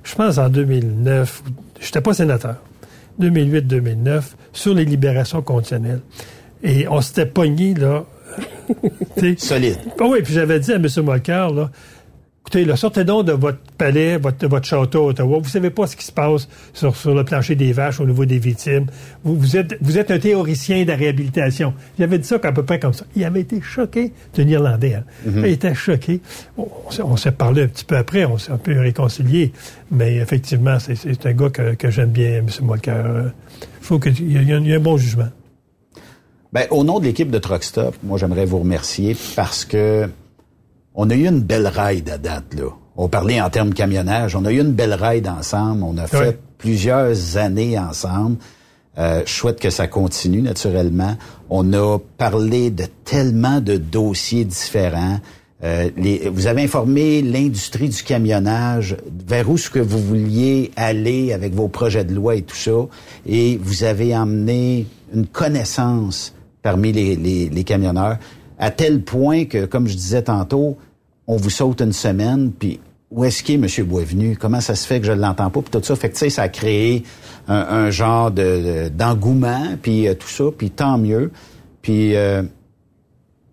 je pense en 2009. J'étais pas sénateur. 2008-2009 sur les libérations conditionnelles. Et on s'était pogné là. Solide. Ah oui, puis j'avais dit à M. Molcar, là, écoutez, là, sortez donc de votre palais, votre, votre château à Ottawa. Vous savez pas ce qui se passe sur, sur le plancher des vaches au niveau des victimes. Vous, vous êtes, vous êtes un théoricien de la réhabilitation. J'avais dit ça à peu près comme ça. Il avait été choqué. C'est un Irlandais, hein. Mhm. Il était choqué. On, on s'est- parlé un petit peu après, on s'est un peu réconcilié. Mais effectivement, c'est, un gars que, que j'aime bien, M. Euh, Il faut qu'il y, ait- il un- il bon jugement. Ben, au nom de l'équipe de Truck Stop, moi, j'aimerais vous remercier parce que on a eu une belle ride à date, là. On parlait en termes camionnage. On a eu une belle ride ensemble. On a fait plusieurs années ensemble. Euh, je souhaite que ça continue, naturellement. On a parlé de tellement de dossiers différents. Euh, les- vous avez informé l'industrie du camionnage vers où ce que vous vouliez aller avec vos projets de loi et tout ça, et vous avez emmené une connaissance parmi les, les, les camionneurs, à tel point que, comme je disais tantôt, on vous saute une semaine, puis où est-ce qu'il est, M. Boisvenu? Comment ça se fait que je ne l'entends pas? Puis tout ça, fait que, tu sais, ça a créé un, genre de- d'engouement, puis euh, tout ça, puis tant mieux. Puis euh,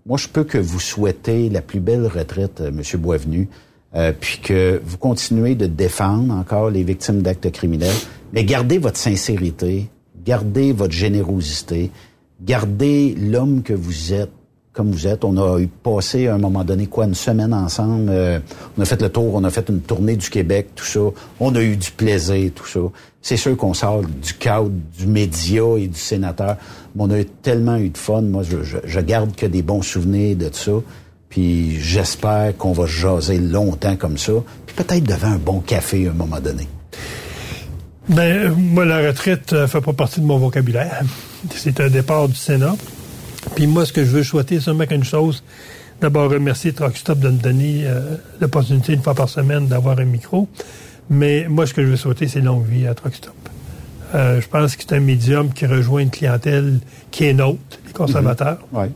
moi, je peux que vous souhaiter la plus belle retraite, euh, M. Boisvenu, euh, puis que vous continuez de défendre encore les victimes d'actes criminels, mais gardez votre sincérité, gardez votre générosité, gardez l'homme que vous êtes comme vous êtes. On a passé à un moment donné quoi une semaine ensemble. euh, on a fait le tour, on a fait une tournée du Québec, tout ça. On a eu du plaisir, tout ça. C'est sûr qu'on sort du cadre du média et du sénateur, mais on a eu tellement eu de fun. Moi, je, garde que des bons souvenirs de ça. Puis j'espère qu'on va jaser longtemps comme ça. Puis peut-être devant un bon café à un moment donné. Ben, euh, moi, la retraite euh, fait pas partie de mon vocabulaire. C'est un départ du Sénat. Puis moi, ce que je veux souhaiter, c'est seulement qu'une chose. D'abord, remercier Truck Stop de me donner euh, l'opportunité une fois par semaine d'avoir un micro. Mais moi, ce que je veux souhaiter, c'est longue vie à Truck Stop. Euh, je pense que c'est un médium qui rejoint une clientèle qui est nôtre, les conservateurs. Ouais.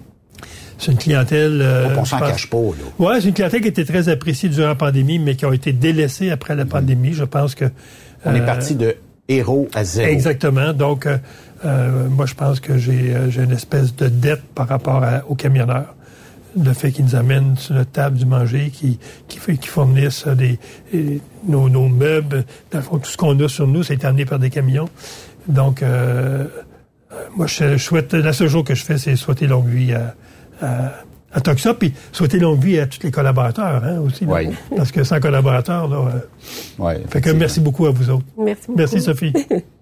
C'est une clientèle... euh, on s'en cache pas, là. Ouais, c'est une clientèle qui était très appréciée durant la pandémie, mais qui a été délaissée après la pandémie. Je pense que... On est euh, parti de héros à zéro. Exactement. Donc, euh, moi, je pense que j'ai euh, j'ai une espèce de dette par rapport à- aux camionneurs. Le fait qu'ils nous amènent sur notre table du manger, qui, qui, fait, qui fournissent euh, des, nos, nos meubles. Dans le fond, tout ce qu'on a sur nous, c'est amené par des camions. Donc, euh, euh, moi, je, je souhaite, la seule chose que je fais, c'est souhaiter longue vie à, à, à Toxa, puis souhaiter longue vie à tous les collaborateurs hein, aussi. là. Oui. Parce que sans collaborateurs, là... euh, Ouais, fait que merci beaucoup à vous autres. Merci beaucoup. Merci, Sophie.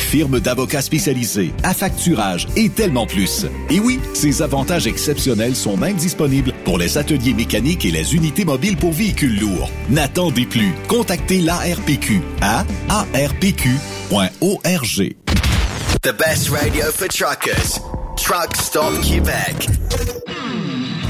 firme d'avocats spécialisés, à facturage et tellement plus. Et oui, ces avantages exceptionnels sont même disponibles pour les ateliers mécaniques et les unités mobiles pour véhicules lourds. N'attendez plus. Contactez l'ARPQ à arpq.org. The best radio for truckers. Truck Stop Québec.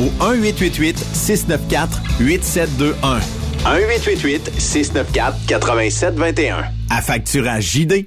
au 1-888-694-8721. 1-888-694-8721. À facturage JD.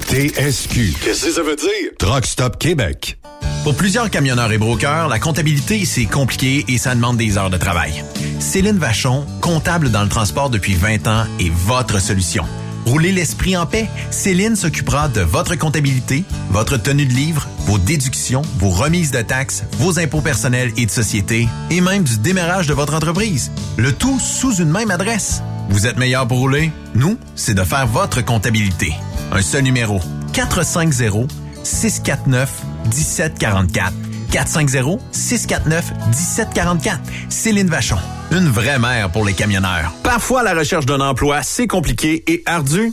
TSQ. Qu'est-ce que ça veut dire? Truck Stop Québec. Pour plusieurs camionneurs et brokers, la comptabilité, c'est compliqué et ça demande des heures de travail. Céline Vachon, comptable dans le transport depuis 20 ans, est votre solution. Roulez l'esprit en paix. Céline s'occupera de votre comptabilité, votre tenue de livre, vos déductions, vos remises de taxes, vos impôts personnels et de société, et même du démarrage de votre entreprise. Le tout sous une même adresse. Vous êtes meilleur pour rouler? Nous, c'est de faire votre comptabilité. Un seul numéro. 450-649-1744. 450-649-1744. Céline Vachon. Une vraie mère pour les camionneurs. Parfois, la recherche d'un emploi, c'est compliqué et ardu.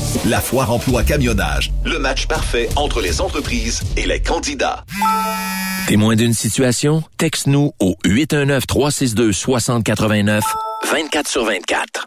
La foire emploi camionnage, le match parfait entre les entreprises et les candidats. Témoin d'une situation? Texte-nous au 819-362-6089, 24 sur 24.